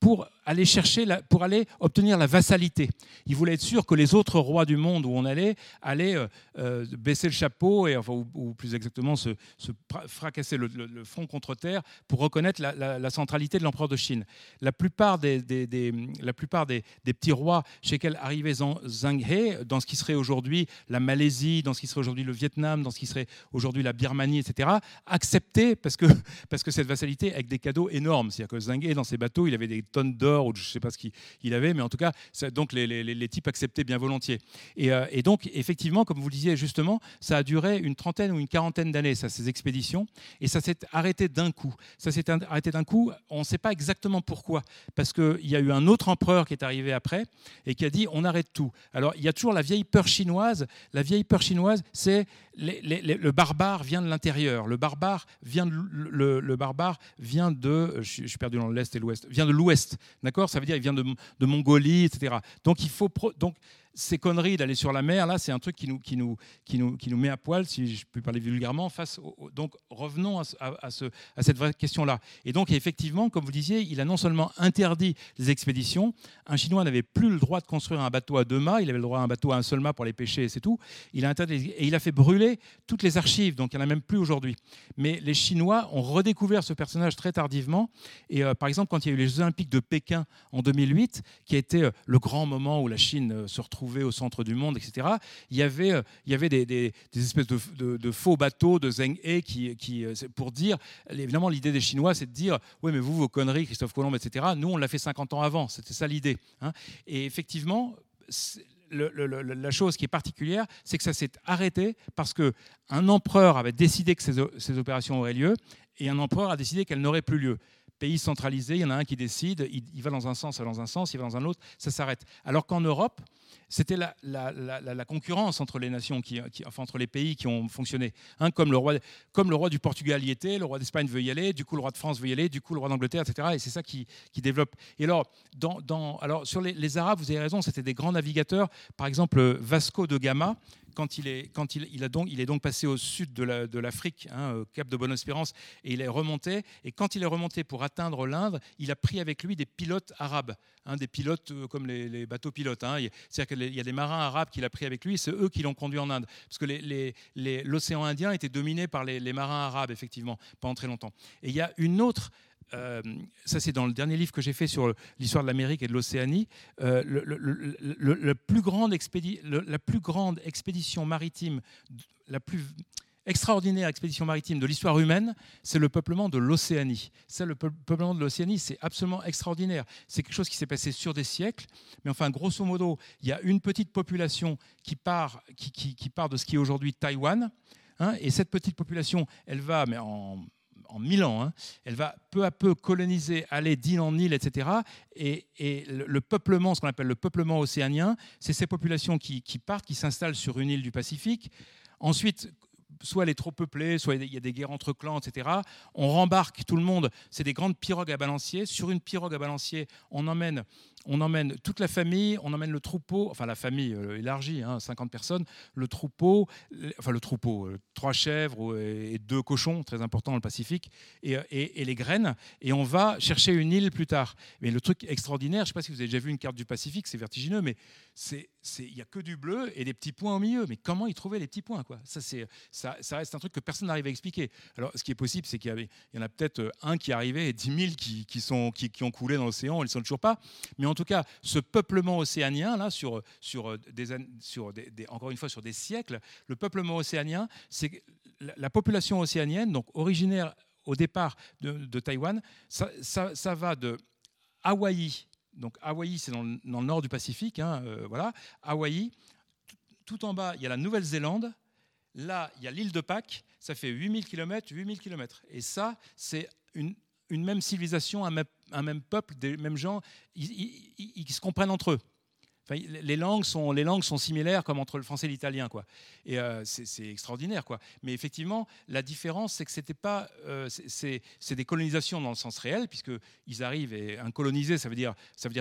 pour aller chercher, pour aller obtenir la vassalité. Il voulait être sûr que les autres rois du monde où on allait allaient euh, euh, baisser le chapeau et enfin, ou, plus exactement se, fracasser le, front contre terre pour reconnaître la, centralité de l'empereur de Chine. La plupart des, la plupart des, petits rois chez lesquels arrivait Zhang He, dans ce qui serait aujourd'hui la Malaisie, dans ce qui serait aujourd'hui le Vietnam, dans ce qui serait aujourd'hui la Birmanie, etc., acceptaient parce que, parce que cette vassalité avec des cadeaux énormes. C'est-à-dire que Zhang He, dans ses bateaux, il avait des tonnes d'or ou je ne sais pas ce qu'il avait, mais en tout cas, donc les, types acceptaient bien volontiers. Et, et, donc, effectivement, comme vous le disiez justement, ça a duré une trentaine ou une quarantaine d'années, ça, ces expéditions, et ça s'est arrêté d'un coup. Ça s'est arrêté d'un coup, on ne sait pas exactement pourquoi, parce qu'il y a eu un autre empereur qui est arrivé après et qui a dit on arrête tout. Alors, il y a toujours la vieille peur chinoise. La vieille peur chinoise, c'est le barbare vient de l'intérieur. Le barbare vient de, le, barbare vient de, je, suis perdu dans l'est et l'ouest, vient de l'ouest, d'accord? Ça veut dire il vient de, de Mongolie, etc. Donc il faut, donc ces conneries d'aller sur la mer, là, c'est un truc qui nous, qui, nous, qui, nous, qui nous met à poil, si je peux parler vulgairement, face donc revenons à, à, ce, à cette vraie question-là. Et donc, effectivement, comme vous disiez, il a non seulement interdit les expéditions, un Chinois n'avait plus le droit de construire un bateau à deux mâts, il avait le droit à un bateau à un seul mât pour les pêcher, et c'est tout. Il a interdit, et il a fait brûler toutes les archives, donc il n'y en a même plus aujourd'hui. Mais les Chinois ont redécouvert ce personnage très tardivement, et euh, par exemple, quand il y a eu les Jeux Olympiques de Pékin en 2008, qui a été euh, le grand moment où la Chine euh, se retrouve au centre du monde, etc., il y avait, euh, il y avait des, espèces de, faux bateaux de Zheng He qui, qui, euh, pour dire, évidemment, l'idée des Chinois, c'est de dire, oui, mais vous, vos conneries, Christophe Colomb, etc., nous, on l'a fait 50 ans avant. C'était ça l'idée. Hein. Et effectivement, la chose qui est particulière, c'est que ça s'est arrêté parce qu'un empereur avait décidé que ces, opérations auraient lieu et un empereur a décidé qu'elles n'auraient plus lieu pays centralisé, il y en a un qui décide, il, va dans un sens, il va dans un sens, il va dans un autre, ça s'arrête. Alors qu'en Europe, c'était la, la, concurrence entre les nations, enfin entre les pays qui ont fonctionné. Hein, comme, le roi, comme le roi du Portugal y était, le roi d'Espagne veut y aller, du coup le roi de France veut y aller, du coup le roi d'Angleterre, etc. Et c'est ça qui, développe. Et alors, sur les, Arabes, vous avez raison, c'était des grands navigateurs. Par exemple, Vasco de Gama, quand il est, quand il, a donc, il est donc passé au sud de l'Afrique, hein, au Cap de Bonne-Espérance, et il est remonté. Et quand il est remonté pour atteindre l'Inde, il a pris avec lui des pilotes arabes, hein, des pilotes euh, comme les, bateaux pilotes. Hein. C'est-à-dire qu'il y a des marins arabes qu'il a pris avec lui, c'est eux qui l'ont conduit en Inde. Parce que l'océan Indien était dominé par les, marins arabes, effectivement, pendant très longtemps. Et il y a une autre euh, ça c'est dans le dernier livre que j'ai fait sur l'histoire de l'Amérique et de l'Océanie, euh, la plus grande expédition maritime, la plus extraordinaire expédition maritime de l'histoire humaine, c'est le peuplement de l'Océanie. C'est le peuplement de l'Océanie, c'est absolument extraordinaire. C'est quelque chose qui s'est passé sur des siècles, mais enfin, grosso modo, il y a une petite population qui part, qui, part de ce qui est aujourd'hui Taïwan, hein, et cette petite population, elle va, mais en en mille ans. Hein. Elle va peu à peu coloniser, aller d'île en île, etc. Et, le, peuplement, ce qu'on appelle le peuplement océanien, c'est ces populations qui, qui partent, qui s'installent sur une île du Pacifique. Ensuite, soit elle est trop peuplée, soit il y a des guerres entre clans, etc. On rembarque tout le monde, c'est des grandes pirogues à balancier. Sur une pirogue à balancier, on emmène, on emmène toute la famille, on emmène le troupeau, enfin la famille euh, élargie, 50 hein, personnes, le troupeau, enfin le troupeau, euh, trois chèvres et deux cochons, très important dans le Pacifique, et, les graines, et on va chercher une île plus tard. Mais le truc extraordinaire, je ne sais pas si vous avez déjà vu une carte du Pacifique, c'est vertigineux, mais il n'y a que du bleu et des petits points au milieu. Mais comment ils trouvaient les petits points quoi? Ça, reste un truc que personne n'arrive à expliquer. Alors, ce qui est possible, c'est qu'il y, en a peut-être euh, un qui est arrivé et 10 000 qui, sont, qui, ont coulé dans l'océan, ils ne sont toujours pas. Mais tout cas, ce peuplement océanien, là, sur, sur, euh, des, sur des, encore une fois, sur des siècles, le peuplement océanien, c'est la, population océanienne, donc originaire au départ de, de Taïwan, ça, ça, va de Hawaï donc Hawaï, c'est dans, le nord du Pacifique, hein, euh, voilà. Hawaï, tout en bas, il y a la Nouvelle-Zélande. Là, il y a l'île de Pâques. Ça fait 8000 km, 8000 km. Et ça, c'est une, même civilisation, un même, peuple, des mêmes gens. ils se comprennent entre eux les, langues sont, similaires comme entre le français et l'italien. Quoi. Et euh, c'est extraordinaire. Quoi. Mais effectivement, la différence, c'est que c'était pas, euh, c'est des colonisations dans le sens réel, puisqu'ils arrivent, et un coloniser, ça veut dire,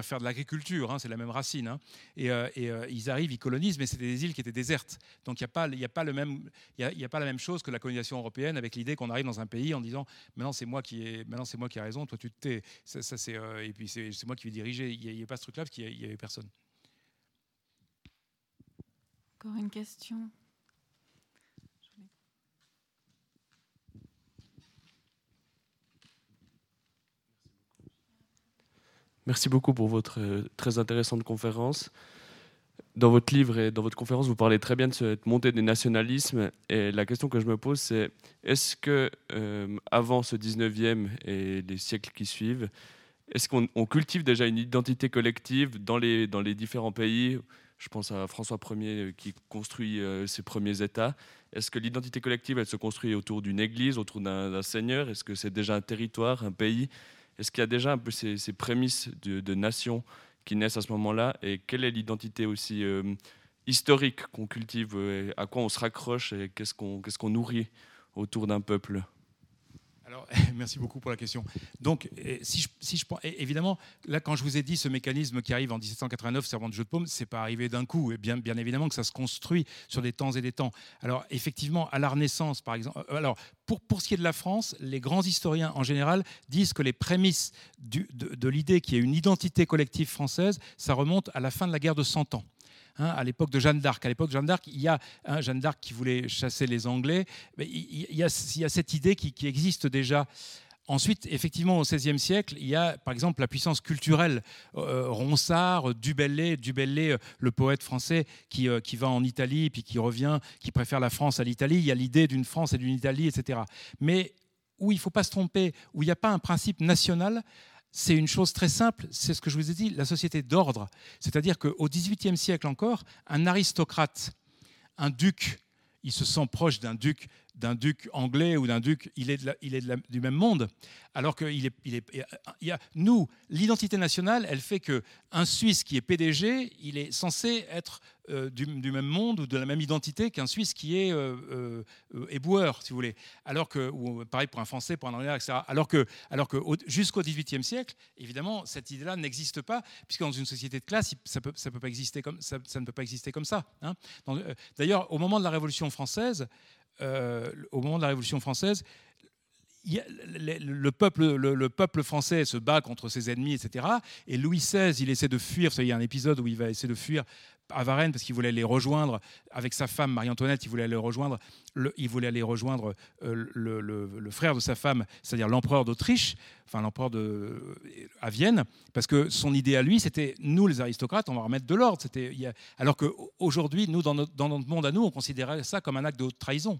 faire de l'agriculture, hein, c'est la même racine. Hein. Et, euh, ils arrivent, ils colonisent, mais c'était des îles qui étaient désertes. Donc il n'y a, pas, a, pas le même, a, pas la même chose que la colonisation européenne avec l'idée qu'on arrive dans un pays en disant maintenant c'est moi qui ai, maintenant c'est moi qui ai raison, toi tu te tais. Ça, ça et puis c'est moi qui vais diriger. Il n'y a, pas ce truc-là parce qu'il n'y avait personne une question Merci beaucoup pour votre euh, très intéressante conférence. Dans votre livre et dans votre conférence, vous parlez très bien de cette montée des nationalismes. Et la question que je me pose, c'est est-ce que euh, avant ce 19e et les siècles qui suivent, Est-ce qu'on cultive déjà une identité collective dans les différents pays Je pense à François Ier qui construit ses premiers États. Est-ce que l'identité collective, elle se construit autour d'une église, autour d'un seigneur? Est-ce que c'est déjà un territoire, un pays? Est-ce qu'il y a déjà un peu ces, prémices de, nation qui naissent à ce moment-là? Et quelle est l'identité aussi euh, historique qu'on cultive À quoi on se raccroche et qu'est-ce qu'on nourrit autour d'un peuple? Alors, merci beaucoup pour la question. Donc, si je, si je, évidemment, là, quand je vous ai dit ce mécanisme qui arrive en 1789, servant de jeu de paume, c'est pas arrivé d'un coup. Et bien, bien évidemment que ça se construit sur des temps et des temps. Alors, effectivement, à la Renaissance, par exemple. Euh, alors, pour, pour ce qui est de la France, les grands historiens en général disent que les prémices de, de l'idée qu'il y ait une identité collective française, ça remonte à la fin de la guerre de Cent Ans. Hein, à l'époque de Jeanne d'Arc. À l'époque de Jeanne d'Arc, il y a hein, Jeanne d'Arc qui voulait chasser les Anglais. Mais il, y a, cette idée qui, existe déjà. Ensuite, effectivement, au XVIe siècle, il y a par exemple la puissance culturelle. Euh, Ronsard, Dubellay, Dubellay, euh, le poète français qui, euh, qui va en Italie puis qui revient, qui préfère la France à l'Italie. Il y a l'idée d'une France et d'une Italie, etc. Mais où il ne faut pas se tromper, où il n'y a pas un principe national, c'est une chose très simple, c'est ce que je vous ai dit, la société d'ordre. C'est-à-dire qu'au XVIIIe siècle encore, un aristocrate, un duc, il se sent proche d'un duc d'un duc anglais ou d'un duc, il est, du même monde. Alors que est, nous, l'identité nationale, elle fait que un Suisse qui est PDG, il est censé être euh, du, même monde ou de la même identité qu'un Suisse qui est euh, euh, éboueur, si vous voulez. Alors que, pareil pour un Français, pour un Anglais, etc. Alors que, jusqu'au XVIIIe siècle, évidemment, cette idée-là n'existe pas, puisque dans une société de classe, ça, ne peut pas exister comme ça. Hein. D'ailleurs, au moment de la Révolution française, au moment de la Révolution française, le, peuple, le, peuple, français se bat contre ses ennemis, etc. Et Louis XVI, il essaie de fuir. il y a un épisode où il va essayer de fuir à Varennes parce qu'il voulait aller rejoindre avec sa femme Marie-Antoinette. Il voulait aller rejoindre, le, il voulait aller rejoindre euh, le, frère de sa femme, c'est-à-dire l'empereur d'Autriche, enfin l'empereur à Vienne, parce que son idée à lui, c'était nous les aristocrates, on va remettre de l'ordre. C'était alors qu'aujourd'hui, nous dans notre, dans notre monde à nous, on considérait ça comme un acte de trahison.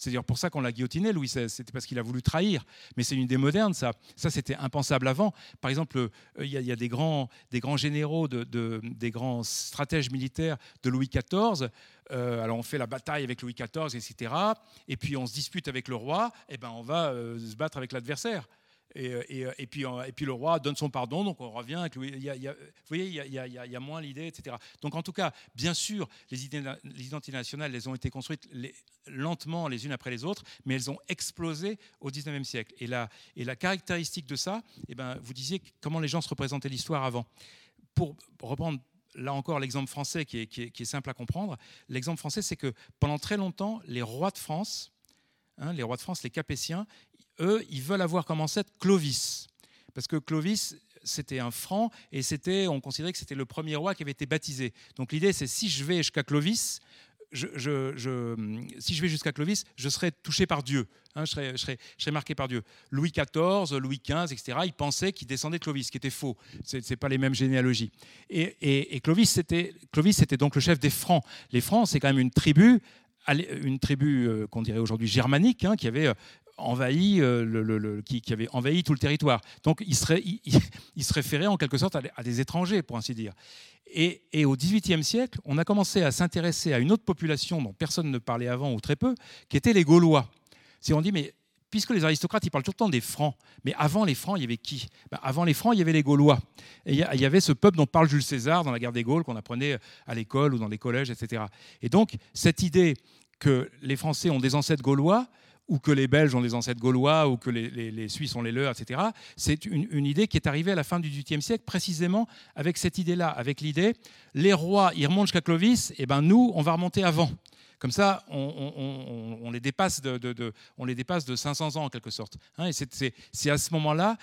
C'est d'ailleurs pour ça qu'on l'a guillotiné, Louis XVI. C'était parce qu'il a voulu trahir. Mais c'est une idée moderne, ça. Ça, c'était impensable avant. Par exemple, euh, il y, a des grands, des grands généraux, de, des grands stratèges militaires de Louis XIV. Euh, alors on fait la bataille avec Louis XIV, etc. Et puis on se dispute avec le roi. Et eh ben on va euh, se battre avec l'adversaire. Euh, euh, et, puis, et, puis, le roi donne son pardon, donc on revient avec lui. Vous voyez, il y, a, moins l'idée, etc. Donc en tout cas, bien sûr, les, identités nationales, elles ont été construites lentement les unes après les autres, mais elles ont explosé au 19e siècle. Et la, caractéristique de ça, eh ben, vous disiez comment les gens se représentaient l'histoire avant. Pour reprendre là encore l'exemple français qui est, qui, est, simple à comprendre, l'exemple français, c'est que pendant très longtemps, les rois de France, hein, les rois de France, les Capétiens, eux, ils veulent avoir comme ancêtre Clovis. Parce que Clovis, c'était un franc et c'était, on considérait que c'était le premier roi qui avait été baptisé. Donc l'idée, c'est si je vais jusqu'à Clovis, je, si je vais jusqu'à Clovis, je serai touché par Dieu. Hein, je, serai, marqué par Dieu. Louis XIV, Louis XV, etc., ils pensaient qu'ils descendaient de Clovis, ce qui était faux. Ce n'est pas les mêmes généalogies. Et, et Clovis, c'était donc le chef des Francs. Les Francs, c'est quand même une tribu une tribu euh, qu'on dirait aujourd'hui germanique, hein, qui avait euh, envahi, euh, qui, avait envahi tout le territoire. Donc il, se référait en quelque sorte à, des étrangers, pour ainsi dire. Et, au XVIIIe siècle, on a commencé à s'intéresser à une autre population dont personne ne parlait avant ou très peu, qui étaient les Gaulois. Si on dit, mais puisque les aristocrates, ils parlent tout le temps des Francs, mais avant les Francs, il y avait qui? Ben, Avant les Francs, il y avait les Gaulois. Il y avait ce peuple dont parle Jules César dans la guerre des Gaules, qu'on apprenait à l'école ou dans les collèges, etc. Et donc, cette idée que les Français ont des ancêtres gaulois, ou que les Belges ont des ancêtres gaulois, ou que les, Suisses ont les leurs, etc. C'est une, idée qui est arrivée à la fin du XVIIIe siècle, précisément avec cette idée-là, avec l'idée, les rois, ils remontent jusqu'à Clovis, et ben nous, on va remonter avant. Comme ça, on, les, dépasse de, on les dépasse de 500 ans en quelque sorte. Hein. et c'est à ce moment-là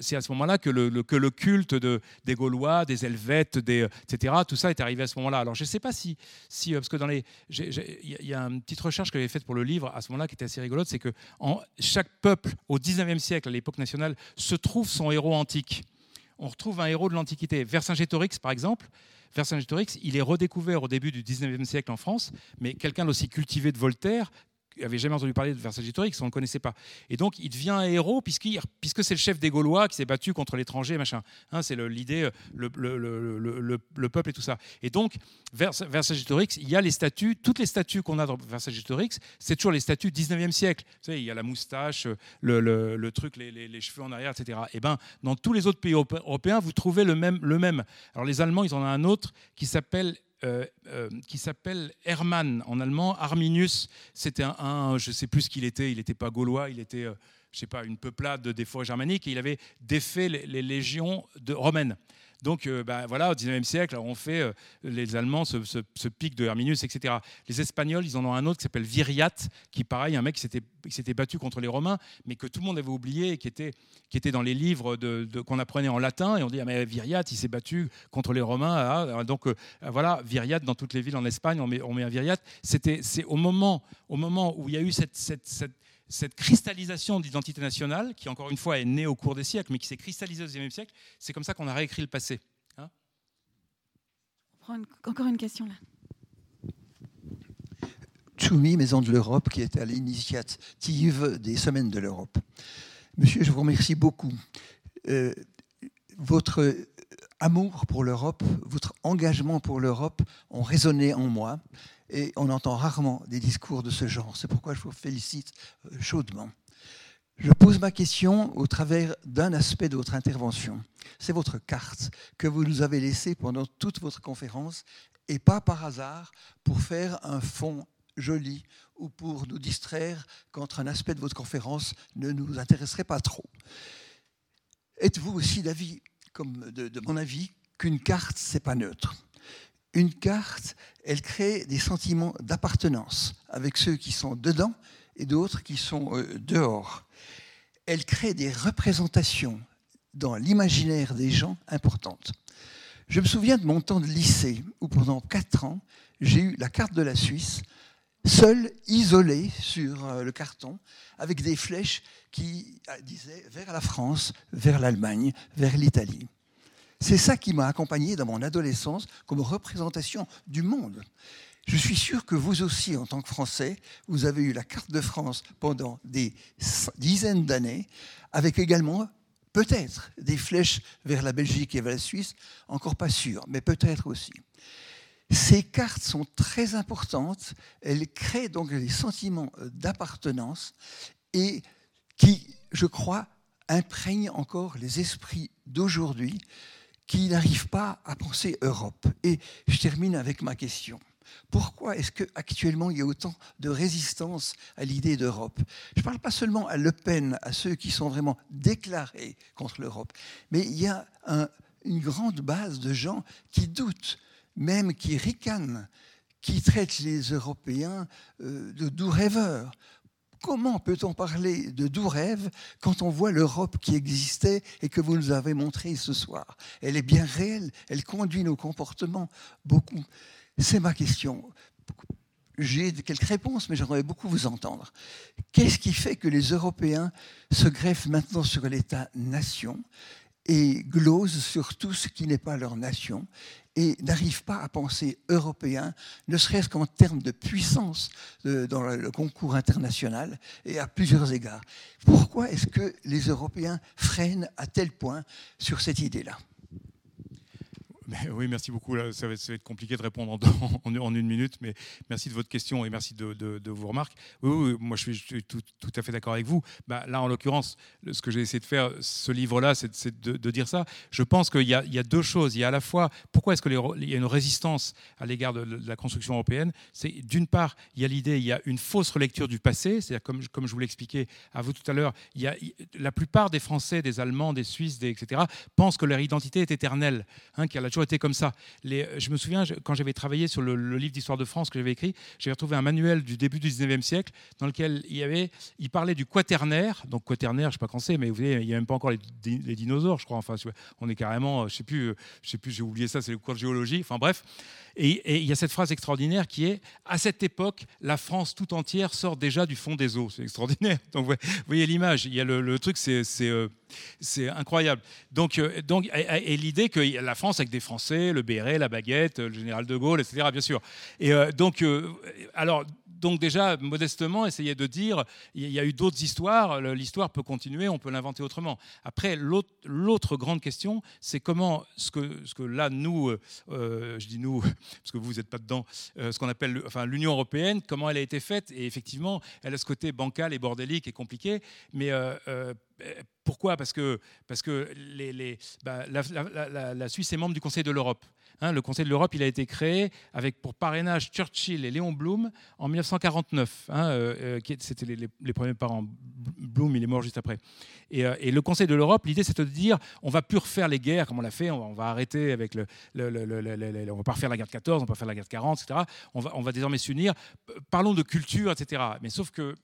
c'est à ce moment-là que le, que le culte de, des Gaulois, des Helvètes, des, etc., tout ça est arrivé à ce moment-là. Alors je ne sais pas si, si, euh, parce que dans les, il y a une petite recherche que j'avais faite pour le livre à ce moment-là qui était assez rigolote, c'est que en, chaque peuple au 19e siècle, à l'époque nationale, se trouve son héros antique. On retrouve un héros de l'Antiquité. Vercingétorix, par exemple, Vercingétorix, il est redécouvert au début du 19e siècle en France, mais quelqu'un d'aussi cultivé de Voltaire avait jamais entendu parler de Vercingétorix, on ne le connaissait pas. Et donc, il devient un héros puisque c'est le chef des Gaulois qui s'est battu contre l'étranger, machin. Hein, c'est l'idée, le, le, peuple et tout ça. Et donc, Vercingétorix, il y a les statues, toutes les statues qu'on a dans Vercingétorix, c'est toujours les statues 19e siècle. Vous savez, il y a la moustache, le, truc, les, cheveux en arrière, etc. Et ben, dans tous les autres pays européens, vous trouvez le même. Le même. Alors, les Allemands, ils en ont un autre qui s'appelle euh, euh, qui s'appelle Hermann, en allemand, Arminius. C'était un, je ne sais plus ce qu'il était, il n'était pas gaulois, il était, euh, je sais pas, une peuplade des forêts germaniques, et il avait défait les, légions romaines. Donc euh, bah, voilà, au 19e siècle, on fait, euh, les Allemands, ce, pic de Herminius, etc. Les Espagnols, ils en ont un autre qui s'appelle Viriat, qui pareil, un mec qui s'était battu contre les Romains, mais que tout le monde avait oublié, et qui était, qui était dans les livres qu'on apprenait en latin, et on dit, ah, mais Viriat, il s'est battu contre les Romains. Ah, ah, donc euh, voilà, Viriat, dans toutes les villes en Espagne, on met, on met un Viriat. C'est au moment, au moment où il y a eu cette cette cristallisation d'identité nationale, qui encore une fois est née au cours des siècles, mais qui s'est cristallisée au XIXe siècle, c'est comme ça qu'on a réécrit le passé. Hein On prend encore une question là. Tchoumi, Maison de l'Europe, qui est à l'initiative des Semaines de l'Europe. Monsieur, je vous remercie beaucoup. Euh, votre amour pour l'Europe, votre engagement pour l'Europe ont résonné en moi et on entend rarement des discours de ce genre. C'est pourquoi je vous félicite euh, chaudement. Je pose ma question au travers d'un aspect de votre intervention. C'est votre carte que vous nous avez laissée pendant toute votre conférence et pas par hasard pour faire un fond joli ou pour nous distraire quand un aspect de votre conférence ne nous intéresserait pas trop. Êtes-vous aussi d'avis, comme de, de mon avis, qu'une carte, c'est pas neutre? Une carte, elle crée des sentiments d'appartenance avec ceux qui sont dedans et d'autres qui sont euh, dehors. Elle crée des représentations dans l'imaginaire des gens importantes. Je me souviens de mon temps de lycée où pendant quatre ans, j'ai eu la carte de la Suisse, seule, isolée sur euh, le carton, avec des flèches qui euh, disaient vers la France, vers l'Allemagne, vers l'Italie. C'est ça qui m'a accompagné dans mon adolescence comme représentation du monde. Je suis sûr que vous aussi, en tant que Français, vous avez eu la carte de France pendant des dizaines d'années, avec également peut-être des flèches vers la Belgique et vers la Suisse, encore pas sûr, mais peut-être aussi. Ces cartes sont très importantes, elles créent donc des sentiments d'appartenance et qui, je crois, imprègnent encore les esprits d'aujourd'hui qui n'arrivent pas à penser Europe. Et je termine avec ma question. Pourquoi est-ce qu'actuellement il y a autant de résistance à l'idée d'Europe? Je ne parle pas seulement à Le Pen, à ceux qui sont vraiment déclarés contre l'Europe, mais il y a une grande base de gens qui doutent, même qui ricanent, qui traitent les Européens euh, de doux rêveurs. Comment peut-on parler de doux rêve quand on voit l'Europe qui existait et que vous nous avez montré ce soir? Elle est bien réelle, elle conduit nos comportements beaucoup. C'est ma question. J'ai quelques réponses, mais j'aimerais beaucoup vous entendre. Qu'est-ce qui fait que les Européens se greffent maintenant sur l'État-nation et glosent sur tout ce qui n'est pas leur nation? Et n'arrivent pas à penser européen, ne serait-ce qu'en termes de puissance dans le concours international et à plusieurs égards. Pourquoi est-ce que les Européens freinent à tel point sur cette idée-là? Oui, merci beaucoup. ça, va être, compliqué de répondre en, une minute, mais merci de votre question et merci de, vos remarques. Oui, moi je suis, tout, à fait d'accord avec vous. Bah, là, en l'occurrence, ce que j'ai essayé de faire, ce livre-là, c'est de, dire ça. Je pense qu'il y, a deux choses. Il y a à la fois, pourquoi est-ce qu'il y a une résistance à l'égard de, la construction européenne? C'est d'une part, il y a l'idée, il y a une fausse relecture du passé, c'est-à-dire comme, je vous l'expliquais à vous tout à l'heure, la plupart des Français, des Allemands, des Suisses, etc., pensent que leur identité est éternelle, hein, qu'il y a comme ça. Les, je me souviens, quand j'avais travaillé sur le, livre d'histoire de France que j'avais écrit, j'avais retrouvé un manuel du début du 19e siècle dans lequel il, y avait, il parlait du quaternaire. Donc quaternaire, je ne sais pas quand c'est, mais vous voyez, il n'y a même pas encore les, dinosaures, je crois. Enfin, on est carrément, je ne sais plus, je sais plus, j'ai oublié ça, c'est le cours de géologie. Enfin bref. Et, il y a cette phrase extraordinaire qui est À cette époque, la France tout entière sort déjà du fond des eaux. C'est extraordinaire. Donc, vous voyez l'image. Il y a le, truc, c'est. Euh, incroyable. Donc, euh, donc et, l'idée que la France avec des Français, le béret, la baguette, le général de Gaulle, etc. Bien sûr. Et euh, donc, alors donc déjà, modestement, essayer de dire, il y a eu d'autres histoires, l'histoire peut continuer, on peut l'inventer autrement. Après, l'autre grande question, c'est comment ce que, ce que là, nous, euh, euh, je dis nous, parce que vous n'êtes pas dedans, euh, ce qu'on appelle enfin, l'Union européenne, comment elle a été faite, et effectivement, elle a ce côté bancal et bordélique et compliqué, mais pourquoi? Parce que, parce que bah, la Suisse est membre du Conseil de l'Europe. Hein, le Conseil de l'Europe, il a été créé avec pour parrainage Churchill et Léon Blum en 1949. Hein, euh, euh, C'était les, premiers parents. Blum, il est mort juste après. Euh, et, le Conseil de l'Europe, l'idée, c'était de dire on va plus refaire les guerres comme on l'a fait, on va, arrêter avec le, on va pas refaire la guerre de 14, on va pas faire la guerre de 40, etc. On va, on va désormais s'unir. Parlons de culture, etc. Mais sauf que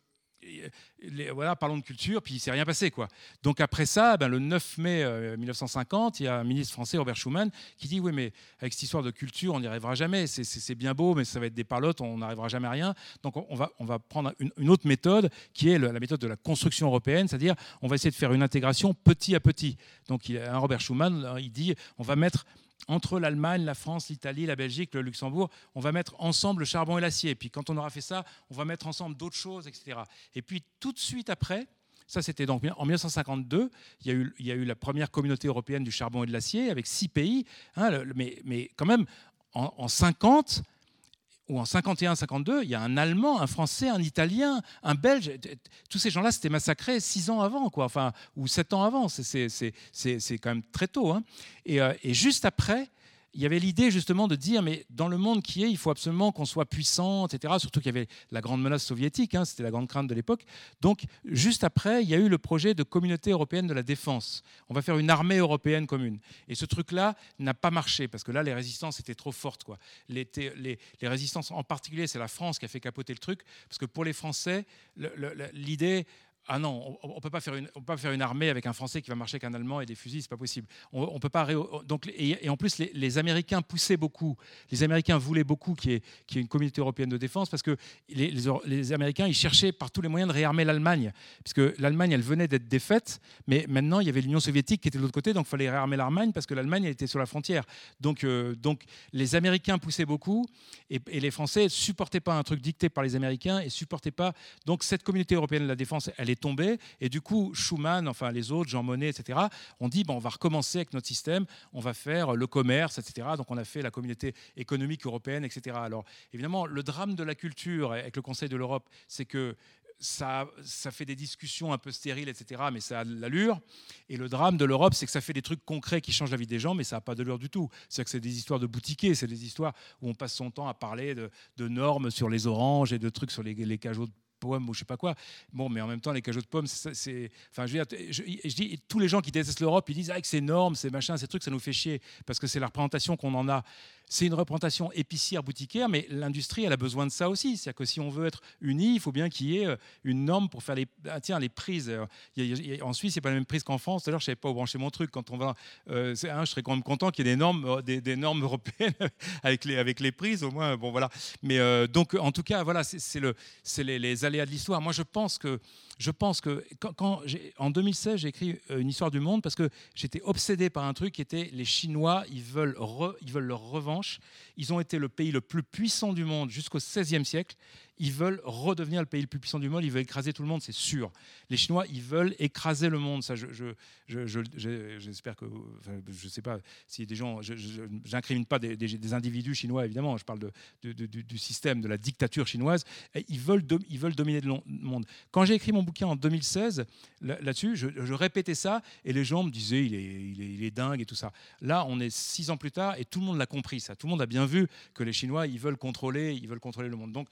voilà, parlons de culture, puis il s'est rien passé. Quoi. Donc après ça, ben, le 9 mai 1950, euh, il y a un ministre français, Robert Schuman, qui dit, oui, mais avec cette histoire de culture, on n'y arrivera jamais. C'est bien beau, mais ça va être des parlottes, on n'arrivera jamais à rien. Donc on va, on va prendre une, autre méthode, qui est la méthode de la construction européenne, c'est-à-dire on va essayer de faire une intégration petit à petit. Donc Robert Schuman, il dit, on va mettre entre l'Allemagne, la France, l'Italie, la Belgique, le Luxembourg, on va mettre ensemble le charbon et l'acier. Puis quand on aura fait ça, on va mettre ensemble d'autres choses, etc. Et puis tout de suite après, ça c'était donc en 1952, il y, a eu, la première communauté européenne du charbon et de l'acier avec six pays. Hein, mais, mais, quand même, en, en 50, ou en 51-52, il y a un Allemand, un Français, un Italien, un Belge. Tous ces gens-là s'étaient massacrés six ans avant, quoi, enfin, ou sept ans avant. C'est quand même très tôt. Hein. Et, euh, et, juste après, il y avait l'idée justement de dire, mais dans le monde qui est, il faut absolument qu'on soit puissant, etc. Surtout qu'il y avait la grande menace soviétique, hein, c'était la grande crainte de l'époque. Donc, juste après, il y a eu le projet de communauté européenne de la défense. On va faire une armée européenne commune. Et ce truc-là n'a pas marché, parce que là, les résistances étaient trop fortes. Quoi. Les, les, les résistances, en particulier, c'est la France qui a fait capoter le truc, parce que pour les Français, l'idée ah non, on ne peut pas faire une, pas faire une armée avec un Français qui va marcher avec un Allemand et des fusils, c'est pas possible. On, peut pas. Donc, et, en plus, les, Américains poussaient beaucoup. Les Américains voulaient beaucoup qu'il y, ait une communauté européenne de défense parce que les, Américains, ils cherchaient par tous les moyens de réarmer l'Allemagne, puisque l'Allemagne, elle venait d'être défaite, mais maintenant il y avait l'Union soviétique qui était de l'autre côté, donc il fallait réarmer l'Allemagne parce que l'Allemagne elle était sur la frontière. Donc, euh, donc les Américains poussaient beaucoup et, les Français supportaient pas un truc dicté par les Américains et supportaient pas. Donc cette communauté européenne de la défense, elle est Et du coup, Schuman, enfin les autres, Jean Monnet, etc., ont dit bon, on va recommencer avec notre système, on va faire le commerce, etc. Donc on a fait la communauté économique européenne, etc. Alors évidemment, le drame de la culture avec le Conseil de l'Europe, c'est que ça, ça, fait des discussions un peu stériles, etc., mais ça a de l'allure. Et le drame de l'Europe, c'est que ça fait des trucs concrets qui changent la vie des gens, mais ça n'a pas de l'allure du tout. C'est que c'est des histoires de boutiquiers, c'est des histoires où on passe son temps à parler de, normes sur les oranges et de trucs sur les, les cajots de pommes ou je sais pas quoi. Bon, mais en même temps, les cajots de pommes, c'est. Enfin, je, veux dire, je, dis, tous les gens qui détestent l'Europe, ils disent ah, c'est énorme, c'est machin, ces trucs, ça nous fait chier. Parce que c'est la représentation qu'on en a c'est une représentation épicière, boutiquière, mais l'industrie, elle a besoin de ça aussi. C'est-à-dire que si on veut être unis, il faut bien qu'il y ait euh, une norme pour faire les, ah, tiens, les prises. en Suisse, c'est pas la même prise qu'en France. D'ailleurs, je savais pas où brancher mon truc. Quand on va, euh, je serais quand même content qu'il y ait des normes, euh, des, normes européennes avec les, avec les prises, au moins. Bon, voilà. Mais donc, en tout cas, voilà, c'est le, les, les aléas de l'histoire. Moi, je pense que je pense que en 2016, j'ai écrit euh, une histoire du monde parce que j'étais obsédé par un truc qui était les Chinois, ils veulent, ils veulent leur revanche. Ils ont été le pays le plus puissant du monde jusqu'au XVIe siècle ils veulent redevenir le pays le plus puissant du monde, ils veulent écraser tout le monde, c'est sûr. Les Chinois, ils veulent écraser le monde. Ça, je, j'espère que, je ne sais pas si des gens, je n'incrimine pas des, individus chinois, évidemment. Je parle de, du système, de la dictature chinoise. ils veulent, ils veulent dominer le monde. Quand j'ai écrit mon bouquin en 2016 là-dessus, je, répétais ça et les gens me disaient il est, il est, il est dingue et tout ça. Là, on est six ans plus tard et tout le monde l'a compris. Ça, tout le monde a bien vu que les Chinois, ils veulent contrôler, ils veulent contrôler le monde. Donc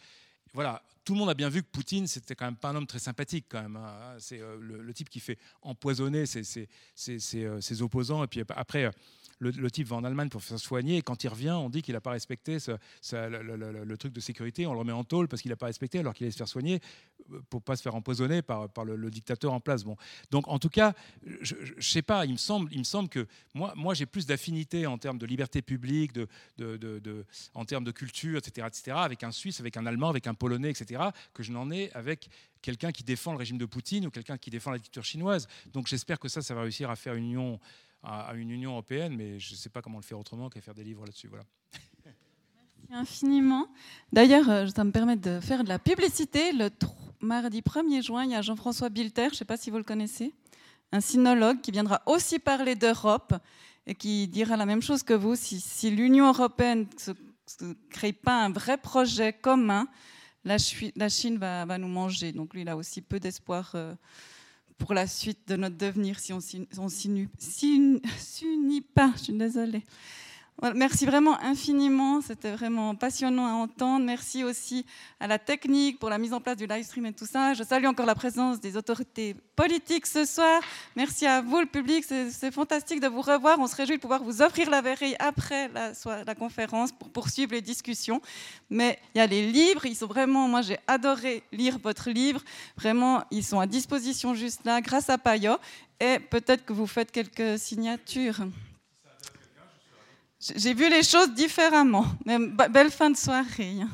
voilà, tout le monde a bien vu que Poutine, c'était quand même pas un homme très sympathique quand même. Hein. C'est euh, le, type qui fait empoisonner ses, euh, ses opposants et puis après le, type va en Allemagne pour faire soigner, et quand il revient, on dit qu'il n'a pas respecté le, truc de sécurité, on le remet en tôle parce qu'il n'a pas respecté, alors qu'il allait se faire soigner euh, pour pas se faire empoisonner par, le, dictateur en place. Bon. Donc en tout cas, je ne sais pas, il me semble, il me semble que moi, moi j'ai plus d'affinité en termes de liberté publique, en termes de culture, etc., etc., avec un Suisse, avec un Allemand, avec un Polonais, etc., que je n'en ai avec quelqu'un qui défend le régime de Poutine ou quelqu'un qui défend la dictature chinoise. Donc j'espère que ça, ça va réussir à faire une union à, une Union européenne, mais je ne sais pas comment le faire autrement qu'à faire des livres là-dessus. Voilà. infiniment. D'ailleurs, euh, ça me permet de faire de la publicité. Le mardi 1er juin, il y a Jean-François Bilter, je ne sais pas si vous le connaissez, un sinologue qui viendra aussi parler d'Europe et qui dira la même chose que vous. Si, l'Union européenne ne crée pas un vrai projet commun, la, Chine va, nous manger. Donc lui, il a aussi peu d'espoir euh, pour la suite de notre devenir si on ne s'unit pas. Je suis désolée. Merci vraiment infiniment, c'était vraiment passionnant à entendre. Merci aussi à la technique pour la mise en place du live stream et tout ça. Je salue encore la présence des autorités politiques ce soir. Merci à vous, le public, c'est fantastique de vous revoir. On se réjouit de pouvoir vous offrir la verreille après la, la conférence pour poursuivre les discussions. Mais il y a les livres, ils sont vraiment, moi j'ai adoré lire votre livre. Vraiment, ils sont à disposition juste là grâce à Payot. Et peut-être que vous faites quelques signatures. J'ai vu les choses différemment. Belle fin de soirée. Hein.